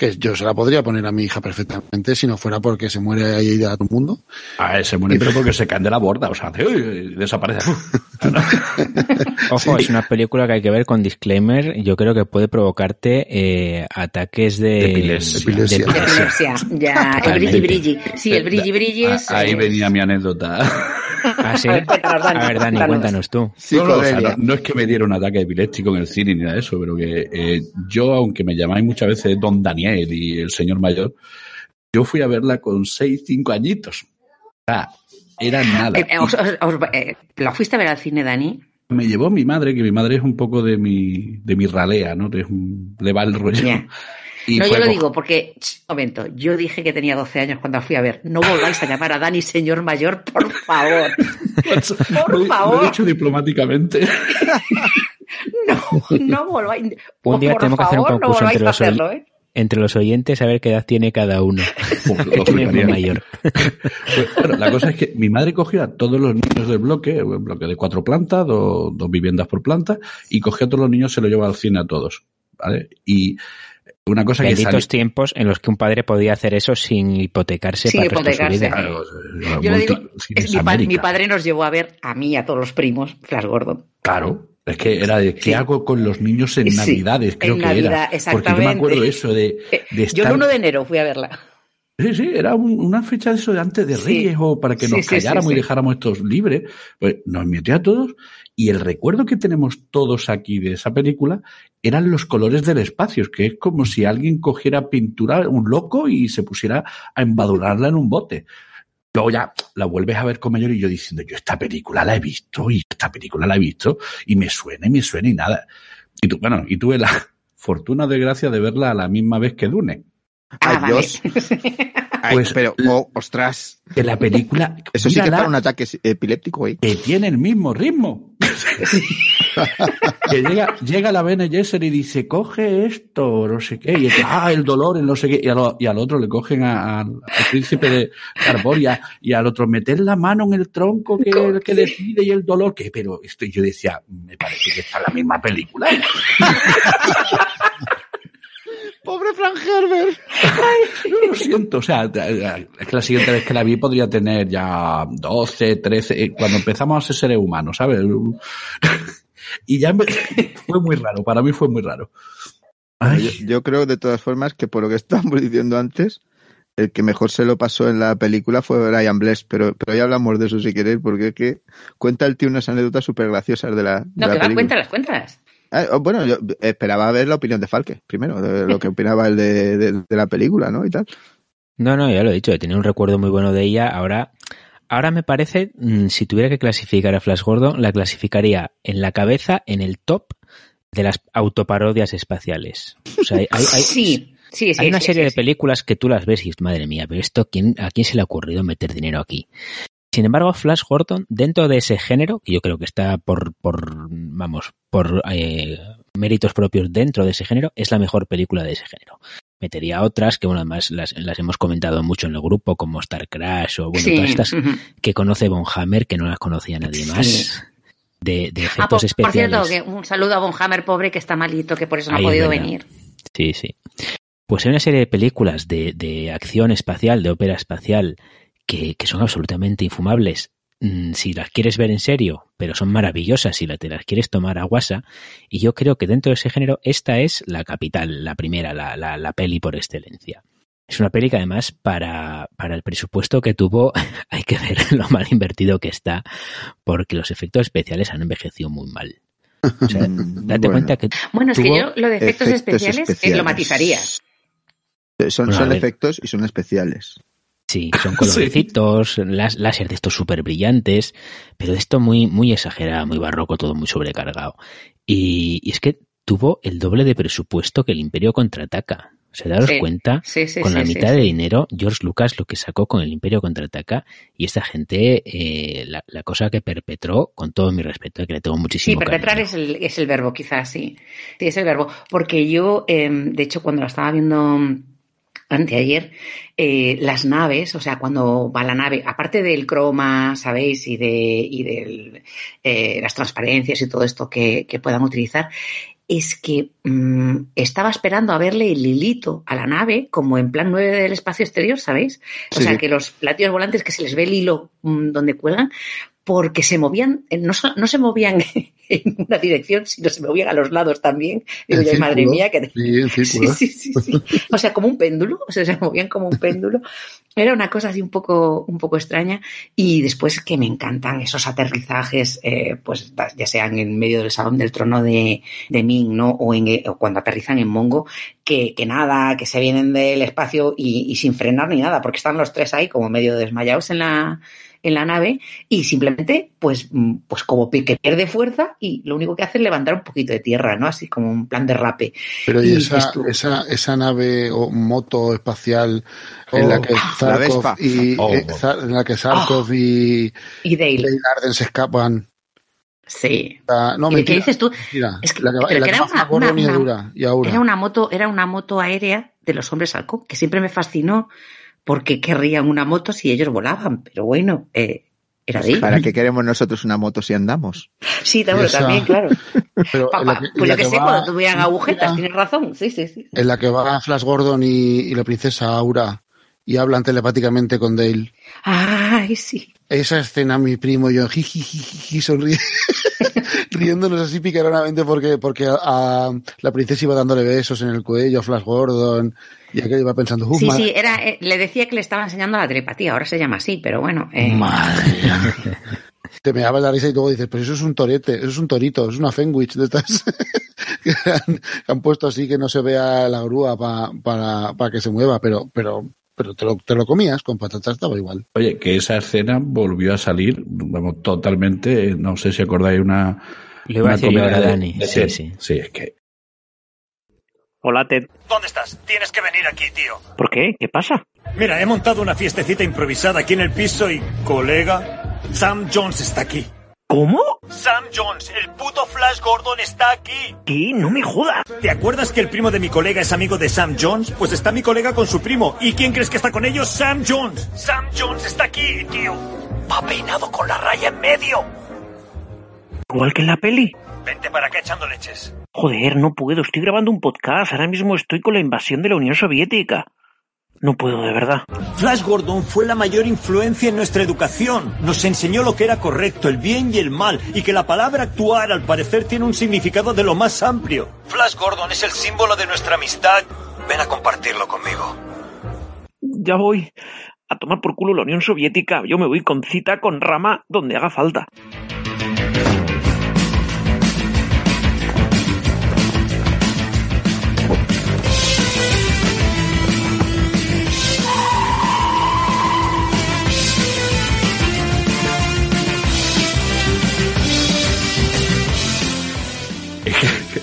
que yo se la podría poner a mi hija perfectamente si no fuera porque se muere ahí a todo el mundo.
Ah, se muere pero porque se caen de la borda, o sea, uy, desaparece. <laughs>
Ojo, sí. es una película que hay que ver con disclaimer. Yo creo que puede provocarte eh, ataques de,
de epilepsia.
De epilepsia.
De epilepsia. Ya, el brilli brilli. Sí, el brilli brilli es.
Ahí venía mi anécdota.
¿Ah, sí? A ver, Dani, cuéntanos tú.
Sí, no, no, o sea, no, no, es que me diera un ataque epiléptico en el cine ni nada de eso, pero que eh, yo, aunque me llamáis muchas veces Don Daniel y el señor mayor, yo fui a verla con 6, 5 añitos. O sea, era nada.
Eh, os, os, os, eh, ¿La fuiste a ver al cine, Dani?
Me llevó mi madre, que mi madre es un poco de mi, de mi ralea, ¿no? Es un, le va el rollo.
Yeah. Y no, yo lo digo porque, ch, momento, yo dije que tenía 12 años cuando fui a ver. No volváis a llamar a Dani señor mayor, por favor. <laughs> por
lo,
favor.
Lo he dicho diplomáticamente. <laughs>
no, no volváis. <laughs>
Un día
por
tenemos
favor,
que hacer un concurso
no
entre, los
hacerlo, ¿eh?
entre los oyentes a ver qué edad tiene cada uno. ¿Quién es mayor?
Pues, bueno, la cosa es que mi madre cogió a todos los niños del bloque, un bloque de cuatro plantas, dos, dos viviendas por planta, y cogió a todos los niños y se lo llevó al cine a todos. ¿vale? Y una cosa
Benditos
que sale...
tiempos en los que un padre podía hacer eso sin hipotecarse
sin
para
hipotecarse.
Su vida.
Claro,
Yo lo digo, es mi, pa mi, padre nos llevó a ver a mí y a todos los primos Flash Gordon.
Claro, es que era de qué sí. hago con los niños en
sí,
Navidades, creo
en
que
Navidad,
era. Porque yo me acuerdo eso de, de estar...
Yo el 1 de enero fui a verla.
Sí, sí, era un, una fecha de eso de antes de Reyes sí. o para que nos sí, calláramos y dejáramos estos libres. Pues nos metió a todos y el recuerdo que tenemos todos aquí de esa película eran los colores del espacio, que es como si alguien cogiera pintura, un loco, y se pusiera a embadurnarla en un bote. Luego ya la vuelves a ver con mayor y yo diciendo, yo esta película la he visto y esta película la he visto y me suena y me suena y nada. Y tú, bueno, y tuve la <laughs> fortuna de gracia de verla a la misma vez que Dune.
Ah,
Adiós. <laughs> Ay, pues, pero, oh, ostras.
Que la película. <laughs>
Eso sí que para un ataque epiléptico, ¿eh?
Que tiene el mismo ritmo. <laughs> que llega, llega la Bene Gesserit y dice, coge esto, no sé qué, y el, ah, el dolor, el no sé qué, y, a lo, y al otro le cogen a, a, al príncipe de Carboria, y al otro meter la mano en el tronco que, el que decide y el dolor, que, pero esto, yo decía, me parece que está en la misma película.
Pobre Frank Herbert.
Ay, lo siento, o sea, es que la siguiente vez que la vi podría tener ya 12, 13, cuando empezamos a ser seres humanos, ¿sabes? Y ya me, fue muy raro, para mí fue muy raro.
Yo, yo, creo de todas formas que por lo que estábamos <laughs> diciendo antes, el que mejor se lo pasó en la película fue Brian Bless, pero, pero ya hablamos de eso si queréis, porque es que cuenta el tío unas anécdotas súper graciosas de la. De
no,
la
que va, cuéntalas, cuéntalas.
Ah, bueno, yo esperaba ver la opinión de Falque, primero, de lo que opinaba el de, de, de, la película, ¿no? Y tal.
No, no, ya lo he dicho, tenía un recuerdo muy bueno de ella. Ahora, ahora me parece, mm, si tuviera que clasificar a Flash Gordon, la clasificaría en la cabeza, en el top de las autoparodias espaciales. O sea, hay, hay, hay
sí. Sí, sí,
hay una
sí,
serie
sí,
de películas que tú las ves y madre mía, pero esto, ¿quién, ¿a quién se le ha ocurrido meter dinero aquí? Sin embargo, Flash Gordon, dentro de ese género, que yo creo que está por, por vamos, por eh, méritos propios dentro de ese género, es la mejor película de ese género. Metería otras que, bueno, además las, las hemos comentado mucho en el grupo, como Star Crash o, bueno,
sí.
todas estas que conoce Von Hammer, que no las conocía nadie más. Sí. De, de, efectos
ah, por,
especiales.
Por cierto, que un saludo a Von Hammer, pobre, que está malito, que por eso no Ahí ha podido venir.
Sí, sí. Pues hay una serie de películas de, de acción espacial, de ópera espacial, que, que, son absolutamente infumables Mm, si las quieres ver en serio, pero son maravillosas si te las quieres tomar a guasa, y yo creo que dentro de ese género esta es la capital, la primera, la, la, la peli por excelencia. Es una peli que además para, para el presupuesto que tuvo <laughs> hay que ver lo mal invertido que está porque los efectos especiales han envejecido muy mal. O sea, <laughs> date
bueno.
cuenta que
Bueno, es que yo lo de efectos,
efectos
especiales, eh,
especiales.
lo matizaría.
Son,
Bueno, a
son
ver.
efectos y son especiales.
Sí, <laughs> son colorecitos, las láser de estos súper brillantes, pero de esto muy, muy exagerado, muy barroco, todo muy sobrecargado. Y, y es que tuvo el doble de presupuesto que el Imperio contraataca. O sea, daros
Sí,
cuenta,
sí, sí,
con la
sí, sí,
mitad
sí.
de dinero, George Lucas lo que sacó con el Imperio contraataca y esta gente, eh, la, la cosa que perpetró, con todo mi respeto, que le tengo
Sí,
muchísimo
perpetrar
cariño.
es el, es el verbo, quizás, sí. Sí, es el verbo. Porque yo, eh, de hecho, cuando la estaba viendo anteayer, eh, las naves, o sea, cuando va la nave, aparte del croma, ¿sabéis? Y de, y del, eh, las transparencias y todo esto que, que puedan utilizar, es que mm, estaba esperando a verle el hilito a la nave, como en plan 9 del espacio exterior, ¿sabéis? O
Sí,
sea, que los platillos volantes que se les ve el hilo mm, donde cuelgan, porque se movían, eh, no, no se movían <laughs> en una dirección, sino se movían a los lados también. Digo
En
yo, madre mía, que... <laughs>
Sí.
O sea, como un péndulo, o sea, se movían como un péndulo. Era una cosa así un poco, un poco extraña. Y después que me encantan esos aterrizajes, eh, pues ya sean en medio del salón del trono de, de Ming, ¿no? O, en, o cuando aterrizan en Mongo, que, que nada, que se vienen del espacio y, y sin frenar ni nada, porque están los tres ahí como medio desmayados en la, en la nave y simplemente, pues, mm, pues como que pierde fuerza y lo único que hace es levantar un poquito de tierra, ¿no? Así como un plan de rape.
Pero y
Y
esa, esa, esa nave o moto espacial en la que
la
Zarkov y
Oh.
eh, Zar- en la que Zarkov y
Y Dale.
Dale Arden se escapan.
Sí.
Ah, no,
¿Y qué dices tú?
mentira.
Es que-
la que, la
que
que
era una-
y.
Era moto, era una moto aérea de los hombres halcón, que siempre me fascinó porque querrían una moto si ellos volaban, pero bueno, eh, era de ellos.
¿Para qué queremos nosotros una moto si andamos?
Sí, también,
Esa-
también, claro. <laughs>
Pero
Papá,
la que,
pues yo que
que
sé,
va-
cuando tuvieran agujetas, tienes razón. Sí, sí, sí.
en la que va Flash Gordon y, y la princesa Aura y hablan telepáticamente con Dale.
Ay, sí.
Esa escena, mi primo y yo, jiji, sonríe, <laughs> riéndonos así picaronamente porque, porque a, a la princesa iba dándole besos en el cuello a Flash Gordon y aquel iba pensando, "Uf,
Sí,
madre,
sí, era, eh, le decía que le estaba enseñando la telepatía, ahora se llama así, pero bueno. eh,
madre mía". <laughs> Te me daba la risa y luego dices, pues eso es un torete, eso es un torito, es una Fenwich de estas <laughs> que han, puesto así que no se vea la grúa pa- para, para que se mueva, pero, pero, pero te lo, te lo comías con patatas, estaba igual.
Oye, que esa escena volvió a salir, vamos, totalmente, no sé si acordáis una...
Lo iba a
una
decir yo
de-
Dani.
de
Sí, sí.
Sí, es que
Hola, Ted.
¿Dónde estás? Tienes que venir aquí, tío.
¿Por qué? ¿Qué pasa?
Mira, he montado una fiestecita improvisada aquí en el piso y, colega, Sam Jones está aquí.
¿Cómo?
Sam Jones, el puto Flash Gordon está aquí.
¿Qué? No me jodas.
¿Te acuerdas que el primo de mi colega es amigo de Sam Jones? Pues está mi colega con su primo. ¿Y quién crees que está con ellos? Sam Jones. Sam Jones está aquí, tío. Va peinado con la raya en medio.
Igual que en la peli.
Vente para acá echando leches.
Joder, no puedo. Estoy grabando un podcast. Ahora mismo estoy con la invasión de la Unión Soviética. No puedo, de verdad.
Flash Gordon fue la mayor influencia en nuestra educación. Nos enseñó lo que era correcto, el bien y el mal, y que la palabra actuar al parecer tiene un significado de lo más amplio. Flash Gordon es el símbolo de nuestra amistad. Ven a compartirlo conmigo.
Ya voy. A tomar por culo la Unión Soviética. Yo me voy con cita con rama donde haga falta.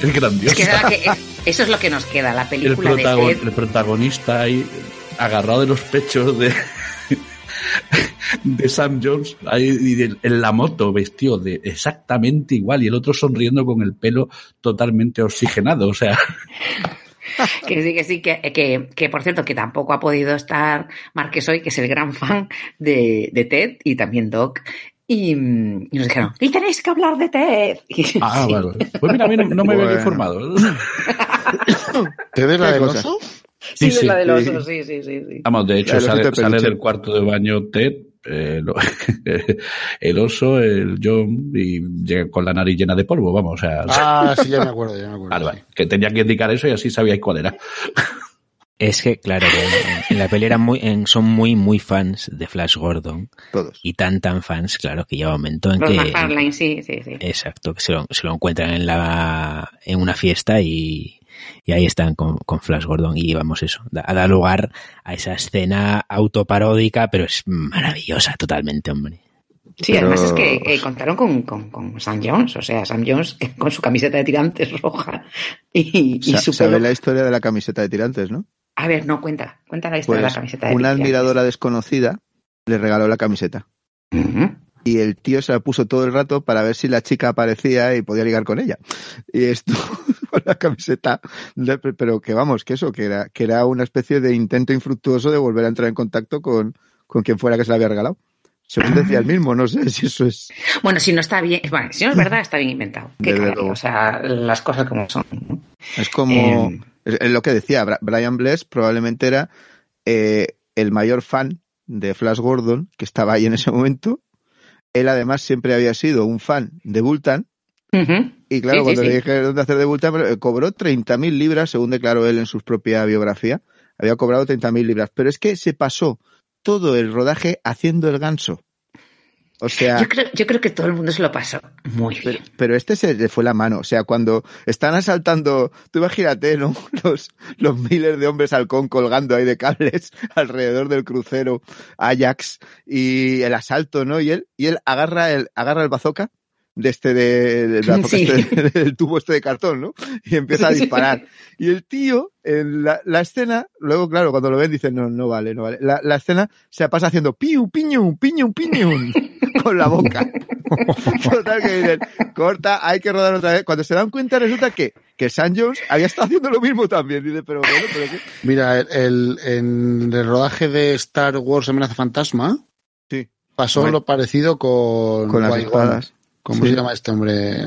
<laughs>
es
que, que- eso es lo que nos queda, la
el,
película de
el protagonista ahí agarrado de los pechos de de Sam Jones ahí y de- en la moto vestido de exactamente igual y el otro sonriendo con el pelo totalmente oxigenado o sea
Que sí, que sí, que, que, que, por cierto, que tampoco ha podido estar Marques hoy, que es el gran fan de, de Ted y también Doc. Y, y nos dijeron, y tenéis que hablar de Ted. <laughs> Y-
ah
sí.
vale pues mira a mí no, no me había
Bueno.
informado
¿Te ves la
¿Qué
del oso?
Sí,
Sí,
es la del oso, sí, sí, sí. sí.
Vamos, de hecho, sale, sale del cuarto de baño Ted, eh, lo- <laughs> el oso, el John, y llega con la nariz llena de polvo, vamos, o sea,
Ah, sí, ya me acuerdo, ya me acuerdo.
vale, vale, que tenía que indicar eso y así sabíais cuál era.
Es que, claro, en, la peli eran muy, son muy, muy fans de Flash Gordon.
Todos.
Y tan, tan fans, claro, que llega un momento en
Los
que...
McFarlane, sí, sí, sí.
Exacto, que se lo, se lo encuentran en la en una fiesta y, y ahí están con, con, Flash Gordon y vamos eso, da, da lugar a esa escena autoparódica, pero es maravillosa totalmente, hombre.
Sí, Pero... además es que eh, contaron con, con, con, Sam Jones, o sea, Sam Jones <laughs> con su camiseta de tirantes roja y, y
Sa
su
Sabe
pelo...
la historia de la camiseta de tirantes, ¿no?
A ver, no, cuenta, cuenta la historia
Pues,
de la camiseta de
una admiradora desconocida le regaló la camiseta.
Uh -huh.
Y el tío se la puso todo el rato para ver si la chica aparecía y podía ligar con ella. Y estuvo <laughs> con la camiseta, pero que vamos, que eso, que era, que era una especie de intento infructuoso de volver a entrar en contacto con, con quien fuera que se la había regalado. Según decía el mismo, no sé si eso es.
Bueno, si no está bien, bueno, si no es verdad, está bien inventado. Qué caray, o sea, las cosas como son. ¿no?
Es como
Eh,
es, es lo que decía Brian Bless probablemente era eh, el mayor fan de Flash Gordon que estaba ahí en ese momento. Él además siempre había sido un fan de Bultan y claro
Sí,
cuando
sí.
le dije dónde hacer de Bultan eh, cobró 30.000 libras según declaró él en su propia biografía. Había cobrado 30.000 libras, pero es que se pasó todo el rodaje haciendo el ganso. O sea,
Yo creo, yo creo que todo el mundo se lo pasó muy bien.
pero, este se le fue la mano. O sea, cuando están asaltando, tú imagínate, ¿no? <laughs> Los, los miles de hombres halcón colgando ahí de cables <laughs> alrededor del crucero Ajax y el asalto, ¿no? Y él, y él agarra el, agarra el bazooka de este de, de- <laughs>
Sí.
este- del tubo este de cartón, ¿no? Y empieza a disparar. Y el tío, en la, la escena, luego, claro, cuando lo ven dicen, no, no vale, no vale. La, la escena se pasa haciendo piu, piñu, piñu, piñu, con la boca. <laughs> Total que dicen, corta, hay que rodar otra vez. Cuando se dan cuenta resulta que, que Sam Jones había estado haciendo lo mismo también. Dice, pero bueno, pero qué.
Mira, el, el- en el rodaje de Star Wars Amenaza Fantasma
Sí.
pasó
Bueno.
lo parecido con,
Con las espadas.
¿Cómo
Sí.
se llama este hombre?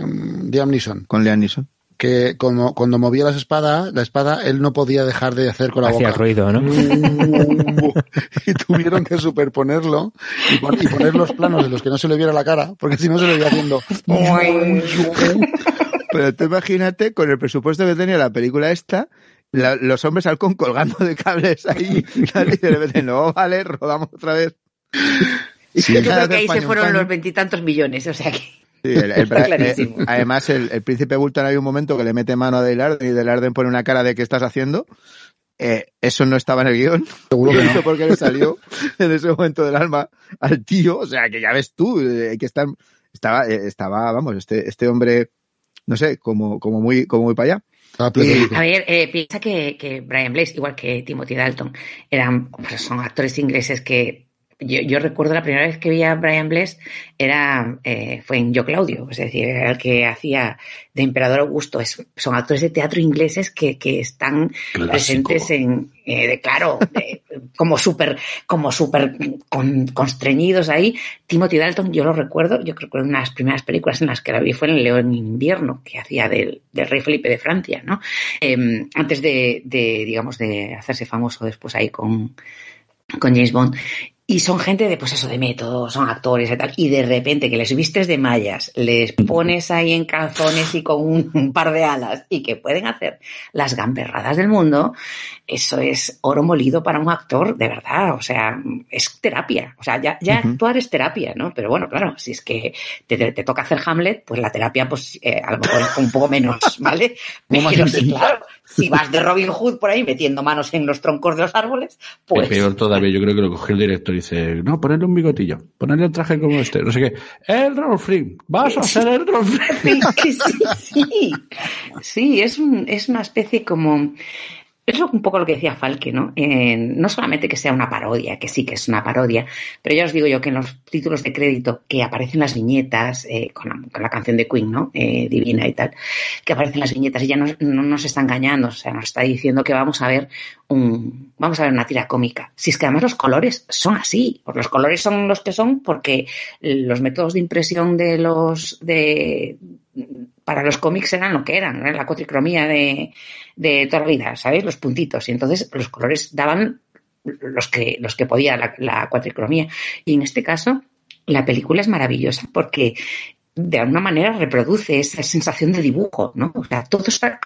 Liam Neeson.
Con Liam Neeson.
Que como, cuando movía las espadas, la espada, él no podía dejar de hacer con la
Hacía
boca.
ruido, ¿no? <laughs>
y tuvieron que superponerlo y, pon- y poner los planos de los que no se le viera la cara, porque si no se le veía haciendo. <laughs>
Pero tú imagínate, con el presupuesto que tenía la película esta, la- los hombres halcón colgando de cables ahí, <laughs> y de repente, no, vale, rodamos otra vez.
Sí.
Yo creo que ahí se fueron los veintitantos millones, o sea que.
Sí, el- el- <laughs> eh,
clarísimo.
además, el, el príncipe Bultan hay un momento que le mete mano a Dale Arden y Dale Arden pone una cara de ¿qué estás haciendo? Eh, eso no estaba en el guion.
Seguro <laughs> que
No
no.
sé por qué le salió <laughs> en ese momento del alma al tío. O sea, que ya ves tú, eh, que está, estaba, eh, estaba, vamos, este, este hombre, no sé, como, como muy, como muy para allá.
Estaba pletórico.
A ver, eh, piensa que, que Brian Blaze, igual que Timothy Dalton, eran, pues son actores ingleses que yo, yo recuerdo la primera vez que vi a Brian Blaze era, eh, fue en Yo Claudio, es decir, era el que hacía de Emperador Augusto. Es- son actores de teatro ingleses que, que están
Clásico.
presentes en, eh, de, claro, de- como súper, como súper con- constreñidos ahí. Timothy Dalton, yo lo recuerdo, yo creo que una de las primeras películas en las que la vi fue en El León en invierno, que hacía del, del rey Felipe de Francia, ¿no? Eh, antes de, de, digamos, de hacerse famoso después ahí con, con James Bond. Y son gente de, pues eso, de método, son actores y tal. Y de repente que les vistes de mallas, les pones ahí en calzones y con un, un par de alas y que pueden hacer las gamberradas del mundo, eso es oro molido para un actor, de verdad. O sea, es terapia. O sea, ya, ya actuar es terapia, ¿no? Pero bueno, claro, si es que te, te- te toca hacer Hamlet, pues la terapia, pues eh, a lo mejor es un poco menos, <laughs> ¿vale? Pero sí, claro, si vas de Robin Hood por ahí metiendo manos en los troncos de los árboles, pues...
Es peor todavía, yo creo que lo cogió el director y dice, no, ponerle un bigotillo, ponerle un traje como este, no sé qué. El Rolfring, vas a ser el Rolfring. <laughs>
Sí, sí, sí. Sí, es, un- es una especie como... Es un poco lo que decía Falke, ¿no? No solamente que sea una parodia, que sí que es una parodia, pero ya os digo yo que en los títulos de crédito que aparecen las viñetas, eh, con, la, canción de Queen, ¿no? Eh, Divina y tal, que aparecen las viñetas y ya no, no nos está engañando, o sea, nos está diciendo que vamos a ver un, vamos a ver una tira cómica. Si es que además los colores son así, pues los colores son los que son porque los métodos de impresión de los, de, para los cómics eran lo que eran, ¿no? la cuatricromía de, de toda la vida, ¿sabes? Los puntitos. Y entonces los colores daban los que, los que podía la, la cuatricromía. Y en este caso, la película es maravillosa porque de alguna manera reproduce esa sensación de dibujo, ¿no? O sea, todo está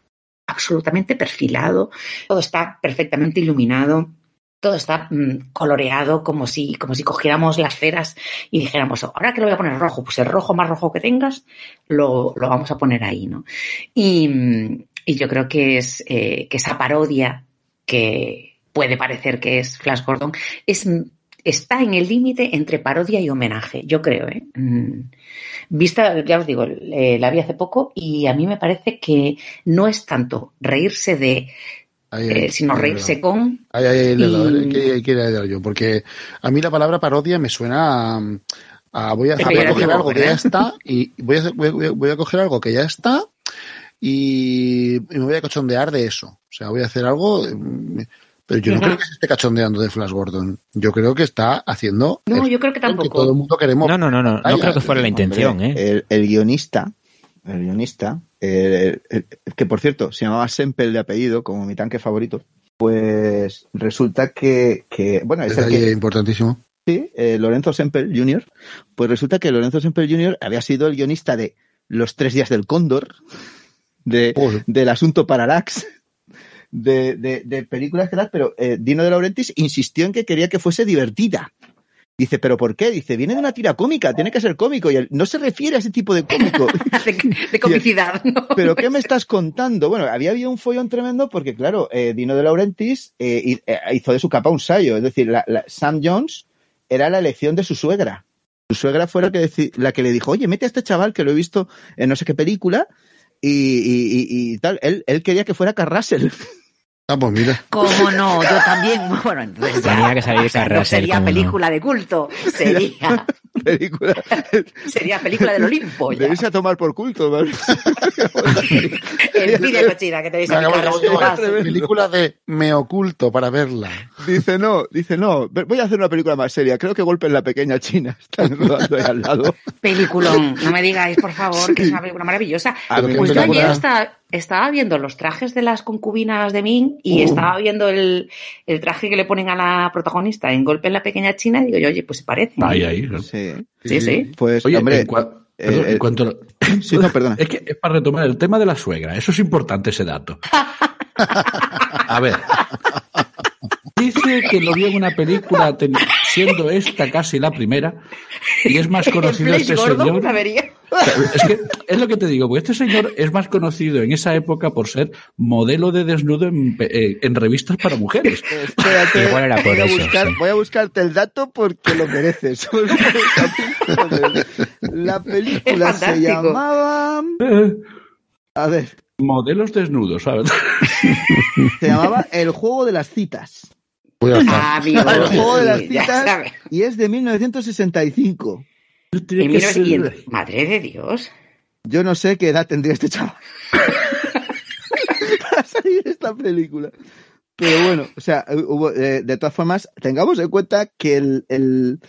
absolutamente perfilado, todo está perfectamente iluminado, todo está mm, coloreado como si, como si cogiéramos las feras y dijéramos, ahora que lo voy a poner rojo, pues el rojo más rojo que tengas, lo, lo vamos a poner ahí, ¿no? Y, mm, y yo creo que es eh, que esa parodia que puede parecer que es Flash Gordon es está en el límite entre parodia y homenaje, yo creo. ¿eh? Mm. Vista, ya os digo, la vi hace poco y a mí me parece que no es tanto reírse de eh, sino reírse con.
Ahí, ahí, y... que, yo, porque a mí la palabra parodia me suena a. voy, a, coger algo que ya está y voy a, voy, a, coger algo que ya está y, me voy a cachondear de eso. O sea, voy a hacer algo. Pero yo no creo que se esté cachondeando de Flash Gordon. Yo creo que está haciendo.
No, yo creo que tampoco.
todo el mundo queremos.
No, no, no, no. No creo que fuera la intención, ¿eh?
el guionista el guionista, que por cierto se llamaba Semple de apellido, como mi tanque favorito, pues resulta que, bueno,
es, importantísimo.
Sí, eh, Lorenzo Semple Jr., pues resulta que Lorenzo Semple Jr. había sido el guionista de Los tres días del cóndor, de, del asunto Parallax, de, de, películas que tal, pero eh, Dino de Laurentiis insistió en que quería que fuese divertida. Dice, ¿pero por qué? Dice, viene de una tira cómica, tiene que ser cómico. Y él no se refiere a ese tipo de cómico. <laughs> <laughs>
de, comicidad, ¿no?
¿Pero qué me estás contando? Bueno, había habido un follón tremendo porque, claro, eh, Dino de Laurentiis eh, eh, hizo de su capa un sayo. Es decir, la, Sam Jones era la elección de su suegra. Su suegra fue la que, la que le dijo, oye, mete a este chaval que lo he visto en no sé qué película. Y, tal. Él, él quería que fuera Carrasel. <laughs>
Ah, pues mira.
¿Cómo no? <laughs> Yo también. Bueno, entonces
Tenía que salir
no sería película de culto, <laughs> sería <laughs> película sería película del Olimpo. Ya.
a tomar por culto. ¿vale?
El pide cochina que tenéis aquí.
Película de me oculto para verla.
Dice no, dice no. Voy a hacer una película más seria. Creo que golpe en la pequeña China. Están rodando ahí al lado.
Peliculón. No me digáis, por favor, que es una película maravillosa. Pues yo ayer estaba estaba viendo los trajes de las concubinas de Ming y uh. estaba viendo el, el, traje que le ponen a la protagonista en Golpe en la Pequeña China y digo yo, oye, pues se parece.
Ahí, ahí.
Sí, sí. sí.
Pues, hombre...
En, perdón, en cuanto... <coughs> sí, no, perdona. Es que es para retomar el tema de la suegra. Eso es importante, ese dato. <laughs> A ver. Dice que lo vio en una película siendo esta casi la primera y es más <laughs> conocido este señor. Es que es lo que te digo, porque este señor es más conocido en esa época por ser modelo de desnudo en, eh, revistas para mujeres. <laughs>
Espérate, Igual era por voy, a buscar, voy a buscarte el dato porque lo mereces. <laughs> La película se llamaba.
Eh.
A ver.
Modelos desnudos, ¿sabes?
Se llamaba El juego de las citas. <laughs>
Ah, el
juego de las citas y es de 1965.
Madre de Dios.
Yo no sé qué edad tendría este chaval <laughs> <laughs> para salir esta película. Pero bueno, o sea, hubo, eh, de todas formas, tengamos en cuenta que el, el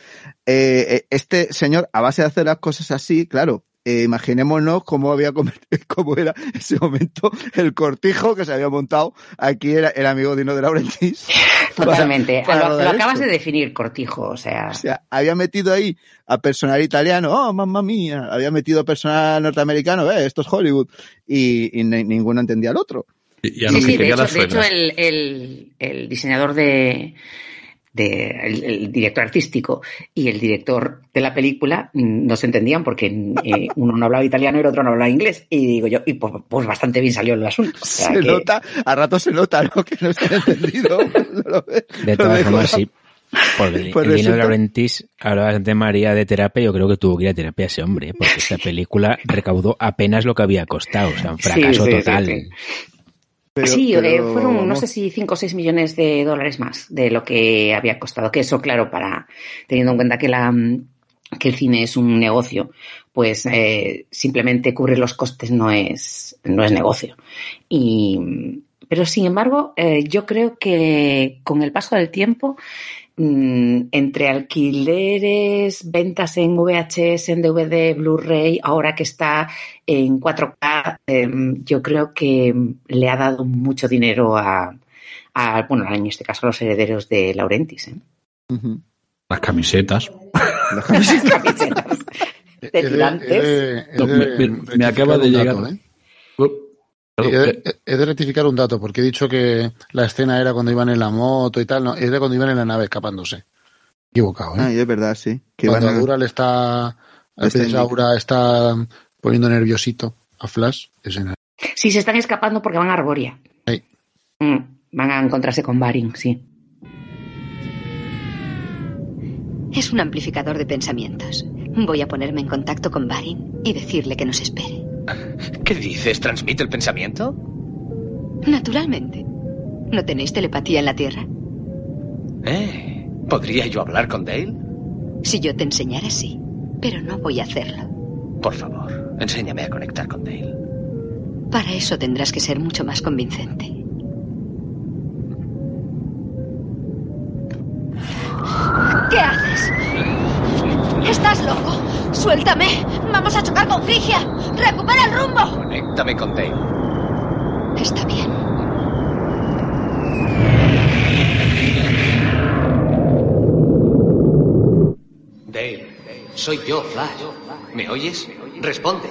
eh, este señor, a base de hacer las cosas así, claro, eh, imaginémonos cómo había cómo era ese momento el cortijo que se había montado aquí era el amigo Dino de Laurentiis.
Totalmente. <laughs> lo, acabas de definir, cortijo, o sea.
O sea, había metido ahí a personal italiano, oh, mamma mía, había metido a personal norteamericano, eh, esto es Hollywood, y, ninguno entendía al otro.
sí, sí, de hecho, el diseñador de, de, el, director artístico y el director de la película mm, no se entendían porque eh, <laughs> uno no hablaba italiano y el otro no hablaba inglés. Y digo yo, y pues, pues bastante bien salió el asunto.
se nota, a rato se nota, ¿no? Que no está entendido. <laughs>
de todas formas, sí. Porque el, pues de Laurentis hablaba de María de terapia, yo creo que tuvo que ir a terapia ese hombre, porque esta <laughs> película recaudó apenas lo que había costado, o sea, un fracaso total
sí, eh, fueron, no sé si 5 o 6 millones de dólares más de lo que había costado. Que eso, claro, para teniendo en cuenta que la que el cine es un negocio, pues eh, simplemente cubrir los costes no es, no es negocio. Y, pero sin embargo, eh, yo creo que con el paso del tiempo entre alquileres, ventas en VHS, en DVD, Blu-ray, ahora que está en 4K, em, yo creo que le ha dado mucho dinero a, bueno, en este caso a los herederos de Laurentis. ¿eh?
Las camisetas.
Las camisetas. <laughs> de tirantes.
me, acaba de llegar. ¿eh?
He de, he de, rectificar un dato, porque he dicho que la escena era cuando iban en la moto y tal, no, era cuando iban en la nave escapándose. Equivocado, ¿eh?
Ah, es verdad, sí.
Que cuando a... Dura le está, Aura está poniendo nerviosito a Flash, es en
Sí, se están escapando porque van a Arboria.
Sí.
Mm, van a encontrarse con Baring, sí.
Es un amplificador de pensamientos. Voy a ponerme en contacto con Baring y decirle que nos espere.
¿Qué dices? ¿Transmite el pensamiento?
Naturalmente. ¿No tenéis telepatía en la Tierra?
¿Eh? ¿Podría yo hablar con Dale?
Si yo te enseñara, sí. Pero no voy a hacerlo.
Por favor, enséñame a conectar con Dale.
Para eso tendrás que ser mucho más convincente. ¿Qué haces? ¡Estás loco! ¡Suéltame! ¡Vamos a chocar con Frigia! ¡Recupera el rumbo!
Conéctame con Dale.
Está bien.
Dale, soy yo, Flash. ¿Me oyes? Responde.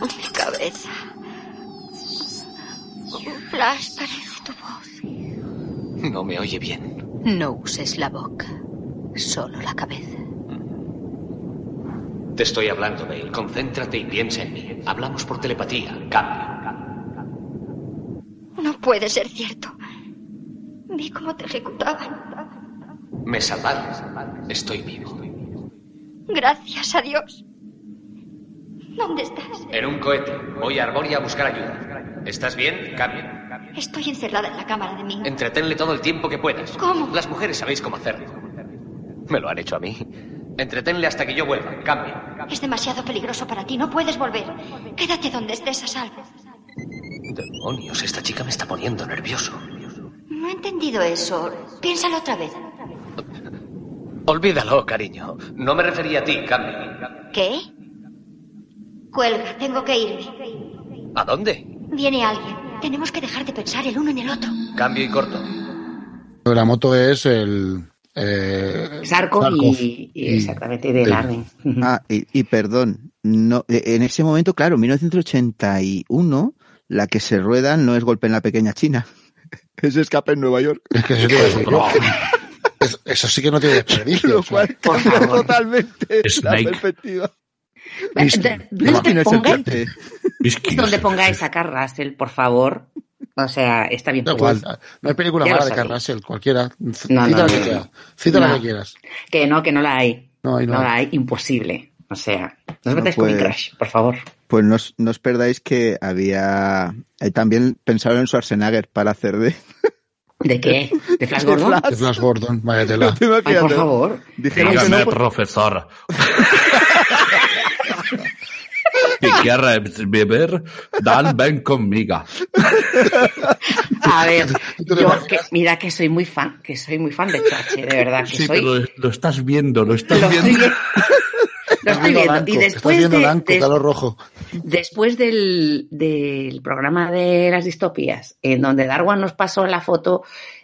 Mi cabeza. Flash, parece.
No me oye bien.
No uses la boca, solo la cabeza.
Te estoy hablando, Dale. Concéntrate y piensa en mí. Hablamos por telepatía. Cambio.
No puede ser cierto. Vi cómo te ejecutaban.
Me salvaron. Estoy vivo.
Gracias a Dios. ¿Dónde estás?
En un cohete. Voy a Arboria a buscar ayuda. ¿Estás bien? Cambio.
Estoy encerrada en la cámara de Ming.
Entretenle todo el tiempo que puedas.
¿Cómo?
Las mujeres sabéis cómo hacerlo. Me lo han hecho a mí. Entretenle hasta que yo vuelva. Cambio.
Es demasiado peligroso para ti. No puedes volver. Quédate donde estés a salvo.
Demonios, esta chica me está poniendo nervioso.
No he entendido eso. Piénsalo otra vez.
Olvídalo, cariño. No me refería a ti, Cambio.
¿Qué? Cuelga, tengo que irme.
¿A dónde?
Viene alguien. Tenemos que dejar de pensar el uno en el otro.
Cambio y corto.
La moto es el. Eh,
Sarko, y, y, exactamente de Larden. <laughs>
Ah, y, y, perdón, no, en ese momento, claro, 1981, la que se rueda no es golpe en la pequeña China. <laughs> Es escape en Nueva York.
Es que eso, <laughs> decir, no. eso, eso sí que no tiene desperdicio.
Lo cual cambia totalmente la perspectiva.
Donde ponga, donde pongáis a Carl Russell, por favor. O sea, está bien.
Da igual, no hay película mala de Carl Russell, cualquiera. No, Cita no, la que quieras. Cita la que quieras.
Que no, que no la hay.
No, hay,
no,
no
la hay, imposible. O sea, no os metáis pues, con Crash, por favor.
Pues no, no, os perdáis que había. Eh, también pensaron en Schwarzenegger para hacer de.
¿De qué? ¿De Flash Gordon?
De Flash, Gordon, váyatela. <laughs>
Ay, por favor.
Dígame, no, profesor. <laughs> <laughs> Si quieres beber, Dan, ven conmigo.
A ver, yo que, mira que soy muy fan, que soy muy fan de Chache, de verdad que
sí,
soy.
pero lo estás viendo, lo estás
lo
viendo.
Estoy, lo estoy viendo.
Blanco,
y después,
viendo
de,
blanco,
des,
calor rojo.
después del, del programa de las distopías, en donde Darwin nos pasó la foto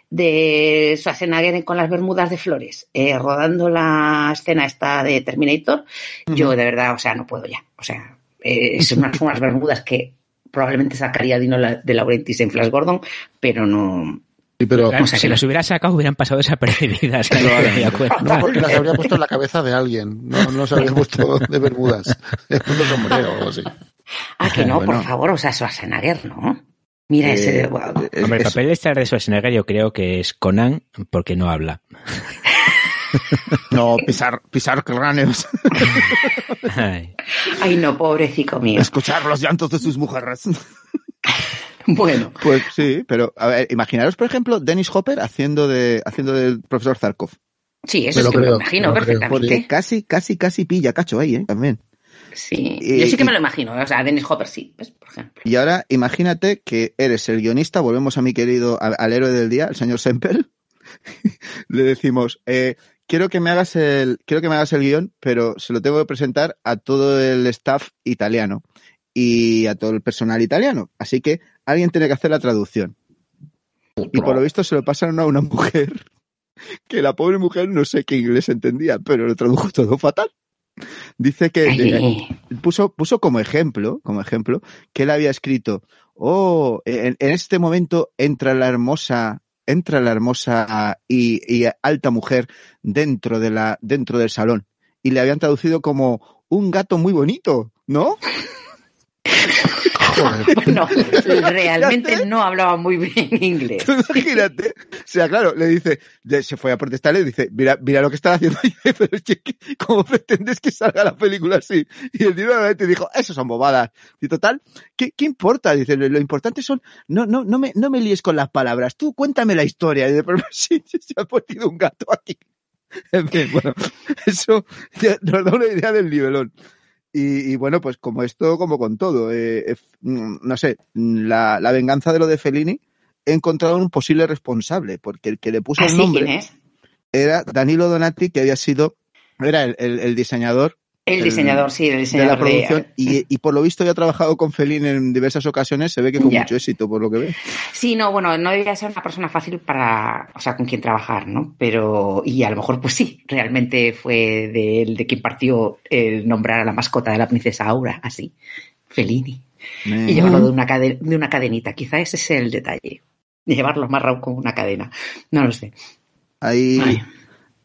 de Schwarzenegger con las bermudas de flores, eh, rodando la escena esta de Terminator, uh -huh. yo de verdad, o sea, no puedo ya. O sea, eh, son unas, unas bermudas que probablemente sacaría Dino de Laurentiis en Flash Gordon, pero no.
Sí, pero,
claro, o sea, si las hubiera sacado hubieran pasado desapercibidas. No,
no, porque las habría puesto en la cabeza de alguien, no, no se habría puesto de bermudas, <laughs> en un sombrero o algo así.
Ah, que no, bueno. por favor, o sea, Schwarzenegger, ¿no? Mira
eh,
ese. Wow.
Hombre, el papel de estar de Schwarzenegger yo creo que es Conan porque no habla. <laughs>
no, pisar, pisar cráneos.
Ay. Ay, no, pobrecito mío.
Escuchar los llantos de sus mujeres.
bueno.
Pues sí, pero a ver, imaginaros, por ejemplo, Dennis Hopper haciendo de, haciendo del profesor Zarkov.
Sí, eso me es que creo, me lo imagino me perfectamente.
Creo. Casi, casi, casi pilla cacho ahí, ¿eh? También.
Sí, y, yo sí que me lo imagino, o sea, Dennis Hopper sí, pues, por ejemplo.
Y ahora imagínate que eres el guionista, volvemos a mi querido, al, al héroe del día, el señor Sempel, <laughs> le decimos, eh, quiero que me hagas el, quiero que me hagas el guion, pero se lo tengo que presentar a todo el staff italiano y a todo el personal italiano. Así que alguien tiene que hacer la traducción. Y por lo visto se lo pasaron a una mujer, <laughs> que la pobre mujer no sé qué inglés entendía, pero lo tradujo todo fatal. Dice que eh, puso, puso como ejemplo, como ejemplo, que él había escrito, oh, en, este momento entra la hermosa, entra la hermosa y, alta mujer dentro de la, dentro del salón. Y le habían traducido como un gato muy bonito, ¿no? <laughs>
Bueno, realmente no hablaba muy bien inglés.
Imagínate. O sea, claro, le dice, se fue a protestarle y dice, mira, mira lo que están haciendo. <laughs> Pero es que, ¿cómo pretendes que salga la película así? Y el tío nuevamente dijo, eso son bobadas. Y total, ¿qué, qué importa? Dice, lo, importante son, no, no, no me, no me líes con las palabras. Tú cuéntame la historia. Y de pronto, <laughs> sí, se ha puesto un gato aquí. En fin, bueno, eso nos da una idea del nivelón. Y, bueno, pues como esto, como con todo, eh, mm, no sé, la, la, venganza de lo de Fellini, he encontrado un posible responsable, porque el que le puso el ¿Ah, nombre era Danilo Donati, que había sido, era el, el diseñador
el diseñador, sí, el diseñador.
De la producción. <laughs> Y, y, por lo visto ya ha trabajado con Felín en diversas ocasiones, se ve que con mucho éxito, por lo que ve.
Sí, no, bueno, no debería ser una persona fácil para, o sea, con quien trabajar, ¿no? Pero, y a lo mejor, pues sí, realmente fue de él de quien partió el nombrar a la mascota de la princesa Aura, así, Felini. Y llevarlo de una, de una cadenita, quizá ese es el detalle. <laughs> Llevarlo amarrado con una cadena. No lo sé.
Hay,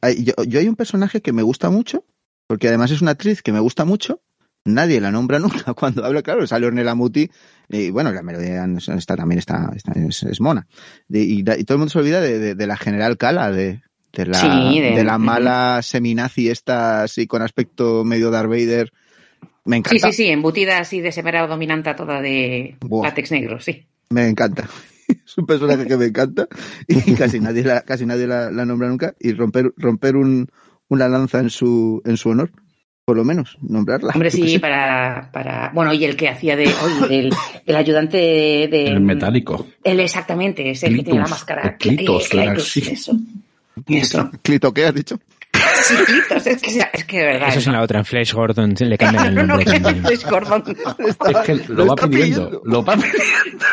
hay yo, yo hay un personaje que me gusta mucho, porque además es una actriz que me gusta mucho, nadie la nombra <laughs> nunca cuando habla, claro, sale Ornella Muti, y bueno, la melodía está, también está, es, mona. Y, todo el mundo se olvida de, la general Cala, de, la, de, la mala seminazi esta así con aspecto medio Darth Vader. Me encanta.
Sí, sí, sí, embutida así de severa dominanta toda de látex negro, sí.
Me encanta. <laughs> es un personaje que me encanta <laughs> y casi nadie la, casi nadie la nombra nunca. Y romper, romper un, una lanza en su, en su honor, por lo menos, nombrarla.
Hombre, sí, para, para. Bueno, y el que hacía de. Oye, el, ayudante de.
El metálico.
El exactamente, es el que tiene la máscara.
Clitos, claro, sí.
Eso. Eso.
¿Clito qué has dicho?
Sí, Clitos, es que, es que de verdad.
Eso es en la otra, en Flash Gordon le cambian el nombre. <laughs>
No, no, Flash Gordon.
es que lo, va pidiendo, lo va pidiendo.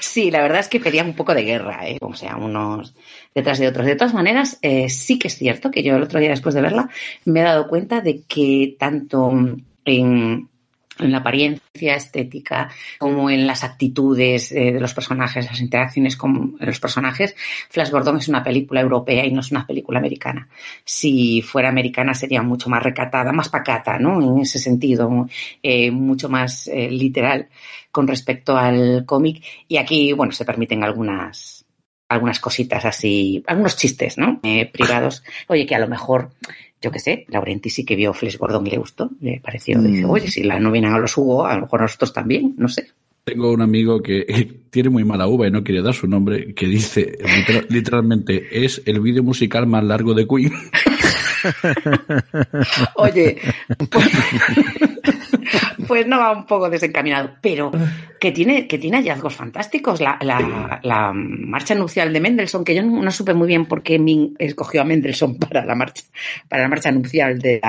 Sí, la verdad es que pedía un poco de guerra, ¿eh? o sea, unos detrás de otros. De todas maneras, eh, sí que es cierto que yo el otro día después de verla me he dado cuenta de que tanto en, la apariencia estética como en las actitudes eh, de los personajes, las interacciones con los personajes, Flash Gordon es una película europea y no es una película americana. Si fuera americana sería mucho más recatada, más pacata, ¿no? En ese sentido, eh, mucho más literal con respecto al cómic. Y aquí, bueno, se permiten algunas, algunas cositas así, algunos chistes, ¿no? Eh, privados. Oye, que a lo mejor, yo qué sé, Laurenti sí que vio Flash Gordon y le gustó, le pareció, mm. oye, si la no vienen a los Hugo, a lo mejor nosotros también, no sé.
Tengo un amigo que tiene muy mala uva y no quiere dar su nombre, que dice <laughs> literalmente es el vídeo musical más largo de Queen. <laughs>
Oye, pues, <laughs> pues, no va un poco desencaminado, pero que tiene, que tiene hallazgos fantásticos. La, la, marcha nupcial de Mendelssohn, que yo no, supe muy bien por qué Min escogió a Mendelssohn <laughs> para la marcha, para la marcha nupcial de,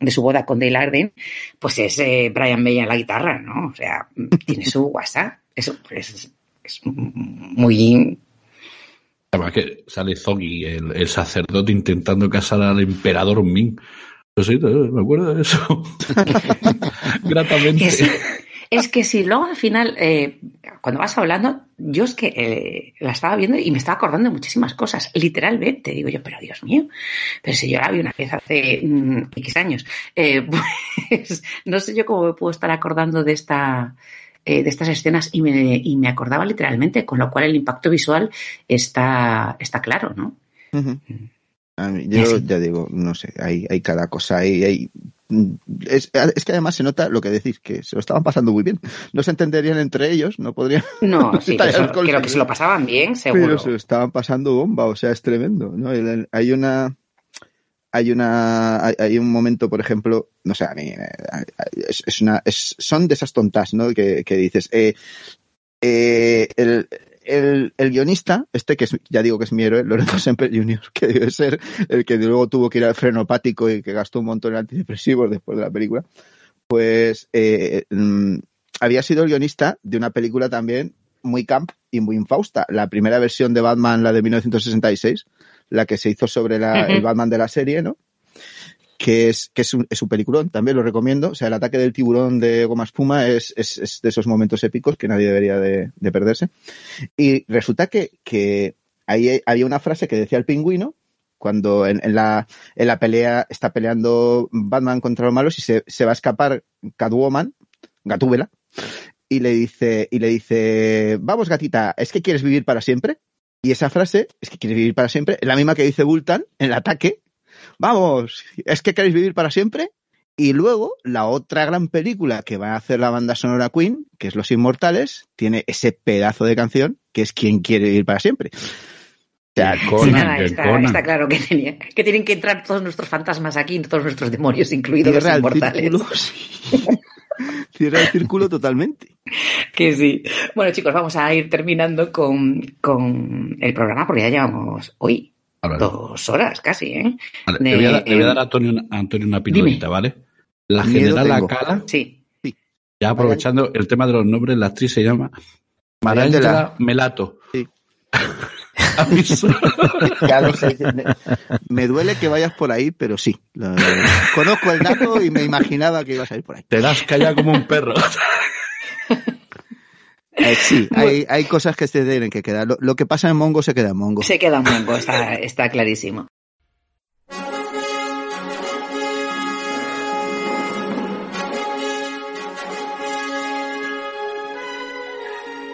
de su boda con Dale Arden, pues es eh, Brian May en la guitarra, ¿no? O sea, tiene su WhatsApp. Eso es, es muy
Además que sale Zogi, el, sacerdote, intentando casar al emperador Ming. Pues sí, me acuerdo de eso. <laughs> Gratamente.
Es, que si luego al final, eh, cuando vas hablando, yo es que eh, la estaba viendo y me estaba acordando de muchísimas cosas, literalmente. Digo yo, pero Dios mío, pero si yo la vi una vez hace mm, X años, eh, <laughs> pues no sé yo cómo me puedo estar acordando de esta, eh, de estas escenas y me, y me, acordaba literalmente, con lo cual el impacto visual está, está claro, ¿no?
Yo ya digo, no sé, hay, hay cada cosa, hay, hay es, es, que además se nota lo que decís, que se lo estaban pasando muy bien. No se entenderían entre ellos, no podrían.
No, <laughs> sí, creo que se lo pasaban bien, seguro.
Pero se lo estaban pasando bomba, o sea, es tremendo. ¿no? Hay una hay una hay, un momento por ejemplo no sé a mí eh, es, una son de esas tontas no que, dices eh, eh, el, el, guionista, este que ya digo que es mi héroe, Lorenzo Semper Jr., <laughs> que debe ser el que luego tuvo que ir al frenopático y que gastó un montón de antidepresivos después de la película, pues mm, había sido el guionista de una película también muy camp y muy infausta. La primera versión de Batman, la de 1966, la que se hizo sobre el Batman de la serie, ¿no? Que es, que es un, es un peliculón, también lo recomiendo. O sea, el ataque del tiburón de Goma Espuma es, es, es de esos momentos épicos que nadie debería de, de perderse. Y resulta que, que ahí había una frase que decía el pingüino, cuando en, en, la, en la pelea está peleando Batman contra los malos y se, se va a escapar Catwoman, Gatúbela, y le dice, y le dice, vamos gatita, ¿es que quieres vivir para siempre? Y esa frase, es que quieres vivir para siempre, es la misma que dice Bultan en el ataque. Vamos, ¿es que queréis vivir para siempre? Y luego, la otra gran película que va a hacer la banda sonora Queen, que es Los Inmortales, tiene ese pedazo de canción que es Quien quiere vivir para siempre.
O sea, Conan, sí, nada, está, está, claro que, tenía, que, tienen que entrar todos nuestros fantasmas aquí, todos nuestros demonios, incluidos los inmortales.
Cierra <laughs> el círculo totalmente.
Que sí. Bueno, chicos, vamos a ir terminando con, con el programa porque ya llevamos hoy dos horas casi, ¿eh?
Vale, de, le, voy a, le, voy a, dar a Antonio, a Antonio una pilotita, ¿vale? La general Acala.
Sí.
Ya aprovechando el tema de los nombres, la actriz se llama Marangela Melato.
Sí. <laughs> <laughs> ya lo sé. Me duele que vayas por ahí, pero sí. Conozco el dato y me imaginaba que ibas a ir por ahí.
Te das calla como un perro. <laughs>
Eh, sí, <laughs> hay, hay, cosas que se tienen que quedar. Lo, lo, que pasa en Mongo se queda en Mongo.
Se queda en Mongo, está, está clarísimo.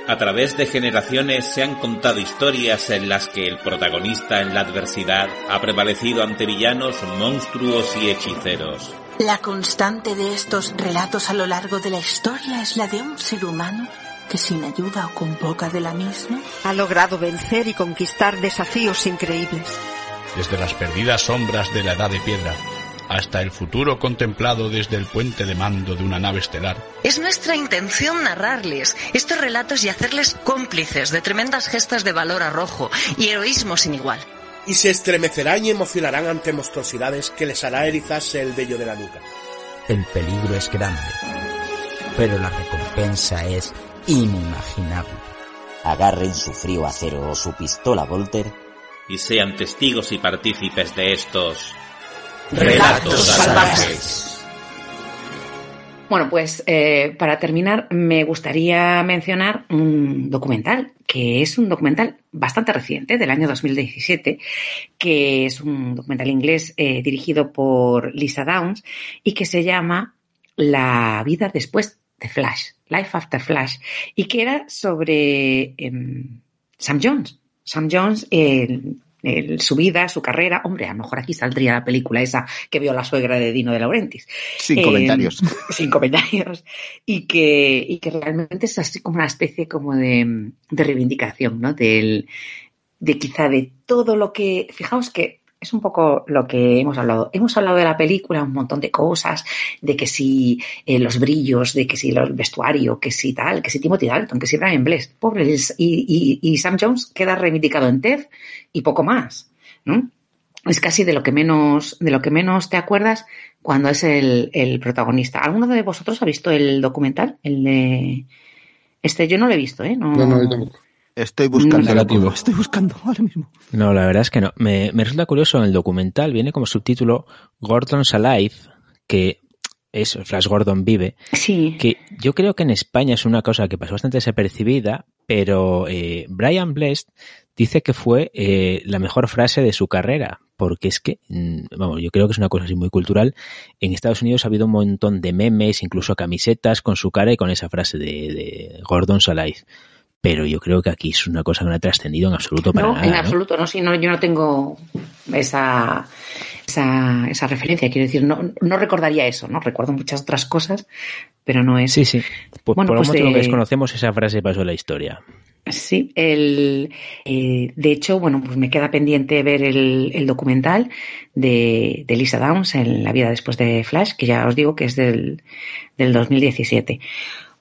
A través de generaciones se han contado historias en las que el protagonista en la adversidad ha prevalecido ante villanos, monstruos y hechiceros.
La constante de estos relatos a lo largo de la historia es la de un ser humano que sin ayuda o con poca de la misma ha logrado vencer y conquistar desafíos increíbles.
Desde las perdidas sombras de la Edad de Piedra hasta el futuro contemplado desde el puente de mando de una nave estelar.
Es nuestra intención narrarles estos relatos y hacerles cómplices de tremendas gestas de valor arrojo y heroísmo sin igual.
Y se estremecerán y emocionarán ante monstruosidades que les hará erizarse el vello de la nuca.
El peligro es grande, pero la recompensa es inimaginable.
Agarren su frío acero o su pistola Volter
y sean testigos y partícipes de estos
Relatos salvajes.
Bueno, pues eh, para terminar me gustaría mencionar un documental, que es un documental bastante reciente, del año 2017, que es un documental inglés eh, dirigido por Lisa Downs y que se llama La vida después de Flash, Life After Flash, y que era sobre eh, Sam Jones. Sam Jones, el el, su vida, su carrera. Hombre, a lo mejor aquí saldría la película esa que vio la suegra de Dino de Laurentiis.
Sin eh, comentarios. <laughs>
Sin comentarios. Y que, y que realmente es así como una especie como de, de reivindicación, ¿no? Del, de quizá de todo lo que, fijaos que es un poco lo que hemos hablado. Hemos hablado de la película, un montón de cosas, de que si eh, los brillos, de que si el vestuario, que si tal, que si Timothy Dalton, que si Brian Bless, pobres, y, y, y, Sam Jones queda reivindicado en Ted y poco más, ¿no? Es casi de lo que menos, de lo que menos te acuerdas cuando es el, el protagonista. ¿Alguno de vosotros ha visto el documental? El de este yo no lo he visto, ¿eh?
No.
Estoy buscando. Negativo. Estoy buscando ahora mismo.
No, la verdad es que no. Me, me resulta curioso en el documental, viene como subtítulo Gordon's Alive, que es Flash Gordon vive.
Sí.
Que yo creo que en España es una cosa que pasó bastante desapercibida, pero eh, Brian Blessed dice que fue eh, la mejor frase de su carrera, porque es que, mm, vamos, yo creo que es una cosa así muy cultural. En Estados Unidos ha habido un montón de memes, incluso camisetas con su cara y con esa frase de, de Gordon's Alive pero yo creo que aquí es una cosa que no ha trascendido en absoluto para
no,
nada.
En
¿no?
absoluto, no, sí, no, yo no tengo esa, esa, esa referencia, quiero decir, no, no, recordaría eso, ¿no? Recuerdo muchas otras cosas, pero no es.
Sí, sí. Pues bueno, por pues, lo que desconocemos, esa frase pasó en la historia.
Sí, el, eh, de hecho, bueno, pues me queda pendiente ver el, el documental de, de, Lisa Downs en La vida después de Flash, que ya os digo que es del, del 2017.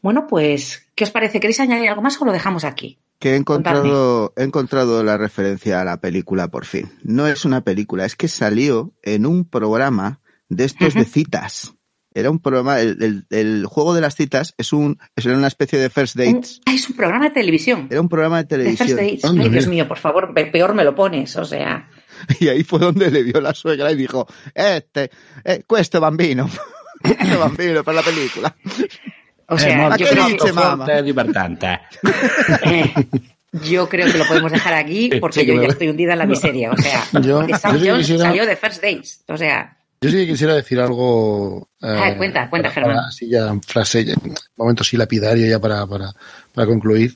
Bueno, pues, ¿qué os parece? ¿Queréis añadir algo más o lo dejamos aquí?
Que he encontrado, he encontrado la referencia a la película por fin. No es una película, es que salió en un programa de estos de citas. Era un programa, el, el, el, juego de las citas es un, es una especie de first dates.
Ah, es un programa de televisión.
Era un programa de televisión.
De first dates. Ay, Dios mío, por favor, peor me lo pones, o sea. <laughs>
Y ahí fue donde le vio la suegra y dijo, este, eh, bambino, <laughs> questo bambino para la película.
O sea,
yo creo que... <laughs>
Eh, yo creo que lo podemos dejar aquí porque yo ya estoy hundida en la miseria. O sea, <laughs> yo, yo Jones quisiera... salió de First Days. O sea.
Yo sí que quisiera decir algo.
Eh, cuenta, cuenta,
para,
Germán.
Así ya, frase, momento sí lapidario ya para, para, para concluir.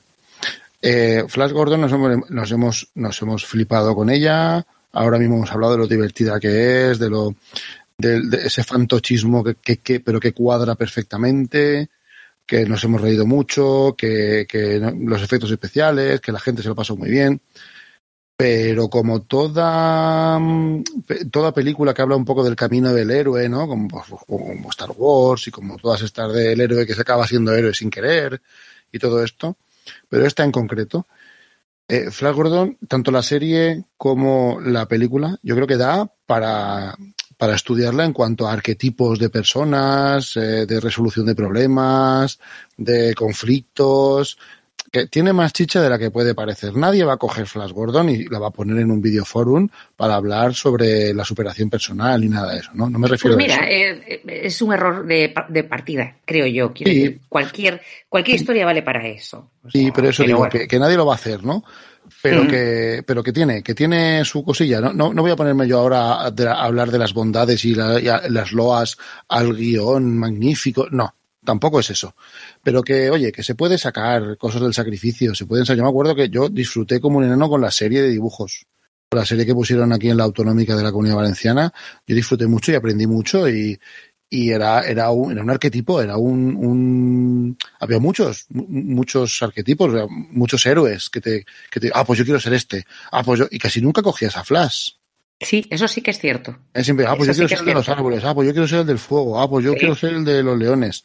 Eh, Flash Gordon nos hemos, nos hemos, nos hemos flipado con ella. Ahora mismo hemos hablado de lo divertida que es, de lo, de, de ese fantochismo que, que, que, pero que cuadra perfectamente que nos hemos reído mucho, que, que los efectos especiales, que la gente se lo pasó muy bien. Pero como toda, toda película que habla un poco del camino del héroe, ¿no? Como, pues, como Star Wars y como todas estas del héroe que se acaba siendo héroe sin querer y todo esto, pero esta en concreto, eh, Flash Gordon, tanto la serie como la película, yo creo que da para, para estudiarla en cuanto a arquetipos de personas, eh, de resolución de problemas, de conflictos, que tiene más chicha de la que puede parecer. Nadie va a coger Flash Gordon y la va a poner en un videoforum para hablar sobre la superación personal y nada de eso, ¿no? No me refiero
pues mira,
a eso.
Eh, es un error de, de partida, creo yo. Quiero sí. decir, cualquier, cualquier historia vale para eso.
O sea, sí, pero eso pero digo, bueno. que, que, nadie lo va a hacer, ¿no? Pero mm. que, pero que tiene, que tiene su cosilla. No, no, no voy a ponerme yo ahora a, a hablar de las bondades y, la, y a, las loas al guion magnífico. No, tampoco es eso. Pero que, oye, que se puede sacar cosas del sacrificio, se pueden sacar. Yo me acuerdo que yo disfruté como un enano con la serie de dibujos. La serie que pusieron aquí en la autonómica de la Comunidad Valenciana, yo disfruté mucho y aprendí mucho y, y era, era, un, era un arquetipo, era un, un había muchos, muchos arquetipos, muchos héroes que te, que te, ah, pues yo quiero ser este, ah, pues yo, y casi nunca cogías a Flash.
Sí, eso sí que es cierto.
Es siempre, ah, pues eso yo quiero sí ser el de los árboles, ah, pues yo quiero ser el del fuego, ah, pues yo sí. quiero ser el de los leones.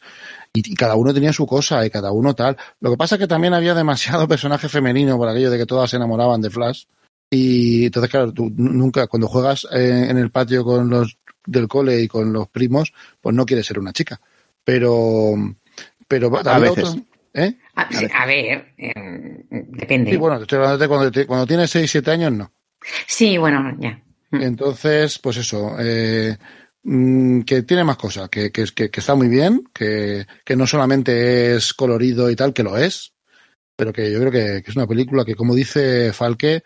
Y, y, cada uno tenía su cosa y cada uno tal. Lo que pasa es que también había demasiado <laughs> personaje femenino por aquello de que todas se enamoraban de Flash. Y entonces, claro, tú nunca, cuando juegas eh, en el patio con los del cole y con los primos, pues no quieres ser una chica. Pero, pero
a veces. Otro,
¿eh? a, a, ver, eh, depende.
Sí, bueno, estoy hablando de cuando, te, cuando tienes 6, 7 años, no.
Sí, bueno, ya.
Entonces, pues eso, eh, que tiene más cosas, que, que, que, que está muy bien, que, que, no solamente es colorido y tal, que lo es, pero que yo creo que, es una película que, como dice Falque,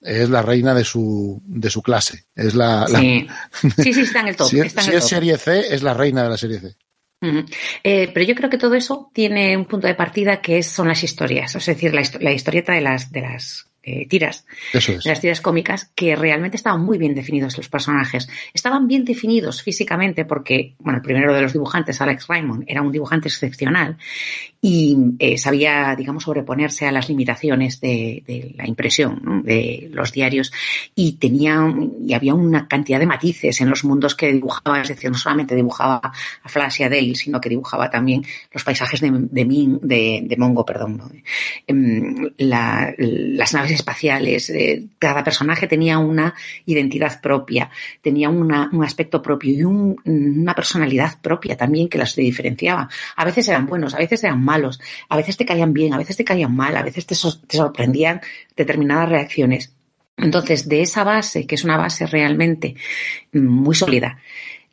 es la reina de su, de su clase. Es la,
sí. La... <laughs> sí, sí, está en el top.
si,
está en
si
el
es
top.
serie C, es la reina de la serie C.
Uh -huh. eh, pero yo creo que todo eso tiene un punto de partida que es, son las historias, es decir, la, la historieta de las, de las eh, tiras,
Eso es.
de las tiras cómicas, que realmente estaban muy bien definidos los personajes. Estaban bien definidos físicamente porque, bueno, el primero de los dibujantes, Alex Raymond, era un dibujante excepcional y eh, sabía, digamos, sobreponerse a las limitaciones de, la impresión, de los diarios y tenía, y había una cantidad de matices en los mundos que dibujaba, es decir, no solamente dibujaba a Flash Dale, sino que dibujaba también los paisajes de, de, Min, de, Mongo, perdón, ¿no? la, las naves espaciales, eh, cada personaje tenía una identidad propia, tenía una, un aspecto propio y un, una personalidad propia también que las diferenciaba. A veces eran buenos, a veces eran malos, a veces te caían bien, a veces te caían mal, a veces te, so te sorprendían determinadas reacciones. Entonces, de esa base, que es una base realmente muy sólida,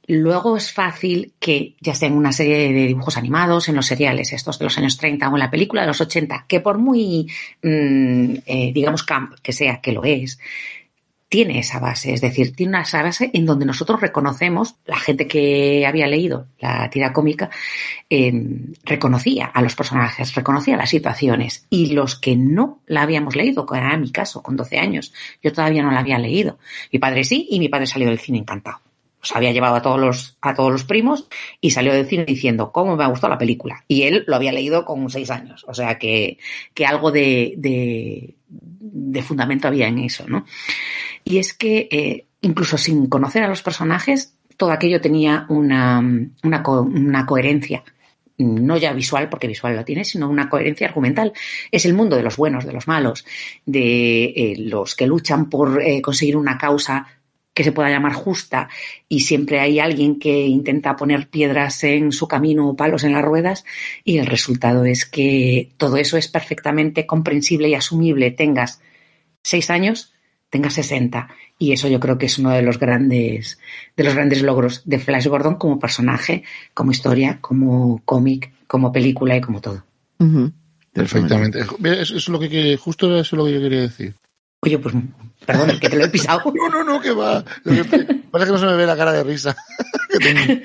Luego es fácil que, ya sea en una serie de dibujos animados, en los seriales, estos de los años 30 o en la película de los 80, que por muy, mmm, eh, digamos, camp que sea, que lo es, tiene esa base, es decir, tiene esa base en donde nosotros reconocemos, la gente que había leído la tira cómica, eh, reconocía a los personajes, reconocía las situaciones, y los que no la habíamos leído, que era mi caso, con 12 años, yo todavía no la había leído. Mi padre sí, y mi padre salió del cine encantado. Pues había llevado a todos los a todos los primos y salió del cine diciendo cómo me ha gustado la película y él lo había leído con seis años. O sea que, que algo de, de, de, fundamento había en eso no y es que eh, incluso sin conocer a los personajes todo aquello tenía una, una, co una coherencia no ya visual, porque visual lo tiene, sino una coherencia argumental. Es el mundo de los buenos, de los malos, de eh, los que luchan por eh, conseguir una causa que se pueda llamar justa y siempre hay alguien que intenta poner piedras en su camino o palos en las ruedas y el resultado es que todo eso es perfectamente comprensible y asumible tengas seis años, tenga 60. Y eso yo creo que es uno de los grandes, de los grandes logros de Flash Gordon como personaje, como historia, como cómic, como película y como todo.
Perfectamente. Eso es lo que, justo eso es lo que yo quería decir.
Oye, pues perdón, que te lo he pisado. <laughs>
no, no, no, que va. Parece que no se me ve la cara de risa. <laughs> <laughs>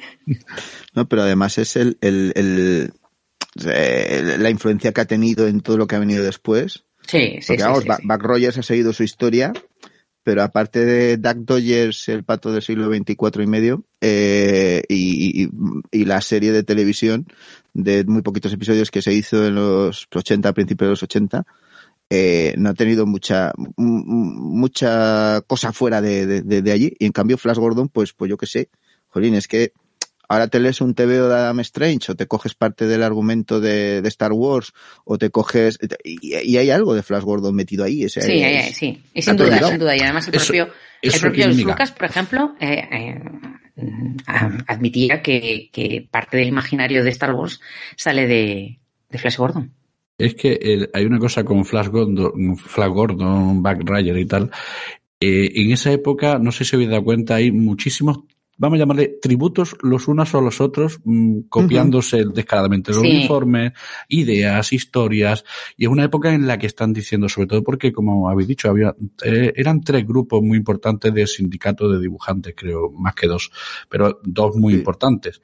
no, pero además es el, el, el, la influencia que ha tenido en todo lo que ha venido después.
Sí, sí,
Porque, vamos, Buck Rogers ha seguido su historia, pero aparte de Duck Dodgers, el pato del siglo XXIV y medio, eh, y, y, la serie de televisión de muy poquitos episodios que se hizo en los 80, a principios de los 80, eh, no ha tenido mucha mucha cosa fuera de, de, de, allí. Y en cambio, Flash Gordon, pues, pues yo qué sé, jolín, es que ahora te lees un TVO de Adam Strange o te coges parte del argumento de, de Star Wars o te coges y, hay algo de Flash Gordon metido ahí.
sí, es, sí, y sin duda, sin duda. Y además el propio, el propio Lucas, por ejemplo, eh, eh, admitía que, que, parte del imaginario de Star Wars sale de, de Flash Gordon.
Es que hay una cosa con Flash Gordon, Flash Gordon, Back Ryder y tal. Eh, en esa época, no sé si habéis dado cuenta, hay muchísimos vamos a llamarle tributos los unos a los otros, mm, copiándose descaradamente los uniformes, ideas, historias, y es una época en la que están diciendo, sobre todo porque, como habéis dicho, había, eh, eran tres grupos muy importantes de sindicato de dibujantes, creo, más que dos, pero dos muy importantes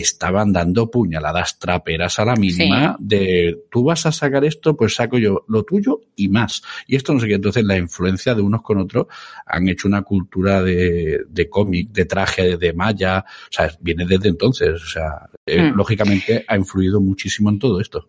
estaban dando puñaladas traperas a la mínima de tú vas a sacar esto, pues saco yo lo tuyo y más. Y esto no sé qué. Entonces la influencia de unos con otros han hecho una cultura de, de cómic, de traje, de malla. O sea, viene desde entonces. O sea, eh, hmm. lógicamente ha influido muchísimo en todo esto.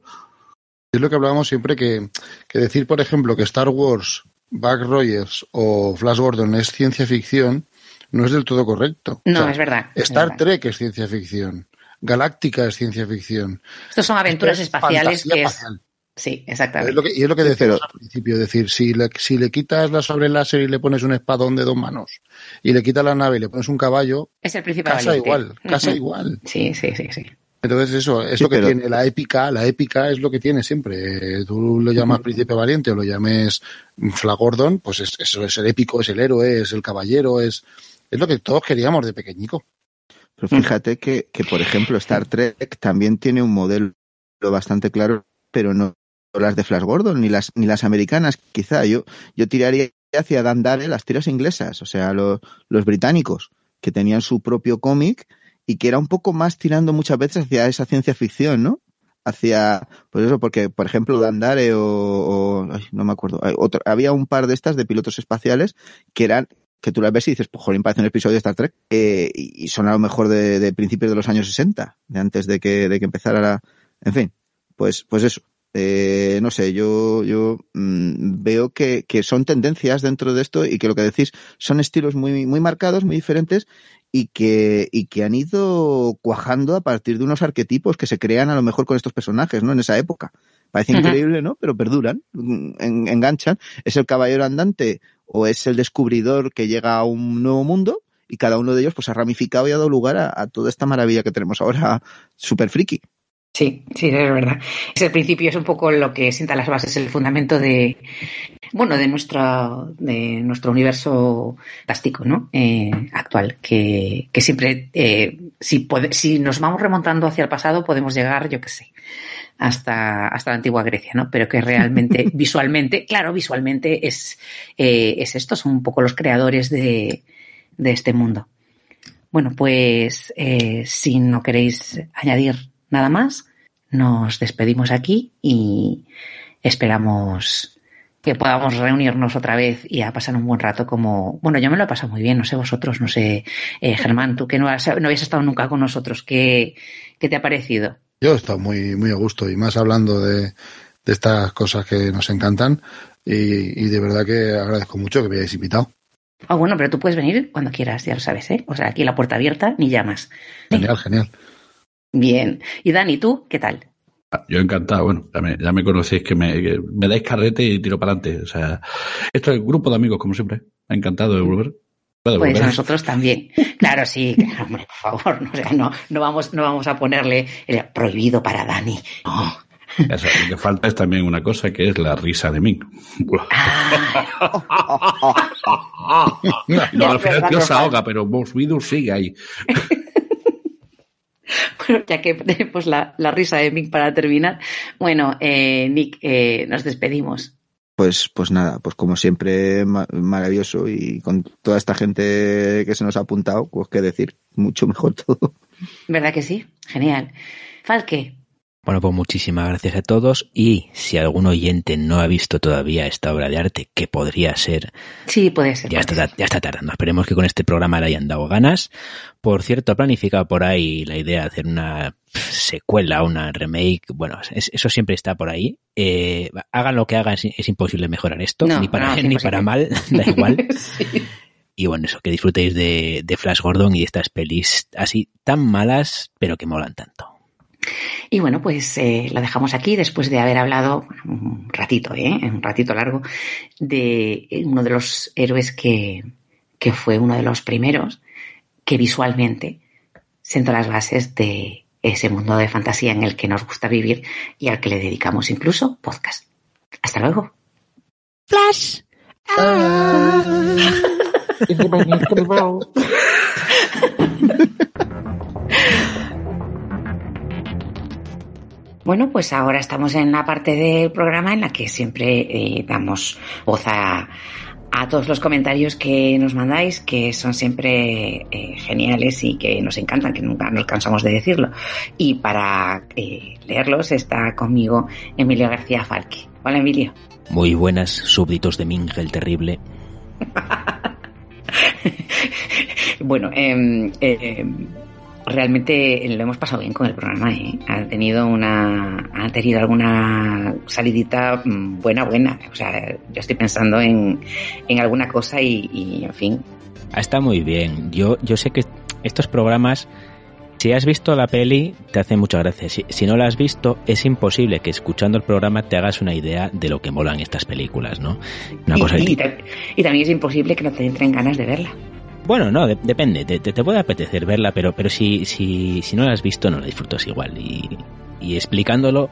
Es lo que hablábamos siempre que, que decir, por ejemplo, que Star Wars, Buck Rogers o Flash Gordon es ciencia ficción, no es del todo correcto.
No, es verdad.
Star Trek es ciencia ficción. Galáctica es ciencia ficción.
Estos son aventuras espaciales que es... Sí, exactamente.
y es lo que decía al principio, decir, si le, si le quitas la sobre láser y le pones un espadón de dos manos y le quitas la nave y le pones un caballo,
es el principal
casa igual, casa igual.
Sí, sí, sí, sí.
Entonces eso, es lo que tiene la épica, la épica es lo que tiene siempre. Tú lo llamas príncipe valiente o lo llames Flagordon, pues es, eso es el épico, es el héroe, es el caballero, es, es lo que todos queríamos de pequeñico.
Pero fíjate que, que, por ejemplo, Star Trek también tiene un modelo bastante claro, pero no las de Flash Gordon, ni las, ni las americanas, quizá. Yo, yo tiraría hacia Dandare las tiras inglesas, o sea, los, los británicos, que tenían su propio cómic y que era un poco más tirando muchas veces hacia esa ciencia ficción, ¿no? Hacia, pues eso, porque, por ejemplo, Dandare o, o no me acuerdo, otro, había un par de estas de pilotos espaciales que eran que tú las ves y dices, pues joder, parece un episodio de Star Trek. Eh, y son a lo mejor de, principios de los años 60, de antes de que, de que empezara la... En fin, pues, pues eso. Eh, no sé, yo, yo mmm, veo que, que, son tendencias dentro de esto y que lo que decís son estilos muy, muy marcados, muy diferentes y que, y que han ido cuajando a partir de unos arquetipos que se crean a lo mejor con estos personajes, ¿no? En esa época. Parece increíble, ¿no? Pero perduran, en, enganchan. Es el caballero andante o es el descubridor que llega a un nuevo mundo y cada uno de ellos pues ha ramificado y ha dado lugar a, toda esta maravilla que tenemos ahora super friki.
Sí, sí, es verdad. Ese principio es un poco lo que sienta las bases, el fundamento de, bueno, de nuestro, de nuestro universo fantástico, ¿no? Eh, actual, que, que siempre, eh, si, si nos vamos remontando hacia el pasado, podemos llegar, yo qué sé, hasta, hasta la antigua Grecia, ¿no? Pero que realmente, <laughs> visualmente, claro, visualmente es, eh, es esto, son un poco los creadores de, de este mundo. Bueno, pues eh, si no queréis añadir nada más, nos despedimos aquí y esperamos que podamos reunirnos otra vez y a pasar un buen rato como... Bueno, yo me lo he pasado muy bien, no sé vosotros, no sé, eh, Germán, tú que no, has, no habías estado nunca con nosotros, ¿qué, ¿qué te ha parecido?
Yo he estado muy, muy a gusto y más hablando de, de estas cosas que nos encantan y, y, de verdad que agradezco mucho que me hayáis invitado.
Ah, oh, bueno, pero tú puedes venir cuando quieras, ya lo sabes, ¿eh? O sea, aquí la puerta abierta, ni llamas.
Genial, genial.
Bien. Y Dani, ¿tú qué tal?
Yo encantado, bueno, ya me, ya me conocéis que me, que me dais carrete y tiro para adelante. O sea, esto es grupo de amigos, como siempre. Encantado de volver.
Pues nosotros también. Claro, sí, claro, hombre, por favor, no, o sea, no, no, vamos, no vamos a ponerle el prohibido para Dani. No.
lo que falta es también una cosa que es la risa de Ming. <laughs> no, al final tío se ahoga, pero Boss sigue ahí. <laughs>
Bueno, ya que tenemos la, risa de Mick para terminar, bueno, eh, Nick, eh, nos despedimos.
Pues, pues nada, pues como siempre, maravilloso y con toda esta gente que se nos ha apuntado, pues qué decir, mucho mejor <laughs> todo.
¿Verdad que sí? Genial. Falque,
bueno, pues muchísimas gracias a todos y si algún oyente no ha visto todavía esta obra de arte, que podría ser...
Sí, puede ser.
Ya, está, ya está tardando. Esperemos que con este programa le hayan dado ganas. Por cierto, ha planificado por ahí la idea de hacer una secuela, una remake. Bueno, eso siempre está por ahí. Eh, hagan lo que hagan, es, imposible mejorar esto, ni para bien ni para mal, <laughs> da igual. <laughs> Y bueno, eso, que disfrutéis de, de Flash Gordon y de estas pelis así tan malas, pero que molan tanto.
Y bueno, pues eh, lo dejamos aquí después de haber hablado un ratito, ¿eh? un ratito largo, de uno de los héroes que, que fue uno de los primeros que visualmente sentó las bases de ese mundo de fantasía en el que nos gusta vivir y al que le dedicamos incluso podcast. Hasta luego.
Flash. Ah. <laughs> <laughs>
Bueno, pues ahora estamos en la parte del programa en la que siempre eh, damos voz a, todos los comentarios que nos mandáis, que son siempre eh, geniales y que nos encantan, que nunca nos cansamos de decirlo. Y para eh, leerlos está conmigo Emilio García Falque. Hola, Emilio.
Muy buenas, súbditos de Ming el Terrible. <laughs>
bueno, eh, realmente lo hemos pasado bien con el programa, ¿eh? Ha tenido una, ha tenido alguna salidita mm, buena, buena. O sea, yo estoy pensando en, en alguna cosa y, en fin.
Está muy bien. Yo, yo sé que estos programas, si has visto la peli, te hace muchas gracias. Si, no la has visto, es imposible que escuchando el programa te hagas una idea de lo que molan estas películas, ¿no?
Una y, cosa y, y también es imposible que no te entren ganas de verla.
Bueno, no, depende. Te, te, puede apetecer verla, pero, pero si, si, si no la has visto, no la disfrutas igual. Y, y explicándolo,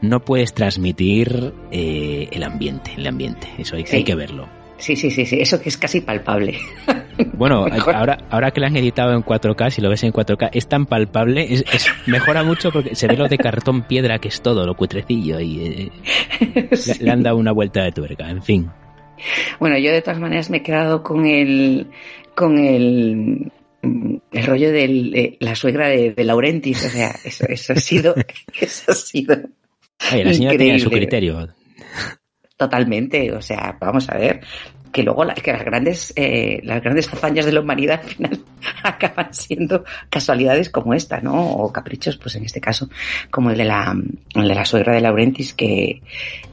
no puedes transmitir eh, el ambiente, el ambiente. Eso hay, hay, que verlo.
Sí, sí, sí, sí, eso que es casi palpable. <laughs>
Bueno, <laughs> ahora, ahora que la han editado en 4K, si lo ves en 4K, es tan palpable, es, mejora mucho porque se ve lo de cartón piedra que es todo, lo cutrecillo, y eh, <laughs> le, han dado una vuelta de tuerca, en fin.
Bueno, yo de todas maneras me he quedado con el, con el, el rollo de la suegra de, Laurentis, o sea, <laughs> eso, eso ha sido, <laughs> eso ha sido.
la señora tenía su criterio.
Totalmente, o sea, vamos a ver, que luego que las grandes, eh, las grandes hazañas de la humanidad al final <laughs> acaban siendo casualidades como esta, ¿no? O caprichos, pues en este caso, como el de la, el de la suegra de Laurentis, que,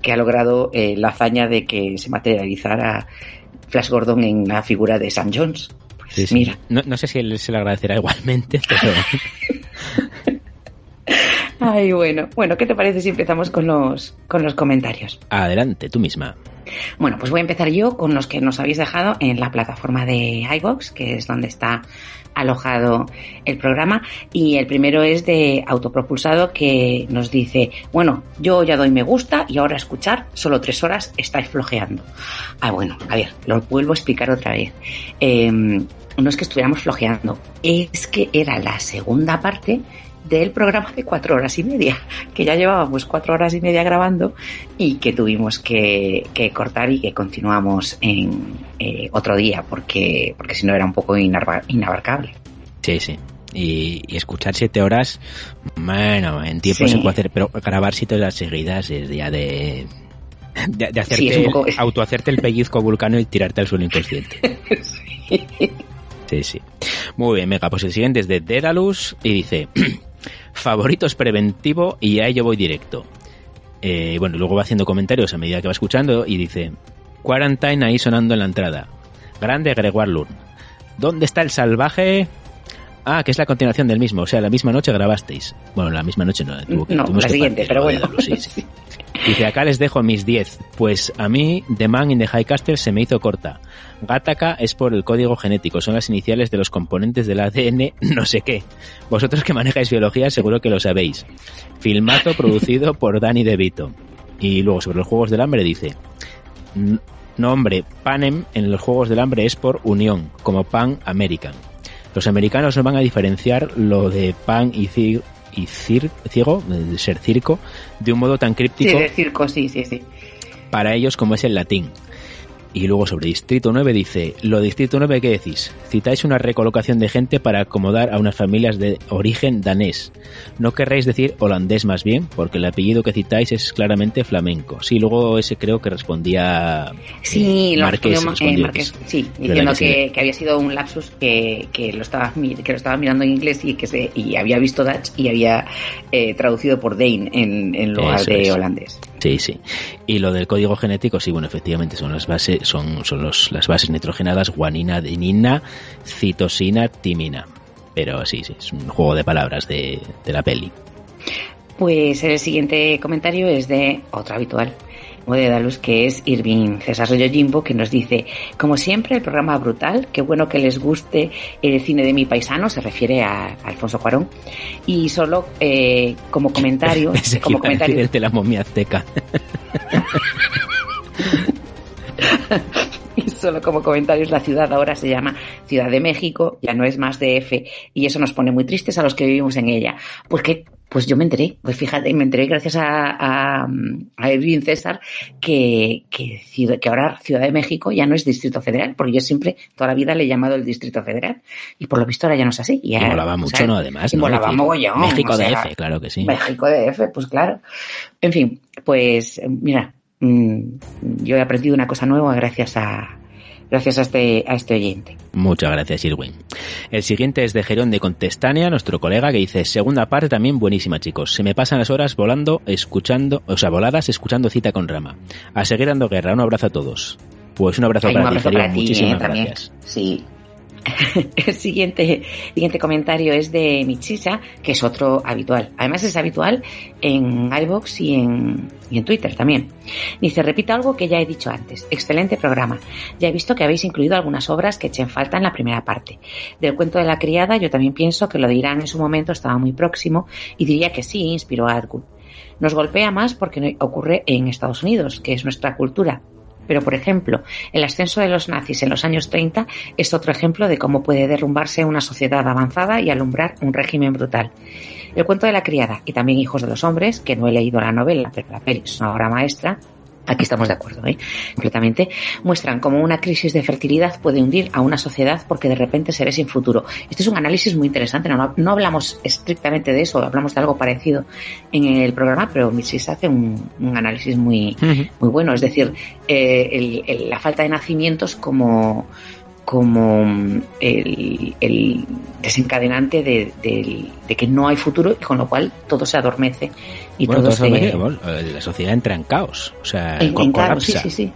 que ha logrado eh, la hazaña de que se materializara Flash Gordon en la figura de Sam Jones. Pues mira.
No, sé si él se lo agradecerá igualmente, <laughs> pero. <laughs>
Ay, bueno. Bueno, ¿qué te parece si empezamos con los, con los comentarios?
Adelante, tú misma.
Bueno, pues voy a empezar yo con los que nos habéis dejado en la plataforma de iVox, que es donde está alojado el programa y el primero es de autopropulsado que nos dice, bueno, yo ya doy me gusta y ahora escuchar, solo tres horas estáis flojeando. Ah, bueno, a ver, lo vuelvo a explicar otra vez. Em, no es que estuviéramos flojeando, es que era la segunda parte del programa de cuatro horas y media, que ya llevábamos cuatro horas y media grabando y que tuvimos que, cortar y que continuamos en eh, otro día porque, porque si no era un poco inabarcable.
Sí, sí. Y, escuchar siete horas, bueno, en tiempo se puede hacer, pero grabar siete horas seguidas es ya de, de, hacerte, autohacerte el pellizco vulcano y tirarte al suelo inconsciente. <laughs> sí. sí, Muy bien, Mega. Pues el siguiente es de Dedalus y dice: <clears throat> favoritos preventivo y a ello voy directo. Eh, bueno, luego va haciendo comentarios a medida que va escuchando y dice, Quarantine ahí sonando en la entrada. Grande Gregoire Lurn. ¿Dónde está el salvaje? Ah, que es la continuación del mismo, o sea, la misma noche grabasteis. Bueno, la misma noche no,
no la siguiente, pero bueno. <laughs>
Dice, acá les dejo mis 10. Pues a mí, The Man in the High Castle se me hizo corta. Gattaca es por el código genético, son las iniciales de los componentes del ADN <laughs> no sé qué. Vosotros que manejáis biología seguro que lo sabéis. Filmato producido por Danny DeVito. Y luego sobre los Juegos del Hambre dice, nombre Panem en los Juegos del Hambre es por unión, como Pan American. Los americanos no van a diferenciar lo de pan y, cir y ciego, de ser circo, de un modo tan críptico.
Sí, de circo, sí, sí, sí.
Para ellos como es el latín. Y luego sobre Distrito 9 dice, lo Distrito 9, ¿qué decís? Citáis una recolocación de gente para acomodar a unas familias de origen danés. No querréis decir holandés más bien, porque el apellido que citáis es claramente flamenco. Sí, luego ese creo que respondía
sí, eh, Marqués, eh, sí, diciendo que, que, había sido un lapsus que, que, lo estaba, que lo estaba mirando en inglés y que se, y había visto Dutch y había eh, traducido por Dane en, en lugar de holandés.
Sí, sí. Y lo del código genético, sí, bueno, efectivamente son las bases, son, son los, las bases nitrogenadas guanina, adenina, citosina, timina. Pero sí, sí, es un juego de palabras de, de la peli.
Pues el siguiente comentario es de otro habitual, de Dalus, que es Irving César Jimbo, que nos dice, como siempre, el programa brutal, qué bueno que les guste el cine de mi paisano, se refiere a, Alfonso Cuarón, y solo eh, como comentario... <laughs> como
comentario de la momia azteca. <laughs>
y solo como comentarios, la ciudad ahora se llama Ciudad de México, ya no es más DF, y eso nos pone muy tristes a los que vivimos en ella. Pues que pues yo me enteré, pues fíjate, me enteré gracias a, a, a Edwin César que, que, que, ahora Ciudad de México ya no es Distrito Federal, porque yo siempre, toda la vida le he llamado el Distrito Federal, y por lo visto ahora ya no es así.
Y, molaba mucho, ¿no? Además,
y molaba mogollón.
México DF, claro que sí.
México DF, pues claro. En fin, pues mira, mm, yo he aprendido una cosa nueva gracias a, gracias a este, a este oyente.
Muchas gracias, Irwin. El siguiente es de Gerón de Contestania, nuestro colega, que dice, segunda parte también buenísima, chicos. Se me pasan las horas volando, escuchando, o sea, voladas, escuchando cita con rama. A seguir dando guerra. Un abrazo a todos. Pues un abrazo para ti, Muchísimas ¿eh? gracias.
Sí, El siguiente, siguiente comentario es de Michisa, que es otro habitual. Además es habitual en iVoox y en, y Twitter también. Dice, repito algo que ya he dicho antes. Excelente programa. Ya he visto que habéis incluido algunas obras que echen falta en la primera parte. Del cuento de la criada yo también pienso que lo de Irán en su momento estaba muy próximo y diría que sí, inspiró a Atwood. Nos golpea más porque ocurre en Estados Unidos, que es nuestra cultura, pero, por ejemplo, el ascenso de los nazis en los años 30 es otro ejemplo de cómo puede derrumbarse una sociedad avanzada y alumbrar un régimen brutal. El cuento de la criada y también Hijos de los Hombres, que no he leído la novela, pero la peli es una obra maestra, aquí estamos de acuerdo, ¿eh? completamente, muestran cómo una crisis de fertilidad puede hundir a una sociedad porque de repente se ve sin futuro. Este es un análisis muy interesante, no, no hablamos estrictamente de eso, hablamos de algo parecido en el programa, pero Mrs. hace un, un análisis muy, muy bueno, es decir, eh, el, la falta de nacimientos como como el, el desencadenante de, de, que no hay futuro y con lo cual todo se adormece y todo, se...
La sociedad entra en caos, o sea,
en, caos, sí, sí, sí.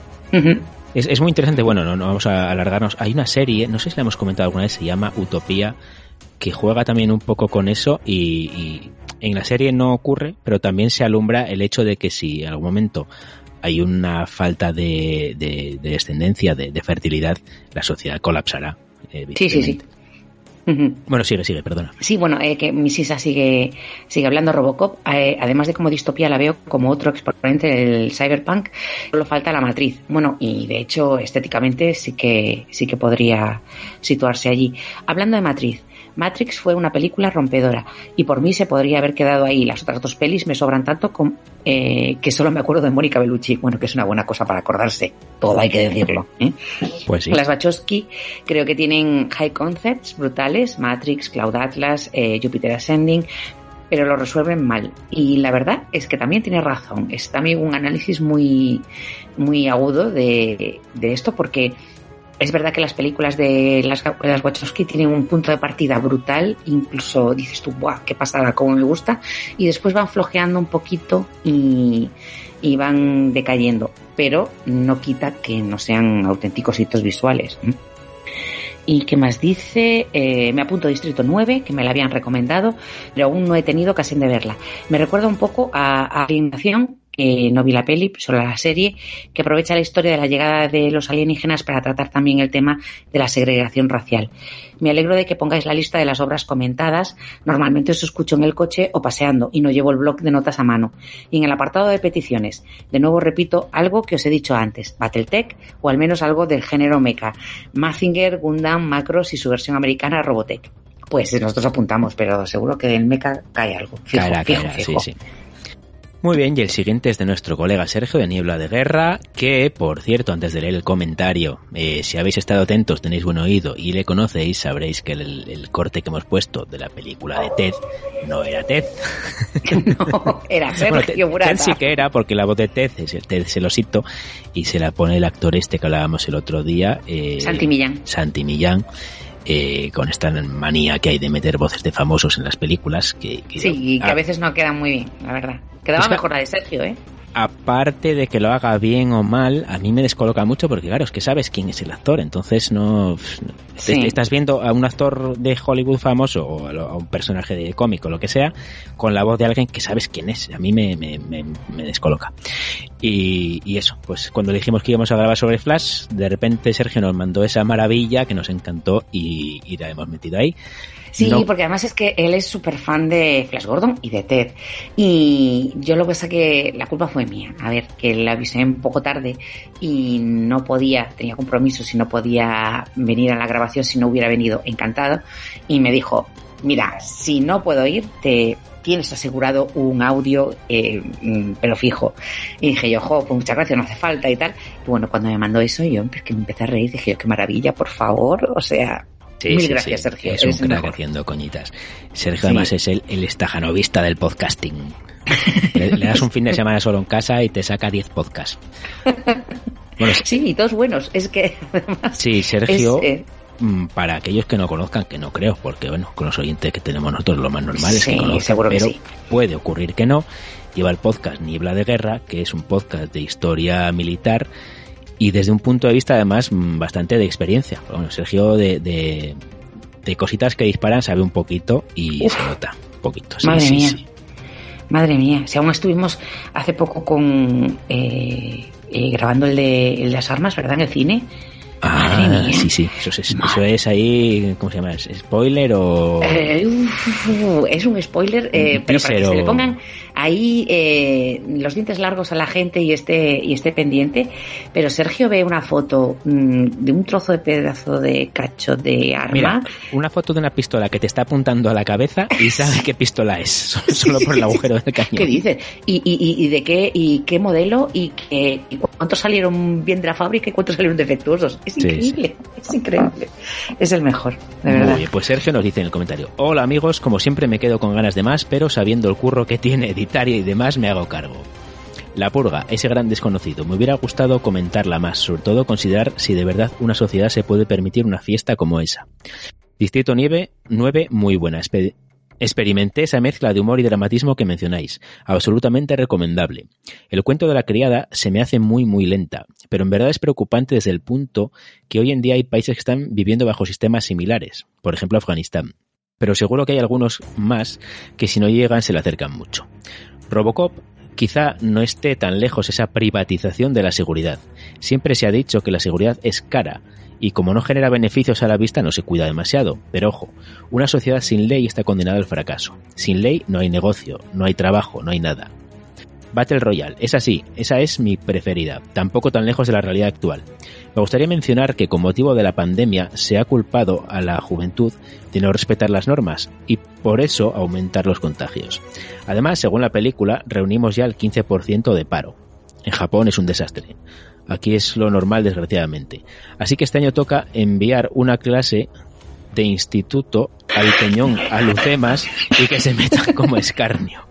es, es, muy interesante, bueno, no, no vamos a alargarnos. Hay una serie, no sé si la hemos comentado alguna vez, se llama Utopía, que juega también un poco con eso y, y en la serie no ocurre, pero también se alumbra el hecho de que si en algún momento hay una falta de, de, de descendencia, de, de, fertilidad, la sociedad colapsará.
Eh, sí, sí, sí.
Bueno, sigue, sigue, perdona.
Sí, bueno, eh, que mi Sisa sigue, sigue hablando Robocop, eh, además de como distopía la veo como otro exponente del cyberpunk, solo falta la matriz. Bueno, y de hecho estéticamente sí que, sí que podría situarse allí. Hablando de matriz, Matrix fue una película rompedora y por mí se podría haber quedado ahí. Las otras dos pelis me sobran tanto eh, que solo me acuerdo de Mónica Bellucci. Bueno, que es una buena cosa para acordarse. Todo hay que decirlo. ¿eh?
Pues sí.
Las Wachowski creo que tienen high concepts brutales. Matrix, Cloud Atlas, eh, Jupiter Ascending pero lo resuelven mal. Y la verdad es que también tiene razón. Es también un análisis muy, muy agudo de, de esto porque es verdad que las películas de las, las Wachowski tienen un punto de partida brutal, incluso dices tú, ¡buah, qué pasada, cómo me gusta! Y después van flojeando un poquito y, van decayendo, pero no quita que no sean auténticos hitos visuales. ¿Y qué más dice? Eh, me apunto Distrito 9, que me la habían recomendado, pero aún no he tenido ocasión de verla. Me recuerda un poco a, a que no vi la peli, solo la serie, que aprovecha la historia de la llegada de los alienígenas para tratar también el tema de la segregación racial. Me alegro de que pongáis la lista de las obras comentadas. Normalmente os escucho en el coche o paseando y no llevo el blog de notas a mano. Y en el apartado de peticiones, de nuevo repito algo que os he dicho antes, Battletech o al menos algo del género mecha, Mazinger, Gundam, Macros y su versión americana Robotech. Pues nosotros apuntamos, pero seguro que en mecha cae algo. Fijo,
Caerá,
fijo,
caerá,
fijo.
sí, sí. Muy bien, y el siguiente es de nuestro colega Sergio de Niebla de Guerra, que, por cierto, antes de leer el comentario, eh, si habéis estado atentos, tenéis buen oído y le conocéis, sabréis que el, el corte que hemos puesto de la película de Ted no era Ted. <laughs>
Era <laughs> Sergio
Bueno. Ted sí que era, porque la voz de Ted es el Ted celosito y se la pone el actor este que hablábamos el otro día. eh,
Santi Millán.
Santi Millán. Eh, con esta manía que hay de meter voces de famosos en las películas que, que-
Sí, y que
Ah,
a veces no quedan muy bien, la verdad. Quedaba
Es que-
mejor la de Sergio, ¿eh?
Aparte de que lo haga bien o mal, a mí me descoloca mucho porque claro, es que sabes quién es el actor, entonces no...
Sí.
Estás viendo a un actor de Hollywood famoso o a un personaje de cómic o lo que sea, con la voz de alguien que sabes quién es. A mí me, me, me- me descoloca. Y, y eso, pues cuando dijimos que íbamos a grabar sobre Flash, de repente Sergio nos mandó esa maravilla que nos encantó y, y la hemos metido ahí.
Sí,
No-
porque además es que él es súper fan de Flash Gordon y de Ted. Y yo lo que pasa que la culpa fue mía. A ver, que la avisé un poco tarde y no podía, tenía compromisos y no podía venir a la grabación si no hubiera venido encantado. Y me dijo, mira, si no puedo ir, te tienes asegurado un audio, eh, mm, pero fijo. Y dije yo, jo, pues muchas gracias, no hace falta y tal. Y bueno, cuando me mandó eso, yo que me empecé a reír, dije yo, qué maravilla, por favor. O sea,
Sí,
mil
sí,
gracias,
sí,
Sergio.
Es un
eres
crack haciendo coñitas. Sergio además es el, el estajanovista del podcasting. <laughs> le, le das un fin de semana solo en casa y te saca 10 podcasts. Bueno,
Sí, y todos buenos. Es que además.
sí, Sergio,
es, eh,
mm, para aquellos que no conozcan, que no creo, porque bueno, con los oyentes que tenemos nosotros lo más normal es que
Sí,
conozcan,
seguro que
pero puede ocurrir que no. Lleva el podcast Niebla de Guerra, que es un podcast de historia militar y desde un punto de vista además mm, bastante de experiencia. Bueno, Sergio de, de, de cositas que disparan sabe un poquito y
Uf.
se nota un poquito. Sí,
Madre
sí,
mía.
sí.
Madre mía. Si aún estuvimos hace poco con. eh, eh, grabando el de, el de las armas, ¿verdad? En el cine. Madre
Ah,
mía.
sí, sí, eso es, eso es ahí, ¿cómo se llama? ¿Es ¿Spoiler o...?
Eh, uf, uf, es un spoiler, eh, pero para que se le pongan ahí eh, los dientes largos a la gente y esté, y esté pendiente. Pero Sergio ve una foto mm, de un trozo de pedazo de cacho de arma.
Mira, una foto de una pistola que te está apuntando a la cabeza y <laughs> sabe qué pistola es, <laughs> solo por el <laughs> agujero del cañón.
¿Qué dices? ¿Y, y, y- y de qué y qué modelo y, qué, y cuántos salieron bien de la fábrica y cuántos salieron defectuosos? Es
Sí,
increíble, es increíble. Es el mejor, de verdad.
Muy bien, pues Sergio nos dice en el comentario, hola amigos, como siempre me quedo con ganas de más, pero sabiendo el curro que tiene editar y demás me hago cargo. La purga, ese gran desconocido, me hubiera gustado comentarla más, sobre todo considerar si de verdad una sociedad se puede permitir una fiesta como esa. Distrito Nieve 9, muy buena. Experimenté esa mezcla de humor y dramatismo que mencionáis, absolutamente recomendable. El cuento de la criada se me hace muy muy lenta, pero en verdad es preocupante desde el punto que hoy en día hay países que están viviendo bajo sistemas similares, por ejemplo Afganistán. Pero seguro que hay algunos más que si no llegan se le acercan mucho. Robocop quizá no esté tan lejos esa privatización de la seguridad. Siempre se ha dicho que la seguridad es cara y como no genera beneficios a la vista no se cuida demasiado. Pero ojo, una sociedad sin ley está condenada al fracaso. Sin ley no hay negocio, no hay trabajo, no hay nada. Battle Royale, es así, esa es mi preferida, tampoco tan lejos de la realidad actual. Me gustaría mencionar que con motivo de la pandemia se ha culpado a la juventud de no respetar las normas y por eso aumentar los contagios. Además, según la película, reunimos ya el 15% de paro. En Japón es un desastre. Aquí es lo normal, desgraciadamente. Así que este año toca enviar una clase de instituto al Peñón a Lucemas y que se metan <laughs> como escarnio.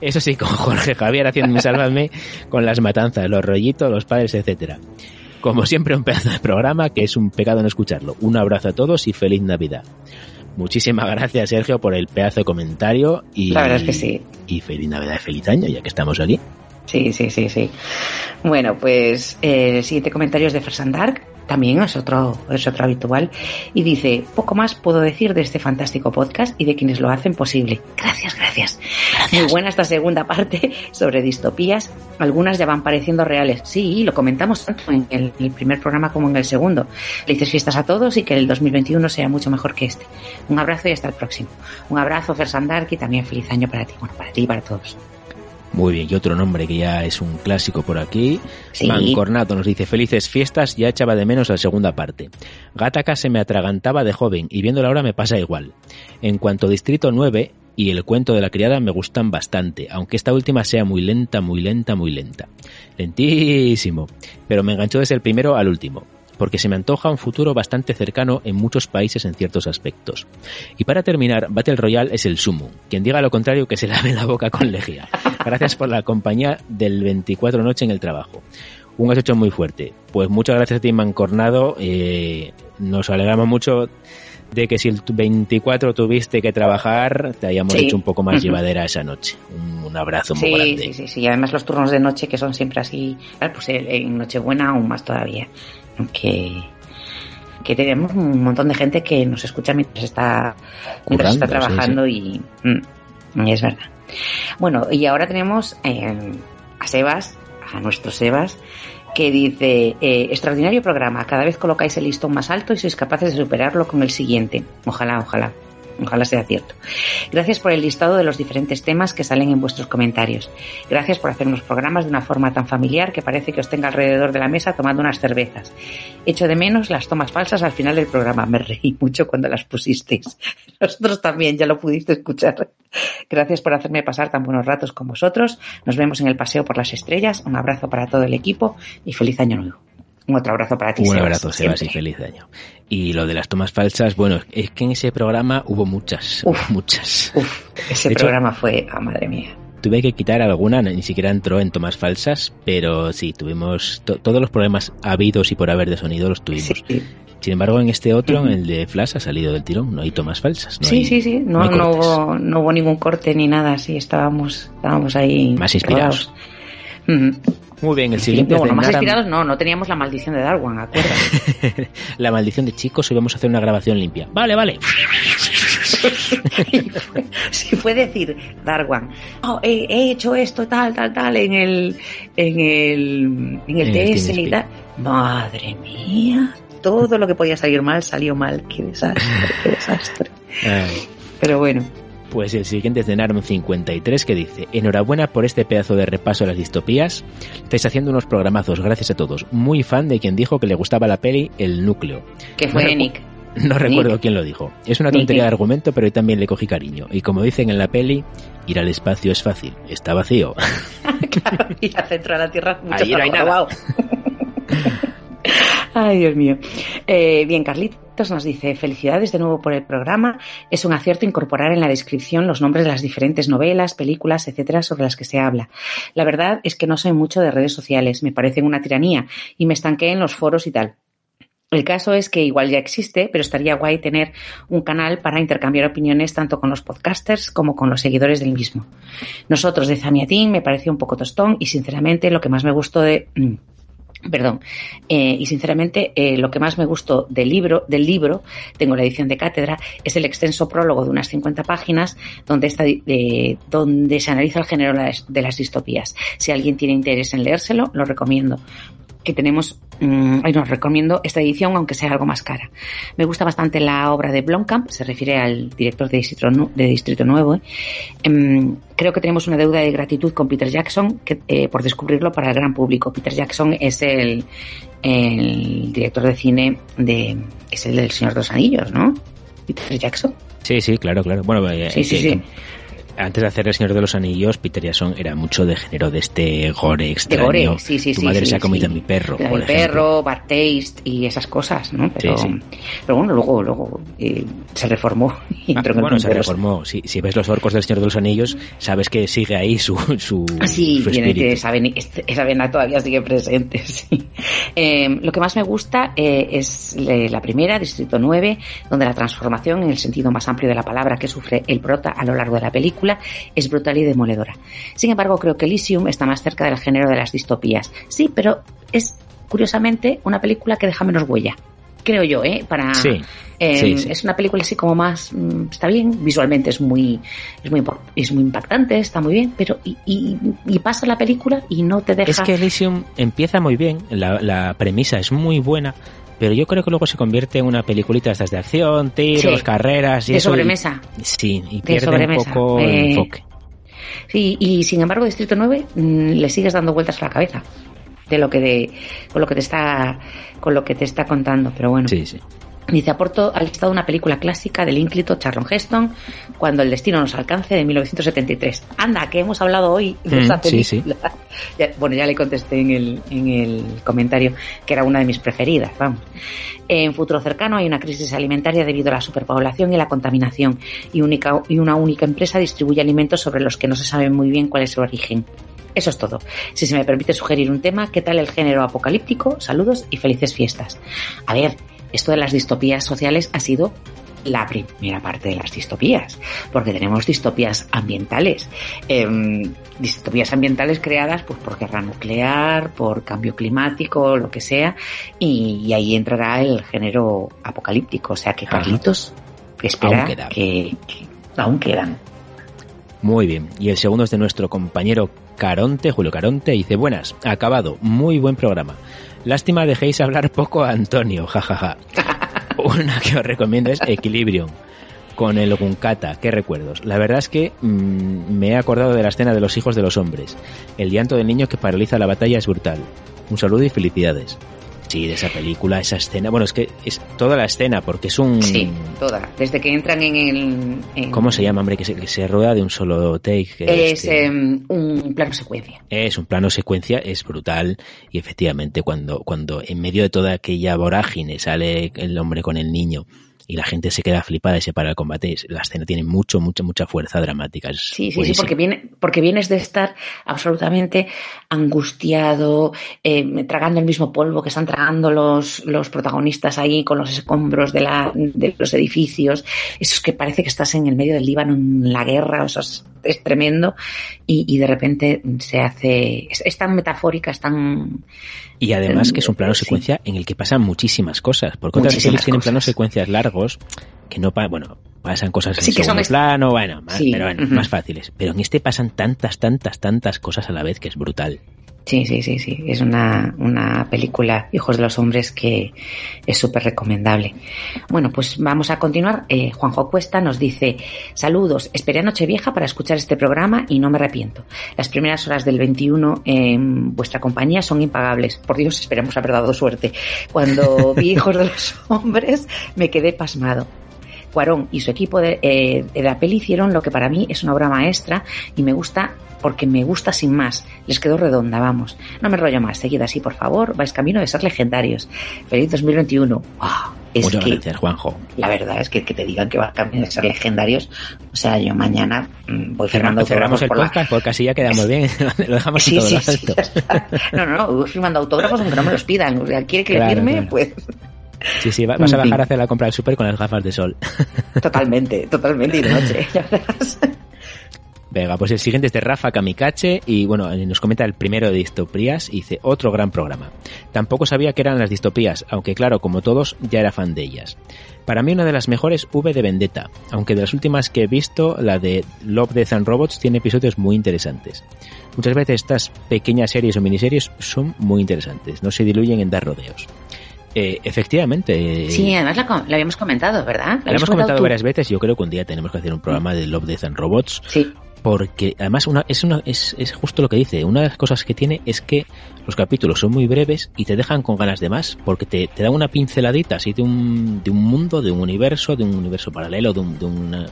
Eso sí, con Jorge Javier haciendo Sálvame con las matanzas, los rollitos, los padres, etcétera. Como siempre, un pedazo de programa que es un pecado no escucharlo. Un abrazo a todos y feliz Navidad. Muchísimas gracias, Sergio, por el pedazo de comentario y,
La verdad es que sí.
y feliz Navidad y feliz año, ya que estamos aquí.
Sí, sí, sí, sí. Bueno, pues eh, el siguiente comentario es de Fresh and Dark también es otro, es otro habitual, y dice, poco más puedo decir de este fantástico podcast y de quienes lo hacen posible. Gracias, gracias. Muy buena esta segunda parte <laughs> sobre distopías. Algunas ya van pareciendo reales. Sí, lo comentamos tanto en el, el primer programa como en el segundo. Felices fiestas a todos y que el 2021 sea mucho mejor que este. Un abrazo y hasta el próximo. Un abrazo, Fer Sandark, y también feliz año para ti. Bueno, para ti y para todos.
Muy bien, y otro nombre que ya es un clásico por aquí.
Sí.
Mancornato nos dice, felices fiestas, ya echaba de menos la segunda parte. Gataca se me atragantaba de joven y viéndola ahora me pasa igual. En cuanto a Distrito 9 y el cuento de la criada me gustan bastante, aunque esta última sea muy lenta, muy lenta, muy lenta. Lentísimo. Pero me enganchó desde el primero al último porque se me antoja un futuro bastante cercano en muchos países en ciertos aspectos. Y para terminar, Battle Royale es el sumo. Quien diga lo contrario que se lave la boca con lejía. Gracias por la compañía del 24 noche en el trabajo. Un hecho muy fuerte. Pues muchas gracias a ti, Mancornado. Eh, nos alegramos mucho de que si el 24 tuviste que trabajar, te hayamos
Sí.
hecho un poco más <laughs> llevadera esa noche. Un, un abrazo muy
Sí,
grande.
sí, sí, sí. Y además los turnos de noche que son siempre así, pues en- en Nochebuena aún más todavía. Que, que tenemos un montón de gente que nos escucha mientras está, mientras está
sí,
trabajando y, mm, y es verdad. Bueno, y ahora tenemos eh, a Sebas, a nuestro Sebas, que dice, eh, extraordinario programa, cada vez colocáis el listón más alto y sois capaces de superarlo con el siguiente. Ojalá, ojalá. Ojalá sea cierto. Gracias por el listado de los diferentes temas que salen en vuestros comentarios. Gracias por hacer unos programas de una forma tan familiar que parece que os tenga alrededor de la mesa tomando unas cervezas. Echo de menos las tomas falsas al final del programa. Me reí mucho cuando las pusisteis. <laughs> Nosotros también, ya lo pudiste escuchar. Gracias por hacerme pasar tan buenos ratos con vosotros. Nos vemos en el paseo por las estrellas. Un abrazo para todo el equipo y feliz año nuevo. Un otro abrazo para ti.
Un
Sebas,
abrazo, Sebas, y feliz año. Y lo de las tomas falsas, bueno, es que en ese programa hubo muchas, muchas.
Ese
De hecho,
programa fue, ah, madre mía.
Tuve que quitar alguna, ni siquiera entró en tomas falsas, pero sí, tuvimos to- todos los problemas habidos y por haber de sonido los tuvimos. Sin embargo, en este otro, en el de Flash, ha salido del tirón, no hay tomas falsas. No
sí,
hay-
sí, sí. No, no, hubo, no hubo ningún corte ni nada. Sí, estábamos, estábamos ahí.
Más inspirados. Muy bien, el siguiente
bueno, más inspirados no, no teníamos la maldición de Darwin, acuérdate. <laughs>
La maldición de chicos, hoy vamos a hacer una grabación limpia. Vale, vale. <laughs>
si fue decir Darwin, "Oh, he, he hecho esto, tal, tal, tal, en el, en el, en el
En el
TS y tal. Madre mía, todo lo que podía salir mal salió mal. Qué desastre, qué desastre.
Ay.
Pero bueno.
Pues el siguiente es de Narm53 que dice, enhorabuena por este pedazo de repaso a las distopías. Estáis haciendo unos programazos, gracias a todos. Muy fan de quien dijo que le gustaba la peli El Núcleo.
Que fue
No
Nick.
No recuerdo
Nick.
quién lo dijo. Es una
Nick,
tontería de argumento, pero yo también le cogí cariño. Y como dicen en la peli, ir al espacio es fácil. Está vacío. <laughs>
y al centro de la Tierra mucho
Ahí no hay nada. <laughs>
Ay, Dios mío. Eh, bien, Carlitos nos dice, felicidades de nuevo por el programa. Es un acierto incorporar en la descripción los nombres de las diferentes novelas, películas, etcétera, sobre las que se habla. La verdad es que no soy mucho de redes sociales, me parecen una tiranía y me estanqué en los foros y tal. El caso es que igual ya existe, pero estaría guay tener un canal para intercambiar opiniones tanto con los podcasters como con los seguidores del mismo. Nosotros de Zamiatín me pareció un poco tostón y sinceramente lo que más me gustó de... Perdón. Eh, y sinceramente, eh, lo que más me gustó del libro, del libro, tengo la edición de cátedra, es el extenso prólogo de unas 50 páginas donde, está, de- donde se analiza el género de las distopías. Si alguien tiene interés en leérselo, lo recomiendo. Que tenemos, mm, ay, no, recomiendo esta edición, aunque sea algo más cara. Me gusta bastante la obra de Blomkamp, se refiere al director de Distrito, de Distrito Nuevo. ¿eh? Em, creo que tenemos una deuda de gratitud con Peter Jackson que, eh, por descubrirlo para el gran público. Peter Jackson es el, el director de cine de. es el del Señor de los Anillos, ¿no? Peter Jackson.
Sí, sí, claro, claro. Bueno, eh,
Sí, sí,
que-
sí.
que antes de hacer El Señor de los Anillos, Peter Jackson era mucho de género de este gore
De
extraño.
Gore, sí, sí,
tu
sí.
madre se ha comido a mi perro, por
mi
ejemplo.
perro, Bad Taste y esas cosas, ¿no? Pero, pero bueno, luego, luego eh, se reformó y
Ah,
entró en el
bueno, se reformó. Si, si ves los orcos del Señor de los Anillos, sabes que sigue ahí su, su,
Ah, sí,
su espíritu.
tiene esa, vena, esa vena todavía sigue presente, <laughs> sí. Eh, lo que más me gusta eh, es le- la primera, Distrito 9, donde la transformación, en el sentido más amplio de la palabra que sufre el prota a lo largo de la película, es brutal y demoledora. Sin embargo, creo que Elysium está más cerca del género de las distopías. Sí, pero es curiosamente, una película que deja menos huella creo yo, ¿eh? Para, eh, Es una película así como más, mm, está bien, visualmente es muy, es muy, es muy impactante, está muy bien, pero y, y, pasa la película y no te deja...
Es que Elysium empieza muy bien, la, la premisa es muy buena, pero yo creo que luego se convierte en una peliculita estas de acción, tiros, carreras y
de sobremesa.
sí, y pierde un poco el eh, enfoque.
Sí, y sin embargo Distrito 9 mm, le sigues dando vueltas a la cabeza de lo que de, con lo que te está con lo que te está contando, pero bueno.
Sí, sí.
Dice, aporto al estado una película clásica del ínclito Charlton Heston, Cuando el destino nos alcance, de 1973. Anda, que hemos hablado hoy de esa película. <laughs> bueno, ya le contesté en el, en el comentario que era una de mis preferidas, vamos. En futuro cercano hay una crisis alimentaria debido a la superpoblación y la contaminación, y, única, y una única empresa distribuye alimentos sobre los que no se sabe muy bien cuál es su origen. Eso es todo. Si se me permite sugerir un tema, ¿qué tal el género apocalíptico? Saludos y felices fiestas. A ver, esto de las distopías sociales ha sido la primera parte de las distopías, porque tenemos distopías ambientales, em, distopías ambientales creadas pues por guerra nuclear, por cambio climático, lo que sea, y, ahí entrará el género apocalíptico, o sea que Carlitos espera que, que aún quedan.
Muy bien, y el segundo es de nuestro compañero Caronte, Julio Caronte, dice, buenas, acabado, muy buen programa. Lástima dejéis hablar poco a Antonio, <laughs> jajaja. Una que os recomiendo es Equilibrium, con el Gunkata, qué recuerdos. La verdad es que mm, me he acordado de la escena de los hijos de los hombres. El llanto del niño que paraliza la batalla es brutal. Un saludo y felicidades. Sí, de esa película, esa escena. Bueno, es que es toda la escena, porque es un.
Sí, toda. Desde que entran en el.
¿Cómo se llama, hombre? Que se, que se rueda de un solo take.
Es este em, un plano secuencia.
Es un plano secuencia, es brutal. Y efectivamente, cuando, cuando en medio de toda aquella vorágine sale el hombre con el niño y la gente se queda flipada y se para el combate. La escena tiene mucho, mucha, mucha fuerza dramática.
sí, sí, sí, porque, viene, porque vienes de estar absolutamente angustiado, eh, tragando el mismo polvo que están tragando los, los protagonistas ahí con los escombros de, la, de los edificios. Eso es que parece que estás en el medio del Líbano en la guerra, o sea, es, tremendo. Y, y, de repente se hace. Es, tan metafórica, es tan.
Y además que es un plano secuencia en el que pasan muchísimas cosas. Porque otras series tienen planos secuencias largos que no bueno pasan cosas en segundo plano bueno más, pero bueno, más fáciles pero en este pasan tantas tantas tantas cosas a la vez que es brutal
Sí, sí, sí, sí. Es una, una película, Hijos de los Hombres, que es súper recomendable. Bueno, pues vamos a continuar. Eh, Juanjo Cuesta nos dice, saludos, esperé a Nochevieja para escuchar este programa y no me arrepiento. Las primeras horas del 21 en vuestra compañía son impagables. Por Dios, esperemos haber dado suerte. Cuando vi Hijos de los Hombres, me quedé pasmado. Cuarón y su equipo de, eh, de la peli hicieron lo que para mí es una obra maestra y me gusta porque me gusta sin más. Les quedó redonda, vamos. No me rollo más. Seguid así, por favor. Vais camino de ser legendarios. Feliz 2021.
Muchas gracias, Juanjo.
La verdad es que que te digan que va a camino de ser legendarios. O sea, yo mañana mm, voy firmando autógrafos.
Cerramos el podcast porque así ya quedamos bien. <laughs> Lo dejamos sí, todo sí, alto.
no, no, no. Voy firmando autógrafos aunque no me los pidan. O sea, quiere que le firme, pues.
Sí, sí, vas a bajar a hacer la compra del súper con las gafas de sol. <laughs>
Totalmente, totalmente y de noche.
Venga, pues el siguiente es de Rafa Kamikache y bueno, nos comenta el primero de distopías y dice otro gran programa. Tampoco sabía que eran las distopías, aunque claro, como todos, ya era fan de ellas. Para mí una de las mejores V de Vendetta, aunque de las últimas que he visto, la de Love, Death and Robots tiene episodios muy interesantes. Muchas veces estas pequeñas series o miniseries son muy interesantes, no se diluyen en dar rodeos. Eh, efectivamente.
Sí, además lo, habíamos comentado, ¿verdad?
Lo, hemos comentado varias veces. Yo creo que un día tenemos que hacer un programa de Love, Death and Robots.
Sí
porque además una, es, una, es, es, justo lo que dice, una de las cosas que tiene es que los capítulos son muy breves y te dejan con ganas de más, porque te, te dan una pinceladita así de un, de un mundo, de un universo, de un universo paralelo, de, un, de una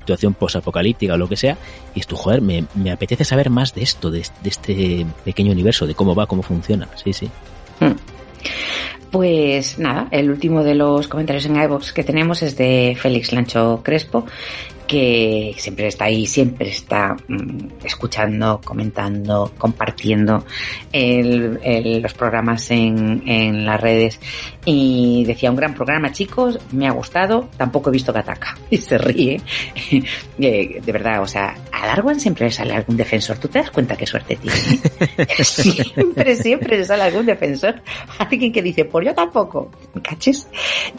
situación posapocalíptica o lo que sea, y es tu joder, me, me apetece saber más de esto, de, de, este pequeño universo, de cómo va, cómo funciona, sí, sí. Hmm.
Pues nada, el último de los comentarios en iVoox que tenemos es de Félix Lancho Crespo que siempre está ahí, siempre está mm, escuchando, comentando, compartiendo los programas en, en, las redes. Y decía, un gran programa, chicos, me ha gustado, tampoco he visto Kataka. <laughs> Y se ríe. <laughs> Eh, de verdad, o sea, a Darwin siempre le sale algún defensor. ¿Tú te das cuenta qué suerte tiene? <laughs> siempre, siempre le sale algún defensor. Alguien que dice, pues yo tampoco. ¿Me caches?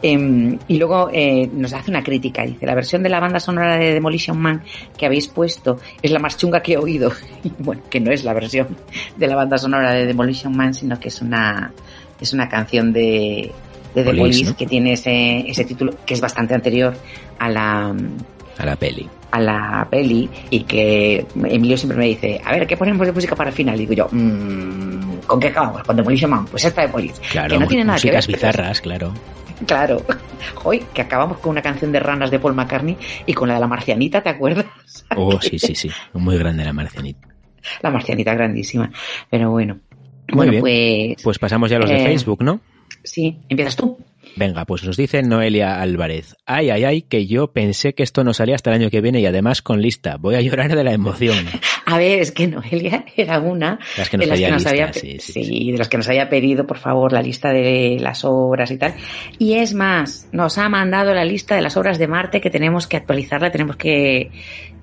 Em, y luego eh, nos hace una crítica. Dice, la versión de la banda sonora de Demolition Man que habéis puesto es la más chunga que he oído. <laughs> Y bueno, que no es la versión de la banda sonora de Demolition Man, sino que es una, es una canción de, de The Police, que tiene ese, ese título que es bastante anterior a la,
a la peli
a la peli y que Emilio siempre me dice, a ver, ¿qué ponemos de música para el final? Y digo yo, mmm, ¿con qué acabamos? Con Demolition Man, pues esta de Police.
Claro,
que no tiene nada que ver.
bizarras, claro.
Claro. <laughs> Hoy que acabamos con una canción de ranas de Paul McCartney y con la de la marcianita, ¿te acuerdas? <laughs>
Oh, sí, sí, sí. Muy grande la marcianita.
La marcianita grandísima. Pero bueno.
Muy
bueno,
bien.
pues.
Pues pasamos ya a los de
eh,
Facebook, ¿no?
Sí, empiezas tú.
Venga, pues nos dice Noelia Álvarez. Ay, ay, ay, que yo pensé que esto no salía hasta el año que viene y además con lista. Voy a llorar de la emoción. <laughs>
A ver, es que Noelia <laughs> era una
las que nos
de las
había
que nos
lista,
había,
sí, sí,
sí, de las que nos había pedido, por favor, la lista de las obras y tal. Y es más, nos ha mandado la lista de las obras de Marte que tenemos que actualizarla, tenemos que,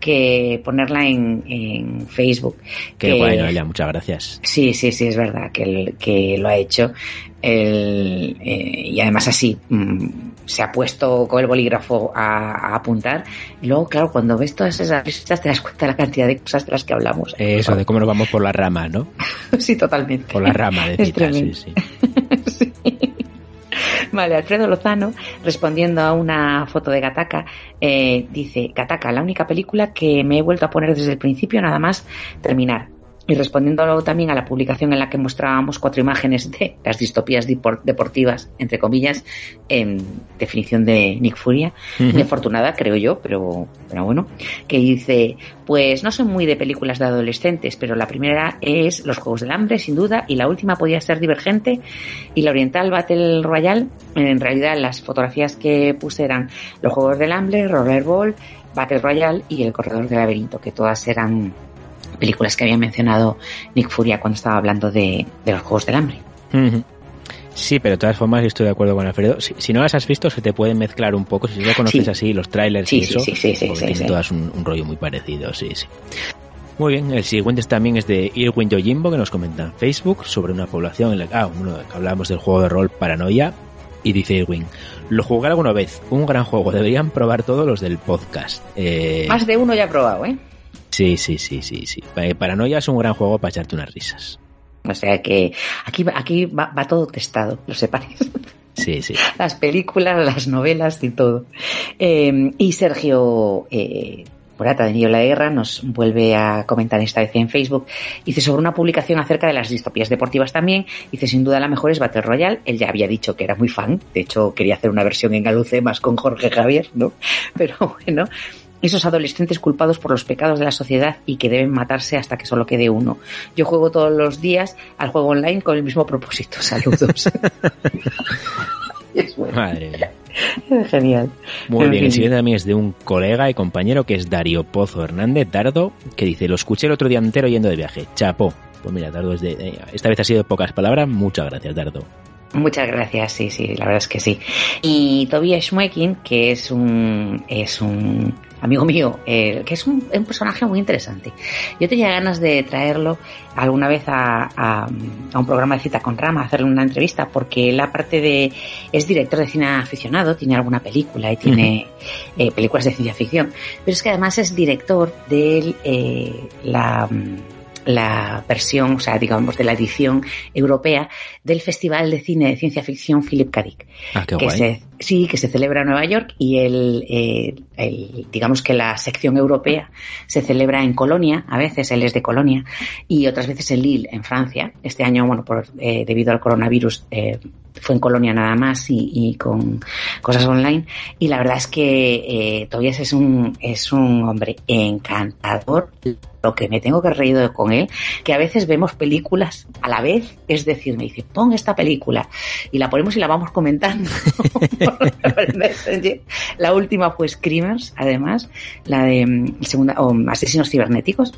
que ponerla en, en Facebook.
Qué
Que-
guay, Noelia, muchas gracias.
Sí, sí, sí, es verdad que, el- que lo ha hecho. El, eh, y además así, mm, se ha puesto con el bolígrafo a, a apuntar. Y luego, claro, cuando ves todas esas listas te das cuenta de la cantidad de cosas de las que hablamos.
Eso de cómo nos vamos por la rama, ¿no? <laughs>
sí, totalmente.
Por la rama de citas, sí, sí. <laughs>
Vale, Alfredo Lozano, respondiendo a una foto de Gataca, eh, dice, Gataca, la única película que me he vuelto a poner desde el principio, nada más terminar. Y respondiendo luego también a la publicación en la que mostrábamos cuatro imágenes de las distopías depor- deportivas, entre comillas, en definición de Nick Furia, muy afortunada, creo yo, pero, pero bueno, que dice, pues no son muy de películas de adolescentes, pero la primera es Los Juegos del Hambre, sin duda, y la última podía ser Divergente, y la oriental Battle Royale, en realidad las fotografías que puse eran Los Juegos del Hambre, Rollerball, Battle Royale y El Corredor del Laberinto, que todas eran películas que había mencionado Nick Furia cuando estaba hablando de, de los Juegos del Hambre.
Sí, pero de todas formas estoy de acuerdo con Alfredo. Si, si no las has visto, se te pueden mezclar un poco. Si lo conoces
Sí.
así, los trailers
Sí,
y
sí,
eso,
sí, sí, sí,
porque
sí,
tienen
sí.
todas un, un rollo muy parecido, sí, sí. Muy bien, el siguiente también es de Irwin Yojimbo, que nos comenta en Facebook sobre una población en la ah, uno, que hablamos del juego de rol Paranoia. Y dice Irwin, lo jugué alguna vez, un gran juego, deberían probar todos los del podcast. Eh,
Más de uno ya he probado, ¿eh?
Sí, sí, sí, sí, sí. Paranoia es un gran juego para echarte unas risas.
O sea que aquí, va- aquí va, va todo testado, lo sepáis.
Sí, sí. <laughs>
las películas, las novelas y todo. Eh, y Sergio eh, Morata de Niño la Guerra nos vuelve a comentar esta vez en Facebook. Dice sobre una publicación acerca de las distopías deportivas también. Dice sin duda la mejor es Battle Royale. Él ya había dicho que era muy fan. De hecho quería hacer una versión en galucemas con Jorge Javier, ¿no? <laughs> Pero bueno. Esos adolescentes culpados por los pecados de la sociedad y que deben matarse hasta que solo quede uno. Yo juego todos los días al juego online con el mismo propósito. Saludos. <laughs> Es bueno.
Madre mía.
Genial.
Muy
En
bien, el siguiente también es de un colega y compañero que es Darío Pozo Hernández, Dardo, que dice, lo escuché el otro día entero yendo de viaje. Chapo. Pues mira, Dardo es de... eh, esta vez ha sido de pocas palabras. Muchas gracias, Dardo.
Muchas gracias, sí, sí, la verdad es que sí. Y Tobias Schmuekin, que es un, es un amigo mío, eh, que es un, un personaje muy interesante. Yo tenía ganas de traerlo alguna vez a, a- a un programa de cita con Rama, hacerle una entrevista, porque él aparte de, es director de cine aficionado, tiene alguna película y tiene eh, películas de ciencia ficción, pero es que además es director de eh, la, la versión, o sea, digamos, de la edición europea del Festival de Cine de Ciencia Ficción Philip K. Dick.
Ah, qué
que
guay.
se, sí, que se celebra en Nueva York y el, eh, el- digamos que la sección europea se celebra en Colonia, a veces él es de Colonia, y otras veces en Lille, en Francia. Este año, bueno, por, eh, debido al coronavirus, eh, fue en Colonia nada más y, y con cosas online. Y la verdad es que eh, Tobias es un, es un hombre encantador. Lo que me tengo que reír con él, que a veces vemos películas a la vez, es decir, me dice, pon esta película y la ponemos y la vamos comentando. <laughs> <laughs> la última fue Screamers, además, la de mm, segunda, o Asesinos Cibernéticos,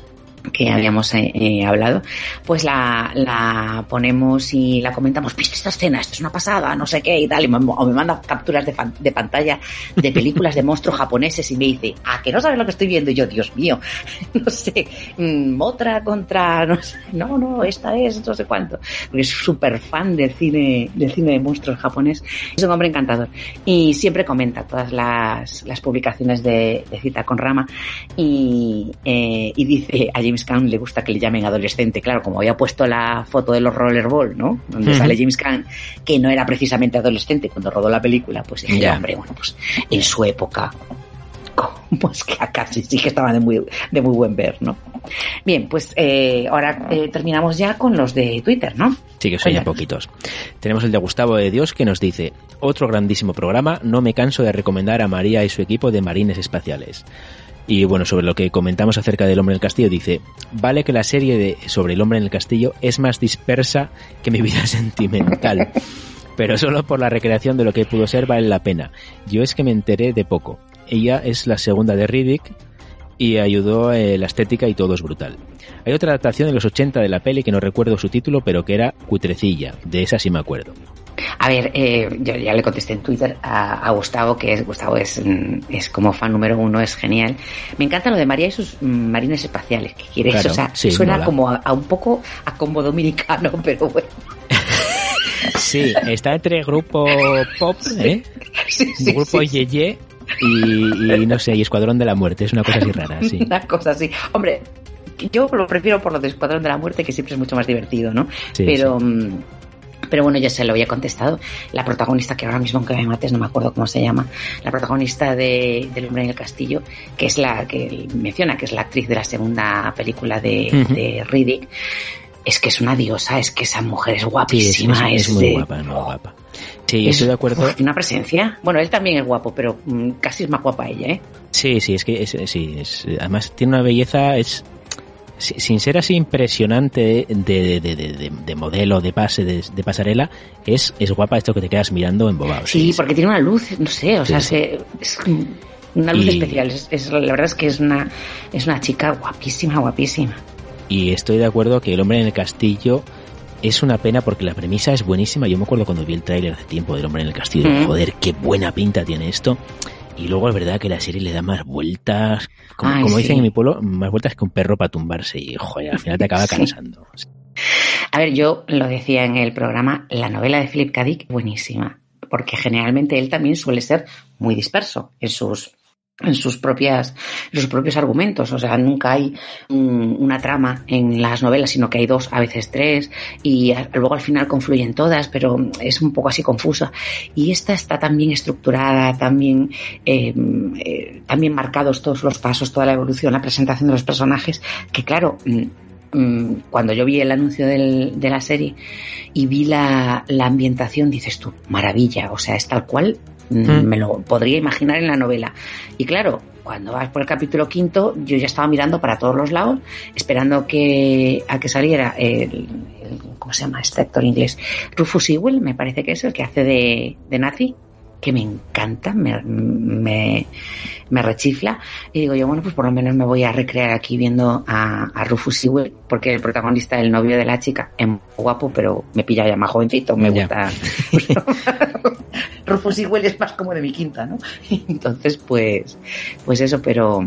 que habíamos eh, eh, hablado, pues la, la, ponemos y la comentamos, ¿viste esta escena? Esto es una pasada, no sé qué y tal, y me, o me manda capturas de, de, pantalla de películas de monstruos japoneses y me dice, ¿a que no sabes lo que estoy viendo? Y yo, Dios mío, <laughs> no sé, mm, otra contra, no sé, no, no, esta es, no sé cuánto, porque es súper fan del cine, del cine de monstruos japonés, es un hombre encantador y siempre comenta todas las, las publicaciones de, de Cita con Rama y, eh, y dice allí James Caan le gusta que le llamen adolescente. Claro, como había puesto la foto de los Rollerball, ¿no? Donde sale James Caan, que no era precisamente adolescente cuando rodó la película, pues dije, hombre, bueno, pues en su época, pues <laughs> que casi sí que estaba de muy, de muy buen ver, ¿no? Bien, pues eh, ahora eh, terminamos ya con los de Twitter, ¿no?
Sí, que son ya poquitos. Tenemos el de Gustavo de Dios que nos dice, otro grandísimo programa, no me canso de recomendar a María y su equipo de Marines Espaciales. Y bueno, sobre lo que comentamos acerca del hombre en el castillo, dice, vale que la serie de sobre el hombre en el castillo es más dispersa que mi vida <laughs> sentimental. Pero solo por la recreación de lo que pudo ser vale la pena. Yo es que me enteré de poco. Ella es la segunda de Riddick y ayudó eh, la estética y todo es brutal. Hay otra adaptación de los 80 de la peli que no recuerdo su título, pero que era Cutrecilla. De esa sí me acuerdo.
A ver, eh, yo ya le contesté en Twitter a, Gustavo, que es, Gustavo es, mm, es como fan número uno, es genial. Me encanta lo de María y sus marines espaciales, que quieres, o sea, suena como a, un poco a combo dominicano, <laughs> pero bueno. <laughs>
Sí, está entre grupo pop, ¿eh? grupo Yeye y, no sé, y Escuadrón de la Muerte, es una cosa así rara, sí. <laughs>
Una cosa así. Hombre, yo lo prefiero por lo de Escuadrón de la Muerte, que siempre es mucho más divertido, ¿no? pero... Mm, pero bueno, ya se lo había contestado. La protagonista, que ahora mismo, aunque me mates, no me acuerdo cómo se llama, la protagonista de, del hombre en el castillo, que es la que menciona, que es la actriz de la segunda película de, Riddick, es que es una diosa, es que esa mujer es guapísima.
es, muy guapa, muy guapa. Sí, estoy de acuerdo.
Una presencia. Bueno, él también es guapo, pero mm, casi es más guapa ella, ¿eh?
Sí, sí, es que es, sí, es, además tiene una belleza, es sin ser así impresionante de, de, de, modelo, de pase, de, pasarela, es, es guapa esto que te quedas mirando embobado.
Sí, porque tiene una luz, no sé, o sea, es una luz especial. Es, la verdad es que es una, es una chica guapísima, guapísima.
Y estoy de acuerdo que el hombre en el castillo es una pena porque la premisa es buenísima. Yo me acuerdo cuando vi el tráiler hace tiempo del hombre en el castillo, mm. joder, qué buena pinta tiene esto. Y luego es verdad que la serie le da más vueltas, como, dicen en mi pueblo, más vueltas que un perro para tumbarse y joder, al final te acaba <laughs> cansando.
A ver, yo lo decía en el programa, la novela de Philip K. Dick buenísima, porque generalmente él también suele ser muy disperso en sus en sus propias sus propios argumentos. O sea nunca hay una trama en las novelas sino que hay dos a veces tres y luego al final confluyen todas pero es un poco así confusa. Y esta está tan bien estructurada también em, eh, también marcados todos los pasos toda la evolución la presentación de los personajes que claro mm, mm, cuando yo vi el anuncio de la serie y vi la ambientación dices tú maravilla o sea es tal cual Mm. Me lo podría imaginar en la novela. Y claro, cuando vas por el capítulo quinto, yo ya estaba mirando para todos los lados, esperando que a que saliera el, ¿cómo se llama este actor inglés? Rufus Sewell, me parece que es el que hace de, de nazi que me encanta, me, me, me, rechifla. Y digo yo, bueno, pues por lo menos me voy a recrear aquí viendo a, a Rufus Sewell, porque el protagonista, el novio de la chica, es guapo, pero me pilla ya más jovencito, me gusta. <laughs> Rufus Sewell es más como de mi quinta, ¿no? <laughs> Entonces, pues, pues eso, pero,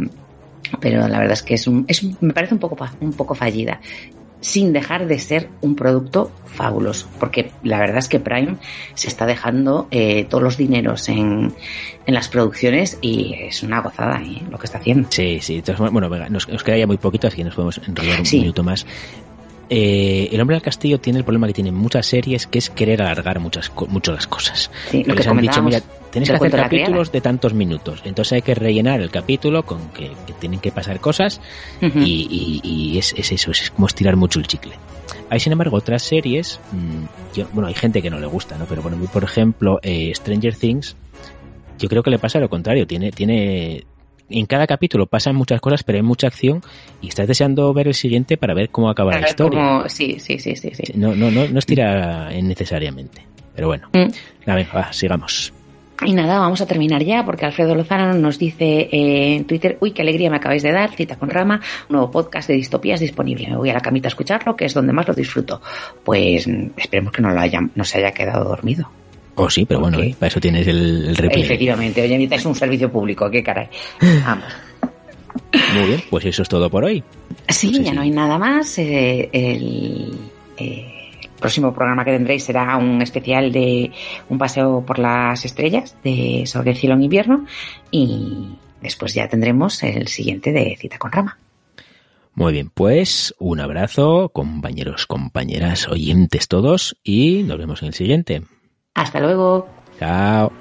pero la verdad es que es un, es me parece un poco, un poco fallida sin dejar de ser un producto fabuloso, porque la verdad es que Prime se está dejando eh, todos los dineros en, en, las producciones y es una gozada ¿eh? lo que está haciendo.
Sí, sí. Entonces, bueno, nos, queda ya muy poquito, así que nos podemos enrollar un minuto más. Eh, el hombre del castillo tiene el problema que tiene muchas series, que es querer alargar muchas, mucho las cosas.
Sí, lo que han dicho, mira,
tenéis que hacer capítulos de tantos minutos. Entonces hay que rellenar el capítulo con que, tienen que pasar cosas y, es, eso, es como estirar mucho el chicle. Hay, sin embargo, otras series, mm, bueno, hay gente que no le gusta, ¿no? Pero bueno, por ejemplo, eh, Stranger Things, yo creo que le pasa lo contrario. Tiene, tiene, en cada capítulo pasan muchas cosas, pero hay mucha acción y estás deseando ver el siguiente para ver cómo acaba la historia.
Sí, sí, sí, sí,
No, no, no, no estira necesariamente. Pero bueno, mm. a ver, sigamos.
Y nada, vamos a terminar ya porque Alfredo Lozano nos dice eh, en Twitter, uy, qué alegría me acabáis de dar, cita con Rama, un nuevo podcast de distopías disponible. Me voy a la camita a escucharlo, que es donde más lo disfruto. Pues mm, esperemos que no, lo haya, no se haya quedado dormido.
Oh, sí, pero bueno, para eso tienes el, el
Efectivamente, oye, es un servicio público, qué caray. Vamos.
Muy bien, pues eso es todo por hoy.
Sí, ya no hay nada más. Eh, el, eh, próximo programa que tendréis será un especial de un paseo por las estrellas de sobre el cielo en invierno y después ya tendremos el siguiente de cita con rama.
Muy bien, pues un abrazo, compañeros, compañeras, oyentes todos y nos vemos en el siguiente.
Hasta luego.
Chao.